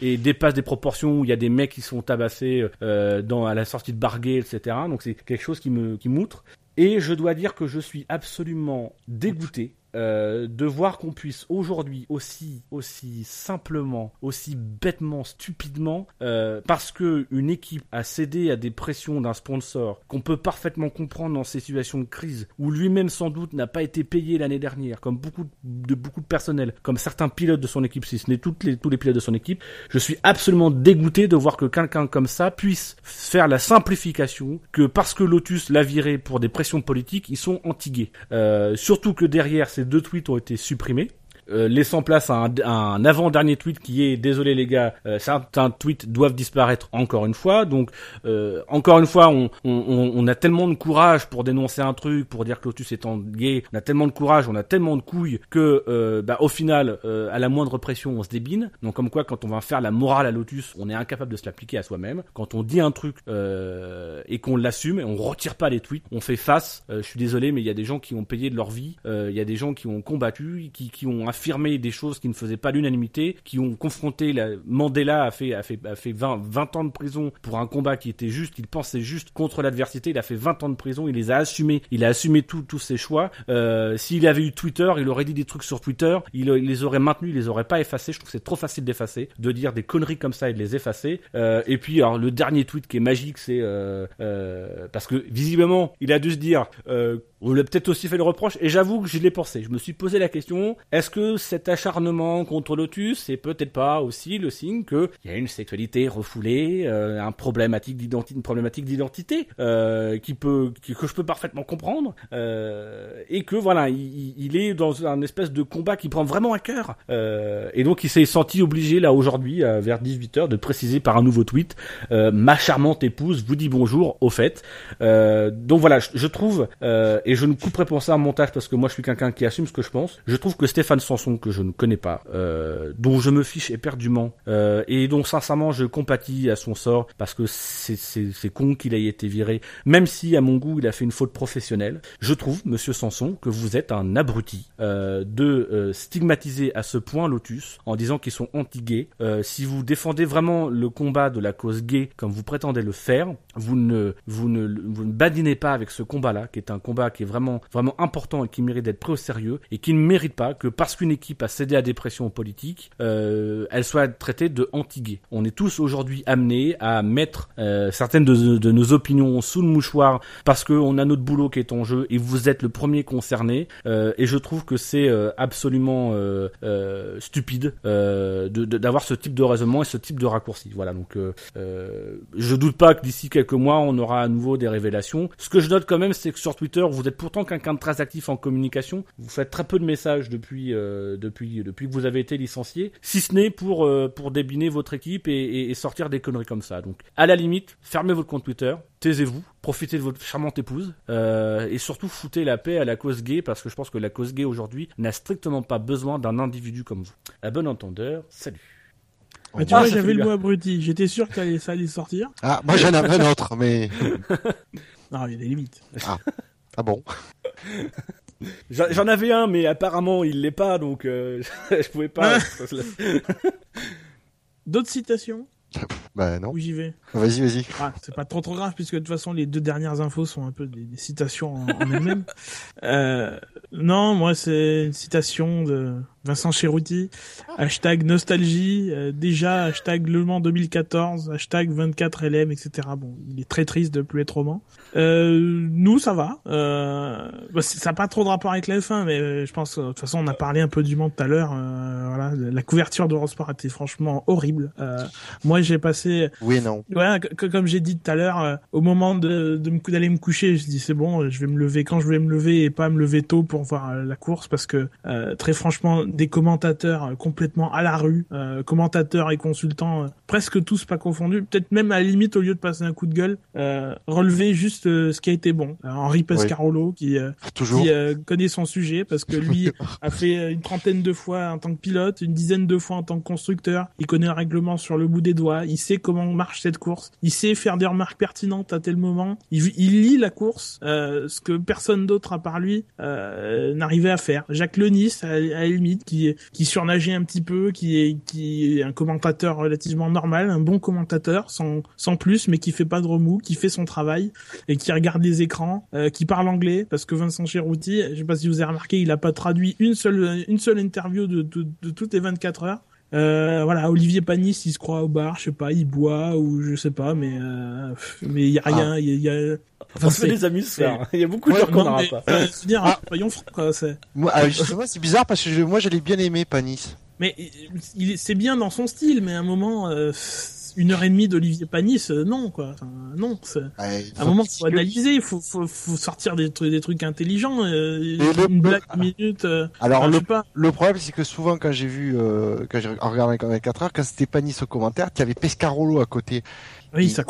et dépasse des proportions où il y a des mecs qui sont tabassés euh, dans à la sortie de Barguet, etc. Donc c'est quelque chose qui me qui m'outre. Et je dois dire que je suis absolument dégoûté euh, de voir qu'on puisse aujourd'hui aussi aussi simplement, aussi bêtement, stupidement, euh, parce que une équipe a cédé à des pressions d'un sponsor qu'on peut parfaitement comprendre dans ces situations de crise, où lui-même sans doute n'a pas été payé l'année dernière, comme beaucoup de beaucoup de personnel, comme certains pilotes de son équipe, si ce n'est toutes les, tous les pilotes de son équipe, je suis absolument dégoûté de voir que quelqu'un comme ça puisse faire la simplification que parce que Lotus l'a viré pour des pressions politiques, ils sont antigués. Euh, surtout que derrière ces deux tweets ont été supprimés. Euh, laissant place à un, un avant-dernier tweet qui est désolé les gars, euh, certains tweets doivent disparaître encore une fois. Donc euh, encore une fois, on, on, on- a tellement de courage pour dénoncer un truc, pour dire que Lotus est en gay. On a tellement de courage, on a tellement de couilles que euh, bah, au final, euh, à la moindre pression, on se débine. Donc comme quoi, quand on va faire la morale à Lotus, on est incapable de se l'appliquer à soi-même. Quand on dit un truc et qu'on l'assume et on retire pas les tweets, on fait face. Je suis désolé, mais il y a des gens qui ont payé de leur vie. Il y a des gens qui ont combattu, qui, qui ont affirmé des choses qui ne faisaient pas l'unanimité, qui ont confronté la Mandela a fait a fait a fait 20 20 ans de prison pour un combat qui était juste, il pensait juste contre l'adversité, il a fait 20 ans de prison, il les a assumés, il a assumé tous ses choix. Euh, s'il avait eu Twitter, il aurait dit des trucs sur Twitter, il, les aurait maintenus, il les aurait pas effacés. Je trouve que c'est trop facile d'effacer, de dire des conneries comme ça et de les effacer. Euh, et puis alors le dernier tweet qui est magique, c'est euh, parce que visiblement il a dû se dire on lui peut-être aussi fait le reproche, et j'avoue que je l'ai pensé. Je me suis posé la question, est-ce que cet acharnement contre Lotus, c'est peut-être pas aussi le signe qu'il y a une sexualité refoulée, euh, un problématique d'identité, une problématique d'identité, euh, qui peut, que je peux parfaitement comprendre, euh, et que voilà, il, est dans un espèce de combat qui prend vraiment à cœur, euh, et donc il s'est senti obligé là aujourd'hui, vers 18h, de préciser par un nouveau tweet, euh, ma charmante épouse vous dit bonjour, au fait. Euh, donc voilà, je, je trouve, et je ne couperai pour ça un montage parce que moi je suis quelqu'un qui assume ce que je pense. Je trouve que Stéphane Sanson, que je ne connais pas, euh, dont je me fiche éperdument, euh, et dont sincèrement je compatis à son sort parce que c'est con qu'il ait été viré, même si à mon goût il a fait une faute professionnelle. Je trouve, Monsieur Sanson, que vous êtes un abruti euh, de stigmatiser à ce point Lotus en disant qu'ils sont anti-gays. Si vous défendez vraiment le combat de la cause gay comme vous prétendez le faire, vous ne vous ne vous ne badinez pas avec ce combat-là, qui est un combat qui qui est vraiment, vraiment important et qui mérite d'être pris au sérieux et qui ne mérite pas que parce qu'une équipe a cédé à des pressions politiques, euh, elle soit traitée de anti-gay. On est tous aujourd'hui amenés à mettre euh, certaines de, nos opinions sous le mouchoir parce qu'on a notre boulot qui est en jeu et vous êtes le premier concerné. Euh, et je trouve que c'est absolument stupide de- de- d'avoir ce type de raisonnement et ce type de raccourci. Voilà, donc je doute pas que d'ici quelques mois on aura à nouveau des révélations. Ce que je note quand même, c'est que sur Twitter, vous êtes pourtant quelqu'un de très actif en communication. Vous faites très peu de messages depuis euh, depuis depuis que vous avez été licencié, si ce n'est pour euh, pour débiner votre équipe et, et- et sortir des conneries comme ça. Donc à la limite, fermez votre compte Twitter, taisez-vous, profitez de votre charmante épouse euh, et surtout foutez la paix à la cause gay parce que je pense que la cause gay aujourd'hui n'a strictement pas besoin d'un individu comme vous. À bon entendeur, salut. Bah, tu Ah, vois, j'avais le mot abruti. J'étais sûr que ça allait, ça allait sortir. Ah, moi j'en avais un autre, mais [LAUGHS] Non, il y a des limites. ah bon. [LAUGHS] J'en avais un, mais apparemment il l'est pas, donc euh, [LAUGHS] je pouvais pas. [LAUGHS] D'autres citations Bah non. Où j'y vais Vas-y, vas-y. Ah, c'est pas trop trop grave puisque de toute façon les deux dernières infos sont un peu des, des citations en, en elles-mêmes. Euh, non, moi c'est une citation de Vincent Cheruti. Hashtag nostalgie. euh, déjà hashtag Le Mans 2014. Hashtag 24LM, etc. Bon, il est très triste de plus être roman. Euh, nous ça va. Euh, bah, ça n'a pas trop de rapport avec la F1, mais euh, je pense de toute façon on a parlé un peu du Mans tout à l'heure. euh, voilà, la couverture d'Eurosport était franchement horrible. Euh, moi j'ai passé Oui non. Comme j'ai dit tout à l'heure, euh, au moment de, de me cou- d'aller me coucher, je dis c'est bon, je vais me lever quand je vais me lever et pas me lever tôt pour voir la course parce que euh, très franchement, des commentateurs euh, complètement à la rue, euh, commentateurs et consultants, euh, presque tous pas confondus, peut-être même à la limite au lieu de passer un coup de gueule, euh, relever juste euh, ce qui a été bon. Henri Pescarolo qui euh, Toujours. qui euh, connaît son sujet parce que lui [LAUGHS] a fait une trentaine de fois en tant que pilote, une dizaine de fois en tant que constructeur. Il connaît le règlement sur le bout des doigts. Il sait comment marche cette course. Il sait faire des remarques pertinentes à tel moment. Il, il lit la course, euh, ce que personne d'autre à part lui euh, n'arrivait à faire. Jacques Lenis, à, à la qui, qui surnageait un petit peu, qui est, qui est un commentateur relativement normal, un bon commentateur, sans, sans plus, mais qui fait pas de remous, qui fait son travail et qui regarde les écrans, euh, qui parle anglais, parce que Vincent Cherouti, je sais pas si vous avez remarqué, il a pas traduit une seule une seule interview de, de, de toutes les 24 heures. Euh, voilà, Olivier Panis, il se croit au bar, je sais pas, il boit ou je sais pas, mais euh, mais il y a rien, il y a, y a- enfin, On se fait des. Il y a beaucoup de gens qu'on n'aura pas. euh, dire, soyons francs, quoi, c'est- Moi, ah, justement, c'est bizarre parce que je- moi, je l'ai bien aimé, Panis. Mais il, c'est bien dans son style, mais à un moment, euh, une heure et demie d'Olivier Panis, euh, non, quoi. Enfin, non, c'est... Ouais, il À un moment, qu'il faut analyser, il faut, faut, faut sortir des trucs, des trucs intelligents. Euh, le- une blague minute. Euh, Alors, enfin, le, pas. le problème, c'est que souvent, quand j'ai vu, euh, quand j'ai regardé les 24 heures, quand c'était Panis au commentaire, tu avais Pescarolo à côté. Oui, ça.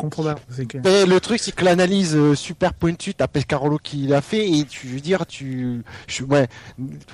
C'est clair. Et le truc, c'est que l'analyse euh, super pointue, t'as Pescarolo qui l'a fait, et tu veux dire, tu, je, ouais,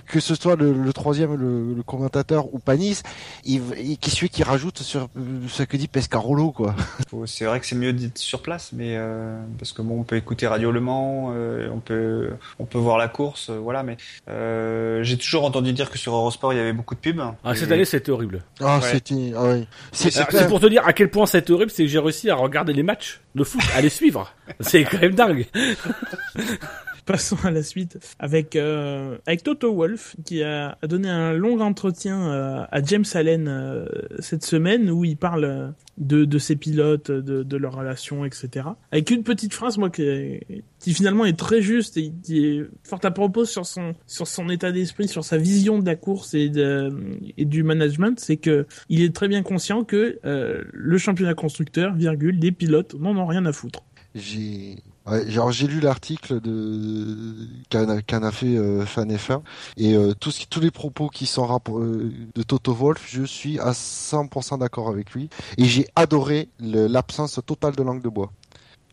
que ce soit le, le troisième, le, le commentateur ou Panis, il, il, qui celui qui rajoute sur euh, ce que dit Pescarolo, quoi. [LAUGHS] C'est vrai que c'est mieux d'être sur place, mais euh, parce que bon, on peut écouter Radio Le Mans, euh, on peut, on peut voir la course, euh, voilà. Mais euh, j'ai toujours entendu dire que sur Eurosport il y avait beaucoup de pubs. Ah, cette Et- année, c'était horrible. Ah, Ouais. c'était, ah. C'est, c'est C'est pour te dire à quel point c'était horrible, c'est que j'ai réussi à regarder les matchs de foot, à les suivre. C'est quand même dingue. [LAUGHS] Passons à la suite avec euh, avec Toto Wolf qui a, a donné un long entretien euh, à James Allen euh, cette semaine où il parle euh, de, de ses pilotes, de, de leur relation, etc. Avec une petite phrase moi qui, qui finalement est très juste et qui est fort à propos sur son sur son état d'esprit, sur sa vision de la course et de et du management, c'est que il est très bien conscient que euh, le championnat constructeur, virgule, les pilotes n'en ont rien à foutre. J'ai ouais, genre j'ai lu l'article de qu'en a, qu'en a fait euh, Fan F1 et euh, tout ce qui- tous les propos qui sont rapport, euh, de Toto Wolf, je suis à 100% d'accord avec lui et j'ai adoré l'absence totale de langue de bois.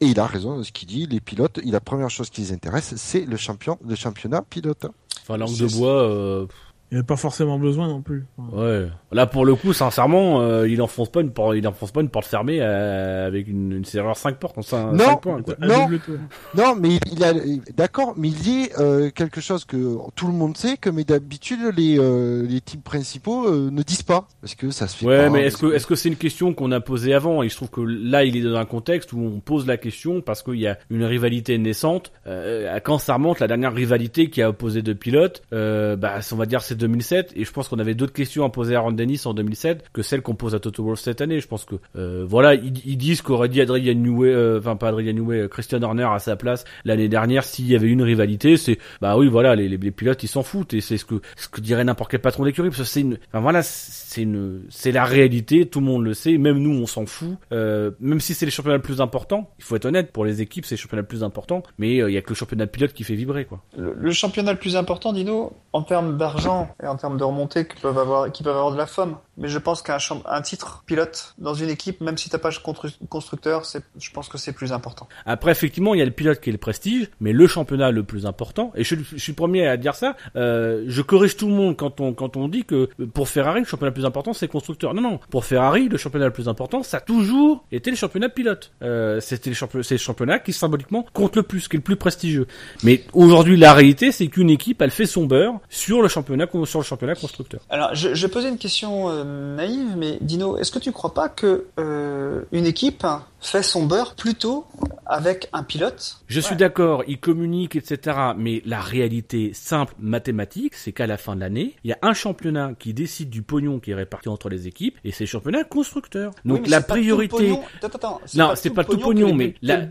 Et il a raison, ce qu'il dit, les pilotes, il la première chose qui les intéresse, c'est le champion, le championnat pilote. Enfin, langue de bois, euh, Il n'y avait pas forcément besoin non plus. Ouais. Là, pour le coup, sincèrement, euh, il enfonce pas une porte, il enfonce pas une porte fermée euh, avec une, une serrure 5 portes, Non. 5 points, quoi. à Non. Non, mais il, il a, d'accord, mais il dit euh, quelque chose que tout le monde sait, que mais d'habitude les euh, les types principaux euh, ne disent pas, parce que ça se fait Ouais, pas. mais est-ce que est-ce que c'est une question qu'on a posée avant? Et je trouve que là, il est dans un contexte où on pose la question parce qu'il y a une rivalité naissante. Euh, quand ça remonte, la dernière rivalité qui a opposé deux pilotes, euh, bah, on va dire c'est 2007. Et je pense qu'on avait d'autres questions à poser à Ron Dennis en 2007 que celles qu'on pose à Toto Wolff cette année. Je pense que euh, voilà, ils, ils disent qu'aurait dit Adrian Newey, euh, enfin pas Adrian Newey, euh, Christian Horner à sa place l'année dernière s'il y avait une rivalité, c'est bah oui voilà, les, les, les pilotes ils s'en foutent et c'est ce que ce que dirait n'importe quel patron d'écurie parce que c'est une, enfin voilà, c'est une, c'est la réalité, tout le monde le sait, même nous on s'en fout, euh, même si c'est les championnats le plus importants, il faut être honnête, pour les équipes c'est les championnats le plus important, mais euh, il y a que le championnat de pilote qui fait vibrer quoi. Le, le championnat le plus important, Dino, en termes d'argent en termes de remontée qui peuvent avoir, qui peuvent avoir de la femme. Mais je pense qu'un titre pilote dans une équipe, même si t'as pas de constru- constructeur, je pense que c'est plus important. Après, effectivement, il y a le pilote qui est le prestige, mais le championnat le plus important, et je, suis le premier à dire ça, euh, je corrige tout le monde quand on, dit que pour Ferrari, le championnat le plus important, c'est constructeur. Non, non, pour Ferrari, le championnat le plus important, ça a toujours été le championnat pilote. Euh, c'était le c'est le championnat qui symboliquement compte le plus, qui est le plus prestigieux. Mais aujourd'hui, la réalité, c'est qu'une équipe, elle fait son beurre sur le championnat, sur le championnat constructeur. Alors, je, je poser une question euh, naïve, mais Dino, est-ce que tu crois pas que euh, une équipe fait son beurre plutôt avec un pilote Je suis d'accord, ils communiquent, etc. Mais la réalité simple mathématique, c'est qu'à la fin de l'année, il y a un championnat qui décide du pognon qui est réparti entre les équipes, et c'est le championnat constructeur. Donc Oui, la priorité. pognon- Attends, attends, Non, c'est pas tout pognon, mais la... non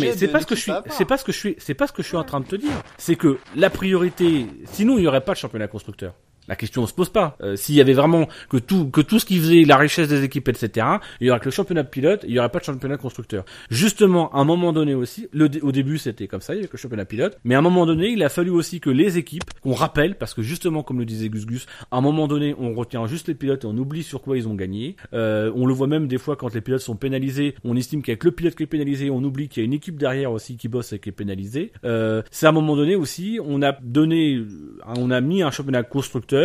mais c'est pas ce que je l'équipe suis, c'est pas ce que je suis, c'est pas ce que je suis en train de te dire. C'est que la priorité, sinon il y aurait pas de championnat constructeur. La question ne se pose pas. Euh, S'il y avait vraiment que tout que tout ce qui faisait la richesse des équipes, etc., il y aurait que le championnat pilote, il y aurait pas de championnat constructeur. Justement, à un moment donné aussi, le, au début c'était comme ça, il y avait que le championnat pilote, mais à un moment donné, il a fallu aussi que les équipes, qu'on rappelle, parce que justement, comme le disait Gus Gus, à un moment donné, on retient juste les pilotes et on oublie sur quoi ils ont gagné. Euh, on le voit même des fois quand les pilotes sont pénalisés, on estime qu'avec le pilote qui est pénalisé, on oublie qu'il y a une équipe derrière aussi qui bosse et qui est pénalisée. Euh, c'est à un moment donné aussi, on a donné, on a mis un championnat constructeur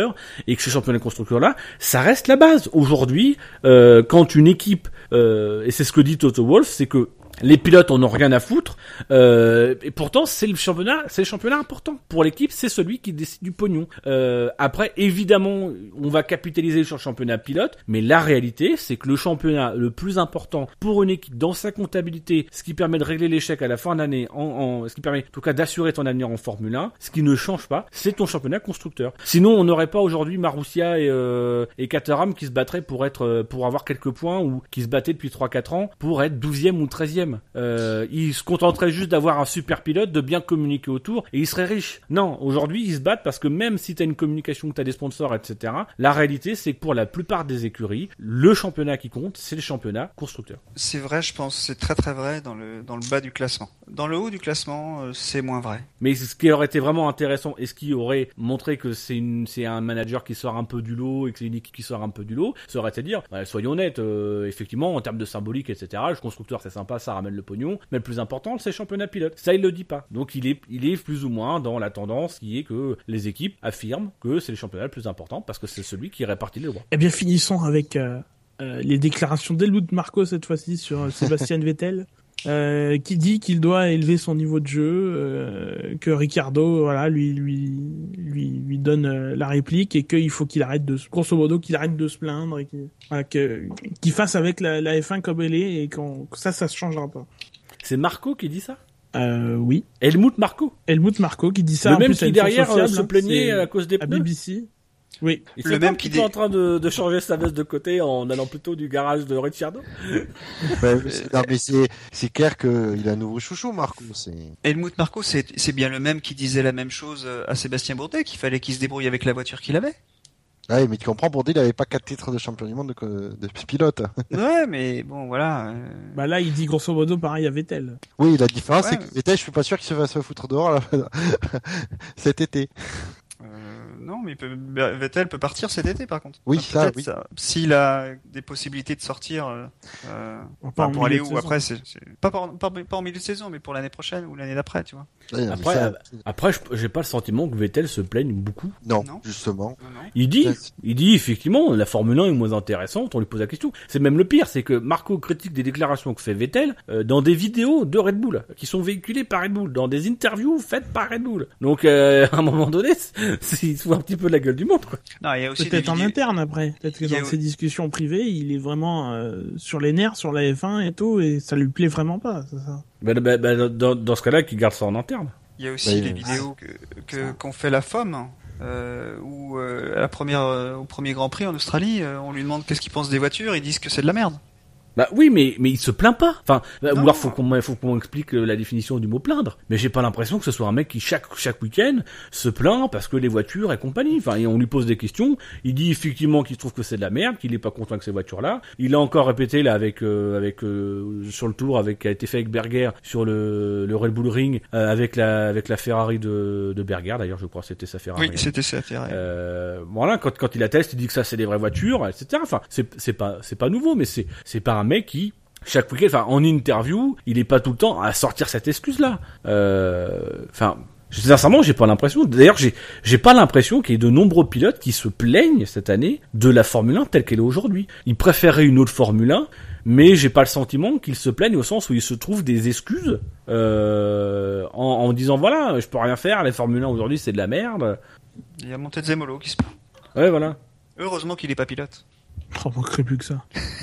et que ce championnat constructeur là, ça reste la base. Aujourd'hui, euh, quand une équipe, euh, et c'est ce que dit Toto Wolff, c'est que les pilotes en ont rien à foutre, euh, et pourtant c'est le championnat, c'est le championnat important pour l'équipe, c'est celui qui décide du pognon. Euh, après, évidemment, on va capitaliser sur le championnat pilote, mais la réalité, c'est que le championnat le plus important pour une équipe dans sa comptabilité, ce qui permet de régler l'échec à la fin d'année, en, en, ce qui permet en tout cas d'assurer ton avenir en Formule 1, ce qui ne change pas, c'est ton championnat constructeur. Sinon, on n'aurait pas aujourd'hui Marussia et, euh, et Caterham qui se battraient pour être, euh, pour avoir quelques points ou qui se battaient depuis 3-4 ans pour être 12e ou 13e. Euh, ils se contenteraient juste d'avoir un super pilote, de bien communiquer autour et ils seraient riches. Non, aujourd'hui ils se battent parce que même si tu as une communication, que tu as des sponsors, etc., la réalité c'est que pour la plupart des écuries, le championnat qui compte, c'est le championnat constructeur. C'est vrai, je pense, c'est très très vrai dans le dans le bas du classement. Dans le haut du classement, euh, c'est moins vrai. Mais ce qui aurait été vraiment intéressant et ce qui aurait montré que c'est une, c'est un manager qui sort un peu du lot et que c'est une équipe qui sort un peu du lot, ça aurait été de dire, bah, soyons honnêtes, euh, effectivement, en termes de symbolique, etc., le constructeur c'est sympa, ça ramène le pognon, mais le plus important c'est le championnat pilote. Ça il le dit pas. Donc il est, il est plus ou moins dans la tendance qui est que les équipes affirment que c'est le championnat le plus important parce que c'est celui qui répartit les droits. Eh bien, finissons avec euh, euh, les déclarations d'Helmut Marco cette fois-ci sur euh, Sébastien Vettel. Euh, qui dit qu'il doit élever son niveau de jeu, euh, que Ricardo, voilà, lui, lui, lui, lui donne euh, la réplique et qu'il faut qu'il arrête de, se- grosso modo, qu'il arrête de se plaindre et qu'il, voilà, que- qu'il fasse avec la, la F1 comme elle est et qu'on, que ça, ça se changera pas. C'est Marco qui dit ça? Euh, oui. Helmut Marco Helmut Marco qui dit ça. Le en même plus, qui derrière euh, se hein, plaignait c'est à cause des à pneus BBC. Oui. Il Le même qui est en train de, de changer sa veste de côté en allant plutôt du garage de Ricciardo. Ouais, mais c'est- non, mais c'est c'est clair qu'il a un nouveau chouchou, Marco. Helmut Marko, c'est c'est bien le même qui disait la même chose à Sébastien Bourdet, qu'il fallait qu'il se débrouille avec la voiture qu'il avait. ouais, mais tu comprends, Bourdais, il avait pas quatre titres de champion du monde de pilote. [LAUGHS] Ouais, mais bon, voilà. euh, Bah là, il dit grosso modo pareil à Vettel. Oui, la différence, Ouais. c'est que Vettel, je suis pas sûr qu'il se va se foutre dehors là, [LAUGHS] cet été. euh, non, mais il peut, Vettel peut partir cet été par contre. Oui, Enfin, ça, peut-être oui. ça. S'il a des possibilités de sortir, euh, Pas enfin, en pour aller où saison. après, c'est pas, par- pas, pas en milieu de saison, mais pour l'année prochaine ou l'année d'après, tu vois. Ouais, Après, ça- Après, je- j'ai pas le sentiment que Vettel se plaigne beaucoup. non, non. justement. Non, non. Il dit, il dit effectivement, la Formule 1 est moins intéressante. On lui pose la question. C'est même le pire, c'est que Marco critique des déclarations que fait Vettel euh, dans des vidéos de Red Bull qui sont véhiculées par Red Bull, dans des interviews faites par Red Bull. Donc, euh, [LAUGHS] à un moment donné, c'est- il se fout un petit peu de la gueule du monde, quoi. Non, il y a aussi des Peut-être en vidéos- interne après. Peut-être que y a- dans ses discussions privées, il est vraiment euh, sur les nerfs, sur la F1 et tout, et ça lui plaît vraiment pas. c'est ça. Bah, bah, bah, dans, dans ce cas-là, qu'il garde ça en interne. Il y a aussi Bah, les vidéos que qu'ont fait la FOM, euh, où euh, à la première, euh, au premier Grand Prix en Australie, euh, on lui demande qu'est-ce qu'il pense des voitures, ils disent que c'est de la merde. Bah oui, mais mais il se plaint pas. Enfin, ou Non. alors faut qu'on faut qu'on explique euh, la définition du mot plaindre. Mais j'ai pas l'impression que ce soit un mec qui chaque chaque week-end se plaint parce que les voitures et compagnie. Enfin, et on lui pose des questions. Il dit effectivement qu'il trouve que c'est de la merde, qu'il est pas content avec ces voitures-là. Il a encore répété là avec euh, avec euh, sur le tour avec qui a été fait avec Berger sur le le Red Bull Ring euh, avec la avec la Ferrari de de Berger. D'ailleurs, je crois c'était sa Ferrari. Oui, c'était ça. Ferrari. Euh, voilà, quand, quand il atteste, il dit que ça c'est des vraies voitures, etc. Enfin, c'est c'est pas c'est pas nouveau, mais c'est c'est pas un mec qui chaque week-end, enfin en interview, il est pas tout le temps à sortir cette excuse là. Enfin. Sincèrement, j'ai pas l'impression. D'ailleurs, j'ai j'ai pas l'impression qu'il y ait de nombreux pilotes qui se plaignent cette année de la Formule 1 telle qu'elle est aujourd'hui. Ils préféreraient une autre Formule 1, mais j'ai pas le sentiment qu'ils se plaignent au sens où ils se trouvent des excuses euh, en, en disant voilà, je peux rien faire, la Formule 1 aujourd'hui c'est de la merde. Il y a Montezemolo qui se plaint. Ouais, voilà. Heureusement qu'il est pas pilote. Oh, manquerait plus que ça. [LAUGHS]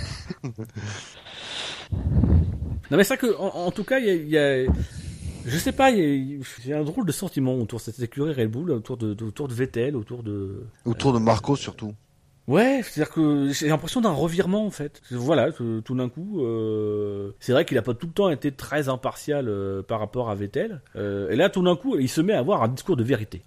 Non mais c'est vrai que en, tout cas il y a, je sais pas a un drôle de sentiment autour de cette écurie Red Bull autour de, de- autour de Vettel autour de Autour de Marco surtout. Ouais c'est à dire que j'ai l'impression d'un revirement en fait. Voilà tout d'un coup euh, c'est vrai qu'il a pas tout le temps été très impartial euh, par rapport à Vettel. Euh, et là tout d'un coup il se met à avoir un discours de vérité.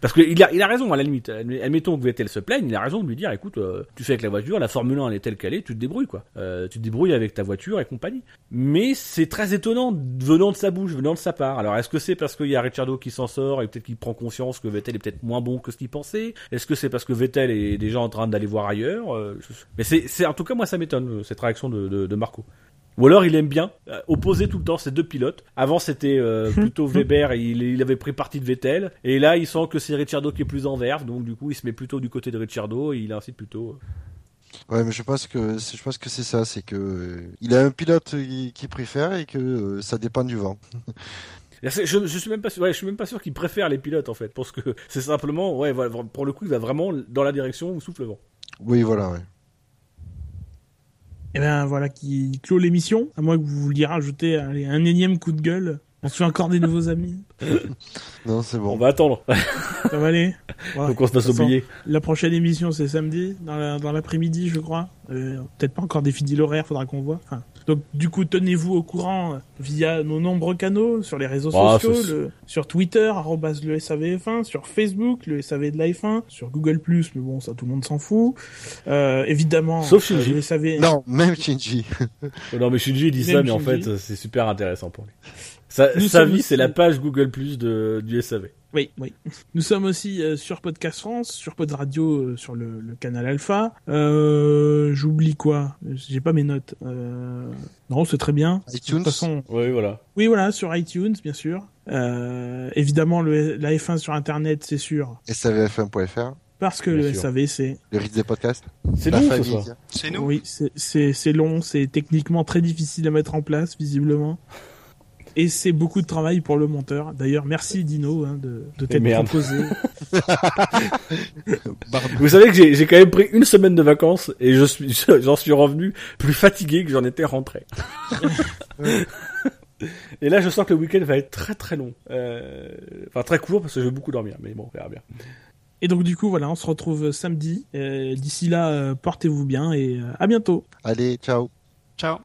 Parce que il a il a raison à la limite. Admettons que Vettel se plaigne il a raison de lui dire écoute tu fais avec la voiture la Formule 1 elle est telle qu'elle est tu te débrouilles quoi. Tu te débrouilles avec ta voiture et compagnie. Mais c'est très étonnant venant de sa bouche, venant de sa part. Alors est-ce que c'est parce qu'il y a Ricciardo qui s'en sort et peut-être qu'il prend conscience que Vettel est peut-être moins bon que ce qu'il pensait? Est-ce que c'est parce que Vettel est déjà en train d'aller voir ailleurs Euh, Mais c'est, en tout cas moi ça m'étonne euh, cette réaction de, de, de Marco. Ou alors il aime bien euh, opposer tout le temps ces deux pilotes. Avant c'était euh, [LAUGHS] plutôt Weber et il, il avait pris parti de Vettel. Et là il sent que c'est Ricciardo qui est plus en verve, donc du coup il se met plutôt du côté de Ricciardo et il incite plutôt. Ouais, mais je pense que c'est- je pense que c'est ça, c'est que euh, il a un pilote qui, qui préfère et que euh, ça dépend du vent. [LAUGHS] Je, je, je suis même pas sûr, ouais, je suis même pas sûr qu'il préfère les pilotes en fait, parce que c'est simplement, ouais, voilà, pour le coup, il va vraiment dans la direction où souffle le vent. Oui, voilà. Ouais. Et ben voilà qui clôt l'émission. À moins que vous vouliez rajouter allez, un énième coup de gueule. On se fait encore des nouveaux amis. [LAUGHS] Non, c'est On bon. va attendre, [LAUGHS] Ça va aller. Voilà. donc on se façon, oublier. La prochaine émission, c'est samedi, dans la- dans l'après-midi, je crois. Euh, Peut-être pas encore défini l'horaire, faudra qu'on voit. Enfin, donc, du coup, tenez-vous au courant euh, via nos nombreux canaux sur les réseaux Ah, sociaux, le- sur Twitter, arrobas le SAVF1, sur Facebook, le SAV de la F1, sur Google+, mais bon, ça, tout le monde s'en fout. Euh, évidemment, Sauf euh, Shinji. le SAV... Non, même Shinji. Non mais Shinji dit ça, mais en fait c'est super intéressant pour lui. Sa, sa sommes vie aussi- c'est la page Google Plus de du SAV. Oui, oui. Nous sommes aussi euh, sur Podcast France, sur Pod Radio, euh, sur le, le canal Alpha. Euh, J'oublie quoi? J'ai pas mes notes. Euh... Non, c'est très bien. De iTunes. toute façon, Oui voilà. oui, voilà, sur iTunes, bien sûr. Euh, évidemment, le, la F1 sur Internet, c'est sûr. SAVF1.fr, Parce que Bien le sûr. SAV, c'est... le rythme des podcasts. C'est long. C'est nous. Oui, c'est- c'est c'est long, c'est techniquement très difficile à mettre en place, visiblement. Et c'est beaucoup de travail pour le monteur. D'ailleurs, merci Dino hein, de, de t'être proposé. [LAUGHS] Vous savez que j'ai j'ai quand même pris une semaine de vacances et je suis [LAUGHS] j'en suis revenu plus fatigué que j'en étais rentré. [LAUGHS] et là je sens que le week-end va être très très long. Euh, Enfin très court parce que je vais beaucoup dormir, mais bon on verra bien. Et donc du coup, voilà, on se retrouve samedi. Euh, D'ici là, euh, portez-vous bien et euh, à bientôt. Allez, ciao. Ciao.